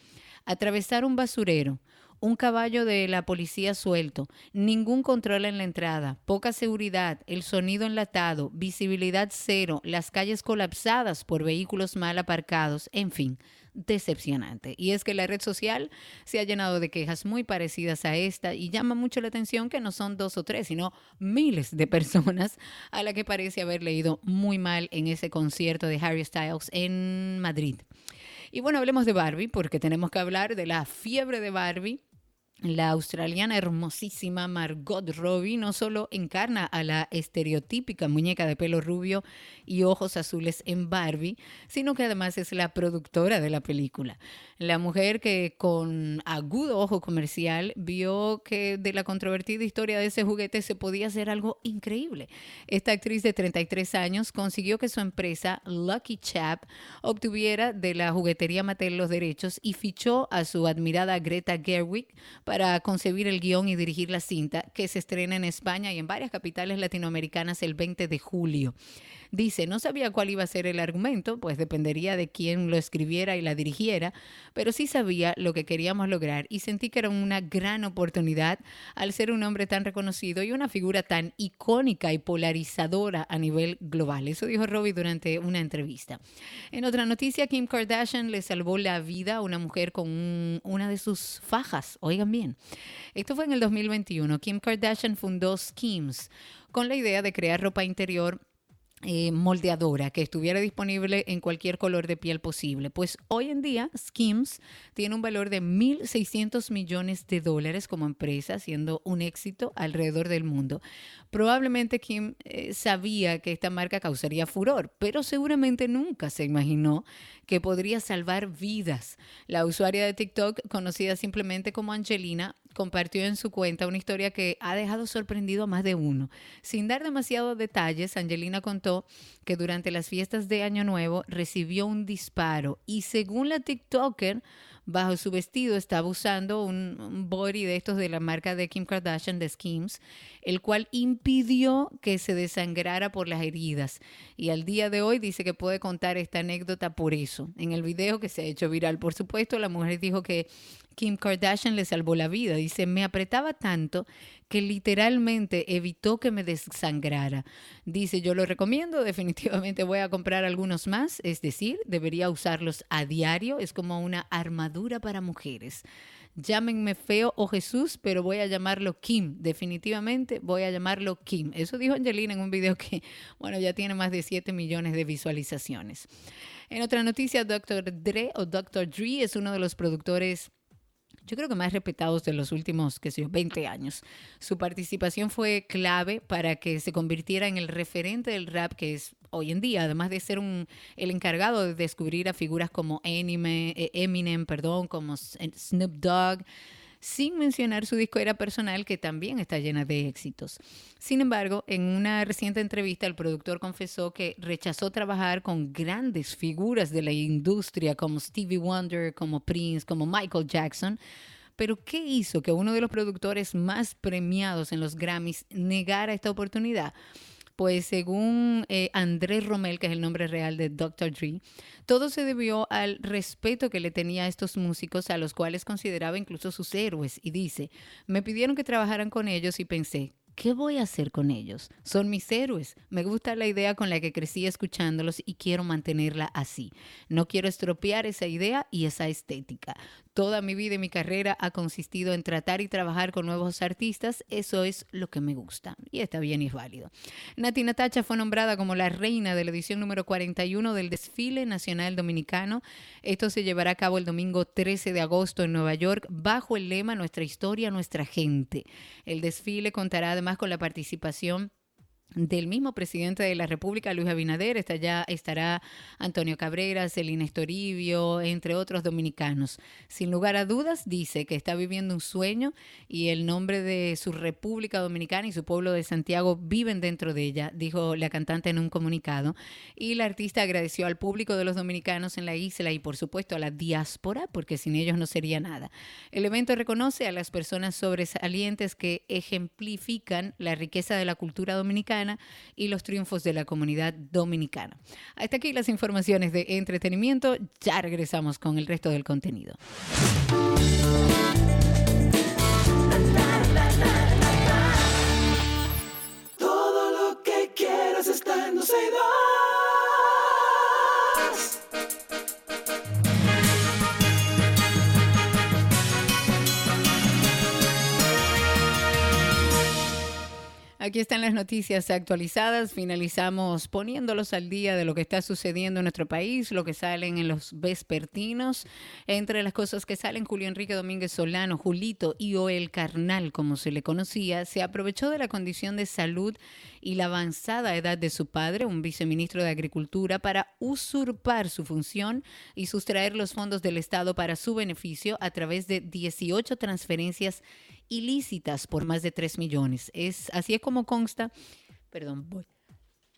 atravesar un basurero, un caballo de la policía suelto, ningún control en la entrada, poca seguridad, el sonido enlatado, visibilidad cero, las calles colapsadas por vehículos mal aparcados, en fin, decepcionante. Y es que la red social se ha llenado de quejas muy parecidas a esta y llama mucho la atención que no son dos o tres, sino miles de personas a la que parece haber leído muy mal en ese concierto de Harry Styles en Madrid. Y bueno, hablemos de Barbie porque tenemos que hablar de la fiebre de Barbie la australiana hermosísima Margot Robbie no solo encarna a la estereotípica muñeca de pelo rubio y ojos azules en Barbie, sino que además es la productora de la película. La mujer que con agudo ojo comercial vio que de la controvertida historia de ese juguete se podía hacer algo increíble. Esta actriz de 33 años consiguió que su empresa Lucky Chap obtuviera de la juguetería Mattel los derechos y fichó a su admirada Greta Gerwig para concebir el guion y dirigir la cinta que se estrena en España y en varias capitales latinoamericanas el 20 de julio. Dice, no sabía cuál iba a ser el argumento, pues dependería de quién lo escribiera y la dirigiera, pero sí sabía lo que queríamos lograr y sentí que era una gran oportunidad al ser un hombre tan reconocido y una figura tan icónica y polarizadora a nivel global. Eso dijo Robbie durante una entrevista. En otra noticia, Kim Kardashian le salvó la vida a una mujer con una de sus fajas. Oigan bien, esto fue en el 2021. Kim Kardashian fundó Skims con la idea de crear ropa interior eh, moldeadora que estuviera disponible en cualquier color de piel posible. Pues hoy en día Skims tiene un valor de 1.600 millones de dólares como empresa, siendo un éxito alrededor del mundo. Probablemente Kim eh, sabía que esta marca causaría furor, pero seguramente nunca se imaginó que podría salvar vidas. La usuaria de TikTok, conocida simplemente como Angelina, compartió en su cuenta una historia que ha dejado sorprendido a más de uno. Sin dar demasiados detalles, Angelina contó que durante las fiestas de Año Nuevo recibió un disparo y según la TikToker, bajo su vestido estaba usando un, body de estos de la marca de Kim Kardashian, de Skims, el cual impidió que se desangrara por las heridas. Y al día de hoy dice que puede contar esta anécdota por eso. En el video que se ha hecho viral, por supuesto, la mujer dijo que Kim Kardashian le salvó la vida. Dice, me apretaba tanto que literalmente evitó que me desangrara. Dice, yo lo recomiendo, definitivamente voy a comprar algunos más, es decir, debería usarlos a diario, es como una armadura para mujeres. Llámenme feo o Jesús, pero voy a llamarlo Kim, definitivamente voy a llamarlo Kim. Eso dijo Angelina en un video que, bueno, ya tiene más de 7 millones de visualizaciones. En otra noticia, Dr. Dre o Dr. Dre es uno de los productores yo creo que más respetados de los últimos, qué sé yo, 20 años. Su participación fue clave para que se convirtiera en el referente del rap que es hoy en día, además de ser un, el encargado de descubrir a figuras como eh, Eminem, perdón, como Snoop Dogg sin mencionar su disco era personal que también está llena de éxitos. Sin embargo, en una reciente entrevista el productor confesó que rechazó trabajar con grandes figuras de la industria como Stevie Wonder, como Prince, como Michael Jackson, pero ¿qué hizo que uno de los productores más premiados en los Grammys negara esta oportunidad? Pues según eh, Andrés Romel, que es el nombre real de Dr. Dre, todo se debió al respeto que le tenía a estos músicos, a los cuales consideraba incluso sus héroes. Y dice, me pidieron que trabajaran con ellos y pensé, ¿qué voy a hacer con ellos? Son mis héroes. Me gusta la idea con la que crecí escuchándolos y quiero mantenerla así. No quiero estropear esa idea y esa estética. Toda mi vida y mi carrera ha consistido en tratar y trabajar con nuevos artistas. Eso es lo que me gusta. Y está bien y es válido. Nati Natacha fue nombrada como la reina de la edición número 41 del Desfile Nacional Dominicano. Esto se llevará a cabo el domingo 13 de agosto en Nueva York bajo el lema Nuestra historia, nuestra gente. El desfile contará además con la participación del mismo presidente de la República, Luis Abinader, está ya, estará Antonio Cabreras, Elina Estoribio, entre otros dominicanos. Sin lugar a dudas, dice que está viviendo un sueño y el nombre de su República Dominicana y su pueblo de Santiago viven dentro de ella, dijo la cantante en un comunicado. Y la artista agradeció al público de los dominicanos en la isla y por supuesto a la diáspora, porque sin ellos no sería nada. El evento reconoce a las personas sobresalientes que ejemplifican la riqueza de la cultura dominicana y los triunfos de la comunidad dominicana. Hasta aquí las informaciones de entretenimiento. Ya regresamos con el resto del contenido. Todo lo que quieras está en Aquí están las noticias actualizadas. Finalizamos poniéndolos al día de lo que está sucediendo en nuestro país, lo que salen en los vespertinos. Entre las cosas que salen, Julio Enrique Domínguez Solano, Julito y o el Carnal, como se le conocía, se aprovechó de la condición de salud y la avanzada edad de su padre, un viceministro de Agricultura, para usurpar su función y sustraer los fondos del Estado para su beneficio a través de 18 transferencias ilícitas por más de 3 millones. Es, así es como consta, perdón, voy.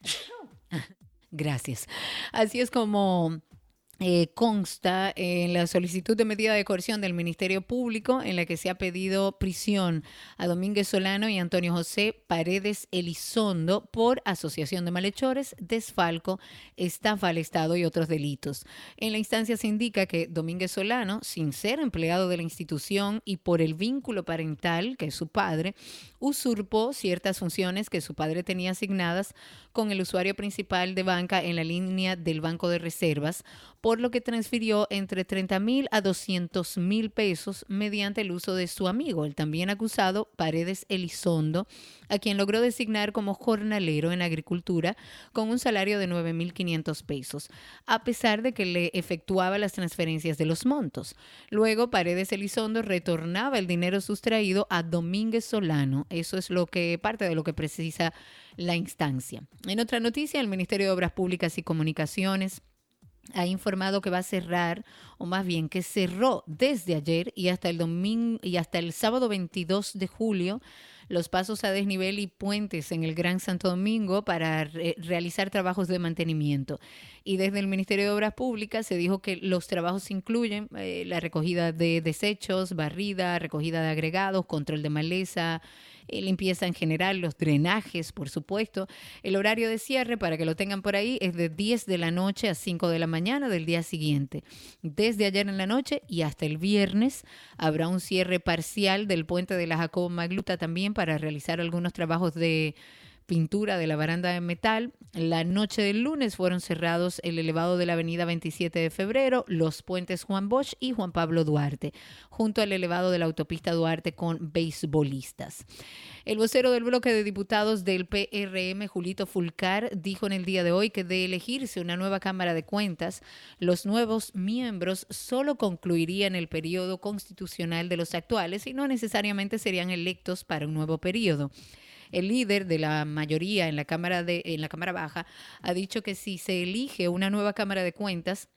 Gracias. Así es como eh, consta en la solicitud de medida de coerción del Ministerio Público en la que se ha pedido prisión a Domínguez Solano y Antonio José Paredes Elizondo por asociación de malhechores, desfalco, estafa al Estado y otros delitos. En la instancia se indica que Domínguez Solano, sin ser empleado de la institución y por el vínculo parental, que es su padre, usurpó ciertas funciones que su padre tenía asignadas con el usuario principal de banca en la línea del Banco de Reservas, por lo que transfirió entre 30 mil a 200 mil pesos mediante el uso de su amigo, el también acusado Paredes Elizondo, a quien logró designar como jornalero en agricultura con un salario de 9.500 pesos, a pesar de que le efectuaba las transferencias de los montos. Luego, Paredes Elizondo retornaba el dinero sustraído a Domínguez Solano. Eso es lo que parte de lo que precisa la instancia. En otra noticia, el Ministerio de Obras Públicas y Comunicaciones ha informado que va a cerrar, o más bien que cerró desde ayer y hasta el domingo y hasta el sábado 22 de julio los pasos a desnivel y puentes en el Gran Santo Domingo para realizar trabajos de mantenimiento. Y desde el Ministerio de Obras Públicas se dijo que los trabajos incluyen eh, la recogida de desechos, barrida, recogida de agregados, control de maleza, limpieza en general, los drenajes, por supuesto. El horario de cierre, para que lo tengan por ahí, es de 10 de la noche a 5 de la mañana del día siguiente. Desde ayer en la noche y hasta el viernes habrá un cierre parcial del puente de la Jacobo Magluta también para realizar algunos trabajos de pintura de la baranda de metal. La noche del lunes fueron cerrados el elevado de la avenida 27 de febrero, los puentes Juan Bosch y Juan Pablo Duarte, junto al elevado de la autopista Duarte con beisbolistas. El vocero del bloque de diputados del PRM, Julito Fulcar, dijo en el día de hoy que de elegirse una nueva Cámara de Cuentas, los nuevos miembros solo concluirían el periodo constitucional de los actuales y no necesariamente serían electos para un nuevo periodo el líder de la mayoría en la Cámara, de, en la cámara Baja ha dicho que si se elige una nueva Cámara de Cuentas,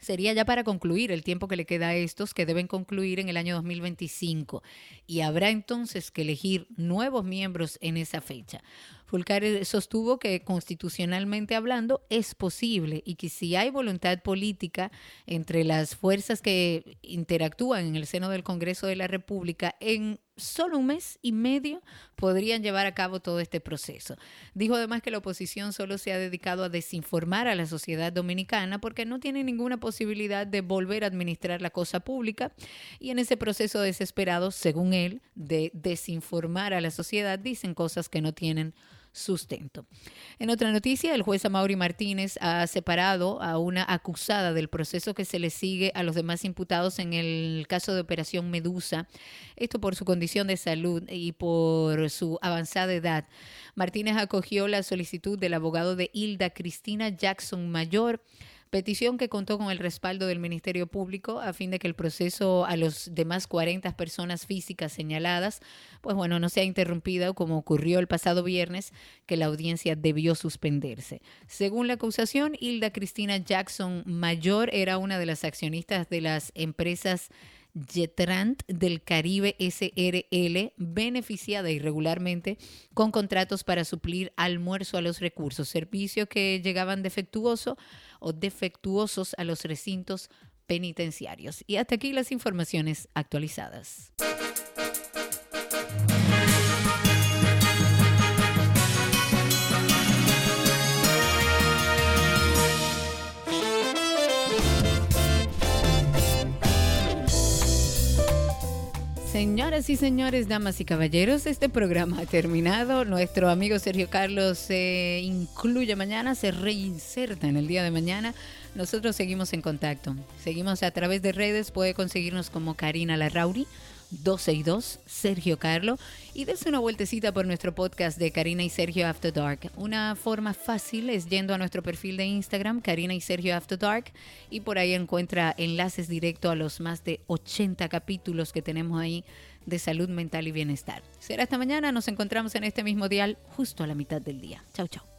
sería ya para concluir el tiempo que le queda a estos, que deben concluir en el año 2025. Y habrá entonces que elegir nuevos miembros en esa fecha. Fulcar sostuvo que constitucionalmente hablando es posible y que si hay voluntad política entre las fuerzas que interactúan en el seno del Congreso de la República, en solo un mes y medio podrían llevar a cabo todo este proceso. Dijo además que la oposición solo se ha dedicado a desinformar a la sociedad dominicana porque no tiene ninguna posibilidad de volver a administrar la cosa pública y en ese proceso desesperado, según él, de desinformar a la sociedad, dicen cosas que no tienen sustento. En otra noticia, el juez Amaury Martínez ha separado a una acusada del proceso que se le sigue a los demás imputados en el caso de Operación Medusa, esto por su condición de salud y por su avanzada edad. Martínez acogió la solicitud del abogado de Hilda Cristina Jackson Mayor petición que contó con el respaldo del Ministerio Público a fin de que el proceso a los demás 40 personas físicas señaladas, pues bueno, no sea interrumpida como ocurrió el pasado viernes, que la audiencia debió suspenderse. Según la acusación, Hilda Cristina Jackson Mayor era una de las accionistas de las empresas Jetrant del Caribe SRL, beneficiada irregularmente con contratos para suplir almuerzo a los recursos, servicio que llegaban defectuoso o defectuosos a los recintos penitenciarios. Y hasta aquí las informaciones actualizadas. Señoras y señores, damas y caballeros, este programa ha terminado. Nuestro amigo Sergio Carlos se incluye mañana, se reinserta en el día de mañana. Nosotros seguimos en contacto. Seguimos a través de redes, puede conseguirnos como Karina Larrauri 262 Sergio Carlo y desde una vueltecita por nuestro podcast de Karina y Sergio After Dark. Una forma fácil es yendo a nuestro perfil de Instagram, Karina y Sergio After Dark, y por ahí encuentra enlaces directos a los más de 80 capítulos que tenemos ahí de salud mental y bienestar. Será esta mañana, nos encontramos en este mismo dial justo a la mitad del día. Chau, chau.